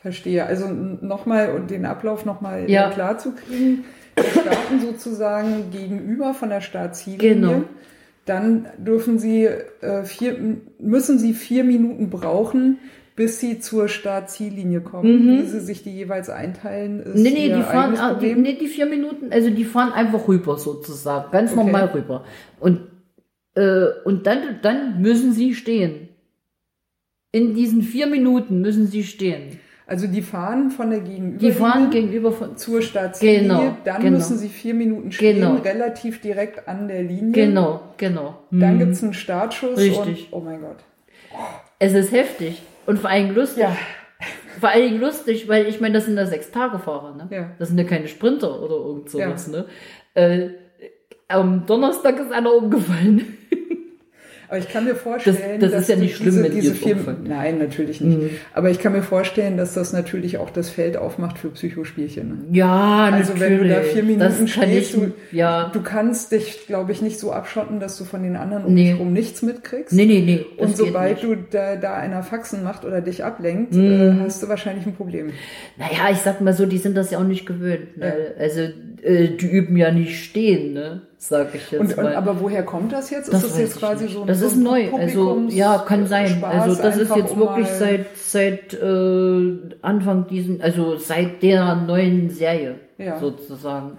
Speaker 2: Verstehe. Also nochmal und den Ablauf nochmal
Speaker 3: Ja.
Speaker 2: klar zu kriegen. Wir starten sozusagen gegenüber von der Startziellinie.
Speaker 3: Genau.
Speaker 2: Dann dürfen Sie äh, vier, müssen Sie vier Minuten brauchen, bis Sie zur Startziellinie kommen. Wie Sie sich die jeweils einteilen, ist
Speaker 3: Mhm. Nee, nee, die fahren, ah, die, nee, die vier Minuten, also die fahren einfach rüber sozusagen, ganz
Speaker 2: Okay.
Speaker 3: normal rüber. Und, äh, und dann, dann müssen sie stehen. In diesen vier Minuten müssen sie stehen.
Speaker 2: Also die fahren von der Gegenüber
Speaker 3: Die fahren gegenüber von,
Speaker 2: zur Startziellinie,
Speaker 3: Genau,
Speaker 2: dann
Speaker 3: genau.
Speaker 2: müssen Sie vier Minuten stehen,
Speaker 3: Genau.
Speaker 2: relativ direkt an der Linie.
Speaker 3: genau, genau.
Speaker 2: Dann
Speaker 3: Hm.
Speaker 2: gibt's einen Startschuss
Speaker 3: Richtig.
Speaker 2: und oh mein Gott.
Speaker 3: Es ist heftig und vor allem lustig.
Speaker 2: Ja.
Speaker 3: Vor allen Dingen lustig, weil ich meine, das sind ja sechs Tage Fahrer, ne?
Speaker 2: Ja.
Speaker 3: Das sind ja keine Sprinter oder irgend sowas, ne? Äh, am Donnerstag ist einer umgefallen.
Speaker 2: Aber ich kann mir vorstellen,
Speaker 3: Das- das
Speaker 2: dass
Speaker 3: ist ja nicht schlimm,
Speaker 2: diese,
Speaker 3: wenn
Speaker 2: diese
Speaker 3: umfallen.
Speaker 2: Nein, natürlich nicht.
Speaker 3: Mhm.
Speaker 2: Aber ich kann mir vorstellen, dass das natürlich auch das Feld aufmacht für Psychospielchen. Ne?
Speaker 3: Ja,
Speaker 2: Also
Speaker 3: natürlich.
Speaker 2: wenn du da vier Minuten stehst,
Speaker 3: ich,
Speaker 2: du,
Speaker 3: ja.
Speaker 2: du kannst dich, glaube ich, nicht so abschotten, dass du von den anderen um
Speaker 3: Nee.
Speaker 2: dich herum nichts mitkriegst.
Speaker 3: Nee, nee, nee.
Speaker 2: Und sobald.
Speaker 3: Mhm.
Speaker 2: du da, da einer Faxen macht oder dich ablenkt, äh, hast du wahrscheinlich ein Problem.
Speaker 3: Naja, ich sag mal so, die sind das ja auch nicht gewöhnt. Ne? Also, äh, die üben ja nicht stehen, ne? Sag ich jetzt
Speaker 2: Und, und,
Speaker 3: mal.
Speaker 2: aber woher kommt das jetzt?
Speaker 3: Das
Speaker 2: ist das jetzt quasi
Speaker 3: nicht.
Speaker 2: so ein
Speaker 3: Das ist neu. Also
Speaker 2: Publikums-
Speaker 3: ja, kann sein.
Speaker 2: Spaß,
Speaker 3: also das ist jetzt wirklich seit seit äh, Anfang diesen, also seit der neuen Serie
Speaker 2: Ja.
Speaker 3: sozusagen.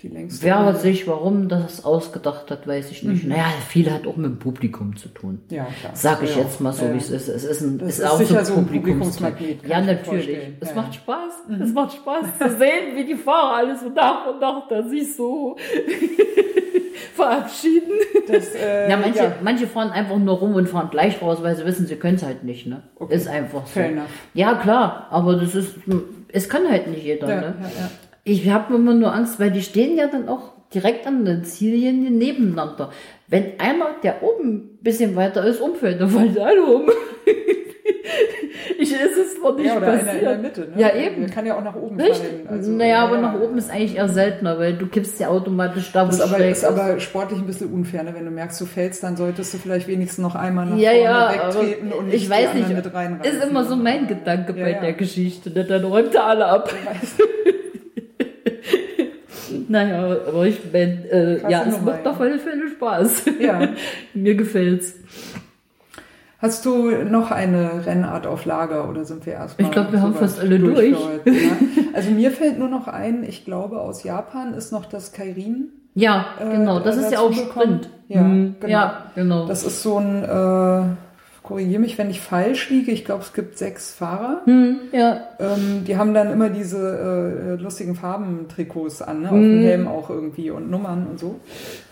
Speaker 2: Die längste
Speaker 3: Wer sich warum das ausgedacht hat, weiß ich nicht. Naja, viel hat auch mit dem Publikum zu tun.
Speaker 2: Ja, klar.
Speaker 3: Sag ich
Speaker 2: Ja,
Speaker 3: jetzt mal so, wie es ist. Es ist, ein,
Speaker 2: Das
Speaker 3: ist
Speaker 2: ist
Speaker 3: auch
Speaker 2: sicher
Speaker 3: so ein Publikumsmagnet. Ja, natürlich. Es
Speaker 2: Ja,
Speaker 3: macht. Spaß. Es macht Spaß zu sehen, wie die Fahrer alles so nach und nach da sich so verabschieden.
Speaker 2: Das, äh,
Speaker 3: Ja, manche,
Speaker 2: ja.
Speaker 3: manche fahren einfach nur rum und fahren gleich raus, weil sie wissen, sie können es halt nicht, ne?
Speaker 2: Okay.
Speaker 3: Ist einfach so.
Speaker 2: Fair enough.
Speaker 3: Ja, klar, aber das ist, es kann halt nicht jeder,
Speaker 2: Ja,
Speaker 3: ne? Ich habe immer nur Angst, weil die stehen ja dann auch direkt an der Ziellinie nebeneinander. Wenn einer, der oben ein bisschen weiter ist, umfällt, dann fallen alle um. ich, es ist noch nicht
Speaker 2: Ja, oder
Speaker 3: passiert.
Speaker 2: einer in der Mitte. Ne?
Speaker 3: Ja, eben.
Speaker 2: Der kann ja auch nach oben
Speaker 3: Nicht?
Speaker 2: fallen. Also,
Speaker 3: naja, aber
Speaker 2: ja.
Speaker 3: nach oben ist eigentlich eher seltener, weil du kippst ja automatisch da, wo
Speaker 2: Das
Speaker 3: es
Speaker 2: ist aber, ist aber sportlich ein bisschen unfair. Ne? Wenn du merkst, du fällst, dann solltest du vielleicht wenigstens noch einmal nach
Speaker 3: Ja,
Speaker 2: vorne
Speaker 3: ja,
Speaker 2: wegtreten und nicht
Speaker 3: ich weiß nicht,
Speaker 2: mit reinreißen.
Speaker 3: ist immer so mein Gedanke
Speaker 2: Ja,
Speaker 3: bei der Geschichte, ne? dann räumt er alle ab. naja, aber ich meine, äh, ja, es macht auf alle Fälle Spaß.
Speaker 2: Ja.
Speaker 3: Mir gefällt's.
Speaker 2: Hast du noch eine Rennart auf Lager oder sind wir erstmal?
Speaker 3: Ich glaub, wir haben fast alle durch.
Speaker 2: Ja? Also mir fällt nur noch ein, ich glaube aus Japan ist noch das Kairin.
Speaker 3: Ja,
Speaker 2: äh,
Speaker 3: genau. Das ist ja auch
Speaker 2: dazugekommen.
Speaker 3: Sprint.
Speaker 2: Ja,
Speaker 3: Mhm.
Speaker 2: genau.
Speaker 3: Ja, genau.
Speaker 2: Das ist so ein, äh, korrigiere mich, wenn ich falsch liege, ich glaube es gibt sechs Fahrer.
Speaker 3: Hm, ja,
Speaker 2: Ähm, die haben dann immer diese äh, lustigen Farbentrikots an, ne? auf
Speaker 3: Mhm.
Speaker 2: dem Helm auch irgendwie und Nummern und so.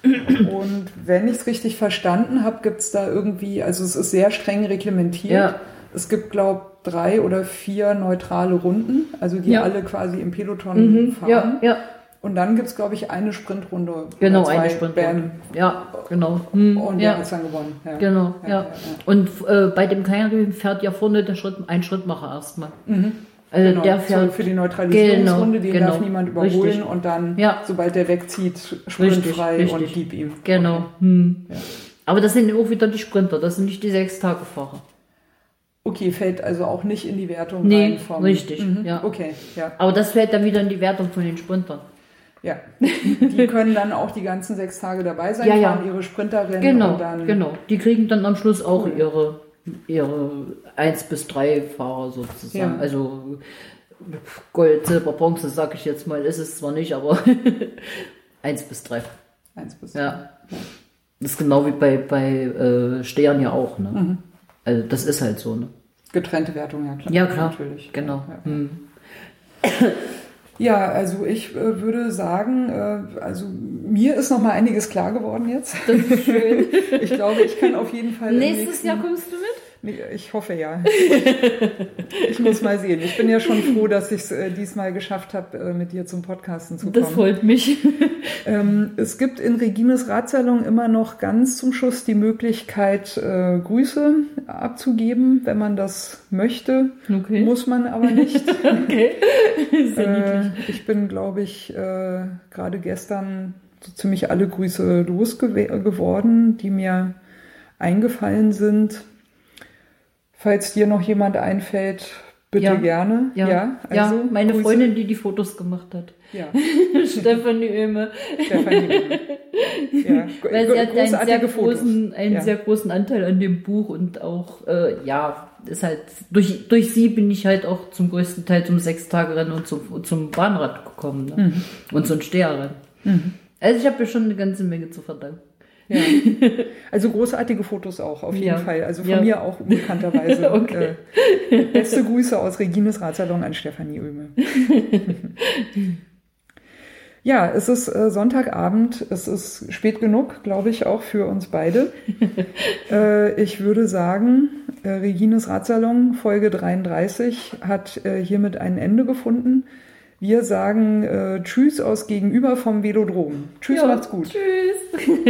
Speaker 2: Und wenn ich es richtig verstanden habe, gibt es da irgendwie, also es ist sehr streng reglementiert.
Speaker 3: Ja.
Speaker 2: Es gibt, glaube drei oder vier neutrale Runden, also die
Speaker 3: Ja.
Speaker 2: alle quasi im Peloton
Speaker 3: mhm.
Speaker 2: fahren.
Speaker 3: ja, ja.
Speaker 2: Und dann gibt es, glaube ich, eine Sprintrunde.
Speaker 3: Genau, eine Sprintrunde.
Speaker 2: Bam.
Speaker 3: Ja, genau. Hm,
Speaker 2: Und
Speaker 3: ja.
Speaker 2: der hat dann gewonnen. Ja.
Speaker 3: Genau, ja.
Speaker 2: Ja.
Speaker 3: Und äh, bei dem Kairin fährt ja vorne der Schritt, ein Schrittmacher erstmal. Also
Speaker 2: Genau,
Speaker 3: der
Speaker 2: so
Speaker 3: fährt
Speaker 2: für die Neutralisierungsrunde,
Speaker 3: Genau,
Speaker 2: den darf
Speaker 3: genau.
Speaker 2: niemand überholen
Speaker 3: Richtig.
Speaker 2: und dann,
Speaker 3: Ja.
Speaker 2: sobald der wegzieht, sprintfrei und gib ihm.
Speaker 3: Genau.
Speaker 2: Okay.
Speaker 3: Hm.
Speaker 2: Ja.
Speaker 3: Aber das sind auch wieder die Sprinter, das sind nicht die Sechs-Tage-Fahrer.
Speaker 2: Okay, fällt also auch nicht in die Wertung
Speaker 3: Nee,
Speaker 2: rein vom.
Speaker 3: richtig,
Speaker 2: Mhm.
Speaker 3: ja.
Speaker 2: Okay, ja.
Speaker 3: Aber das fällt dann wieder in die Wertung von den Sprintern.
Speaker 2: Ja. Die können dann auch die ganzen sechs Tage dabei sein,
Speaker 3: Ja, ja.
Speaker 2: fahren ihre Sprinterrennen
Speaker 3: Genau,
Speaker 2: und dann.
Speaker 3: genau. Die kriegen dann am Schluss auch
Speaker 2: Cool.
Speaker 3: ihre, ihre 1 bis 3 Fahrer sozusagen.
Speaker 2: Ja.
Speaker 3: Also Gold, Silber, Bronze, sag ich jetzt mal, ist es zwar nicht, aber 1 bis 3.
Speaker 2: Eins bis
Speaker 3: Ja. Das ist genau wie bei, bei äh, Stehern ja auch. Ne?
Speaker 2: Mhm.
Speaker 3: Also das ist halt so. Ne?
Speaker 2: Getrennte Wertung, ja klar.
Speaker 3: Ja, klar.
Speaker 2: Natürlich.
Speaker 3: Genau.
Speaker 2: Ja, ja.
Speaker 3: Hm.
Speaker 2: Ja, also ich äh, würde sagen, äh, also mir ist noch mal einiges klar geworden jetzt.
Speaker 3: Das ist schön.
Speaker 2: Ich glaube, ich kann auf jeden Fall.
Speaker 3: Nächstes
Speaker 2: nächsten-
Speaker 3: Jahr kommst du mit?
Speaker 2: Ich hoffe ja. Ich muss mal sehen. Ich bin ja schon froh, dass ich es äh, diesmal geschafft habe, äh, mit dir zum Podcasten zu kommen.
Speaker 3: Das freut mich.
Speaker 2: Ähm, es gibt in Regines Ratsalon immer noch ganz zum Schluss die Möglichkeit, äh, Grüße abzugeben, wenn man das möchte.
Speaker 3: Okay.
Speaker 2: Muss man aber nicht.
Speaker 3: Okay. Sehr
Speaker 2: ich bin, glaube ich, gerade gestern so ziemlich alle Grüße losgeworden, die mir eingefallen sind. Falls dir noch jemand einfällt, bitte
Speaker 3: Ja.
Speaker 2: gerne.
Speaker 3: Ja, ja,
Speaker 2: also
Speaker 3: meine
Speaker 2: Grüße.
Speaker 3: Freundin, die die Fotos gemacht hat.
Speaker 2: Ja,
Speaker 3: Stefanie Oehme.
Speaker 2: Stefanie. ja,
Speaker 3: Weil sie hat einen sehr,
Speaker 2: Fotos.
Speaker 3: großen, einen
Speaker 2: Ja.
Speaker 3: sehr großen Anteil an dem Buch und auch, äh, ja, ist halt, durch, durch sie bin ich halt auch zum größten Teil zum Sechstagerennen und zum, zum Bahnrad gekommen. Ne?
Speaker 2: Mhm.
Speaker 3: Und zum Steherrennen. Also ich habe mir schon eine ganze Menge zu verdanken.
Speaker 2: Ja. Also großartige Fotos auch, auf jeden
Speaker 3: Ja.
Speaker 2: Fall. Also von
Speaker 3: Ja.
Speaker 2: mir auch unbekannterweise.
Speaker 3: Okay.
Speaker 2: äh, beste Grüße aus Regines Ratsalon an Stefanie Oehme. ja, es ist äh, Sonntagabend. Es ist spät genug, glaube ich, auch für uns beide. äh, ich würde sagen, äh, Regines Ratsalon, Folge 33, hat äh, hiermit ein Ende gefunden. Wir sagen äh, Tschüss aus Gegenüber vom Velodrom. Tschüss,
Speaker 3: Ja,
Speaker 2: macht's gut.
Speaker 3: Tschüss.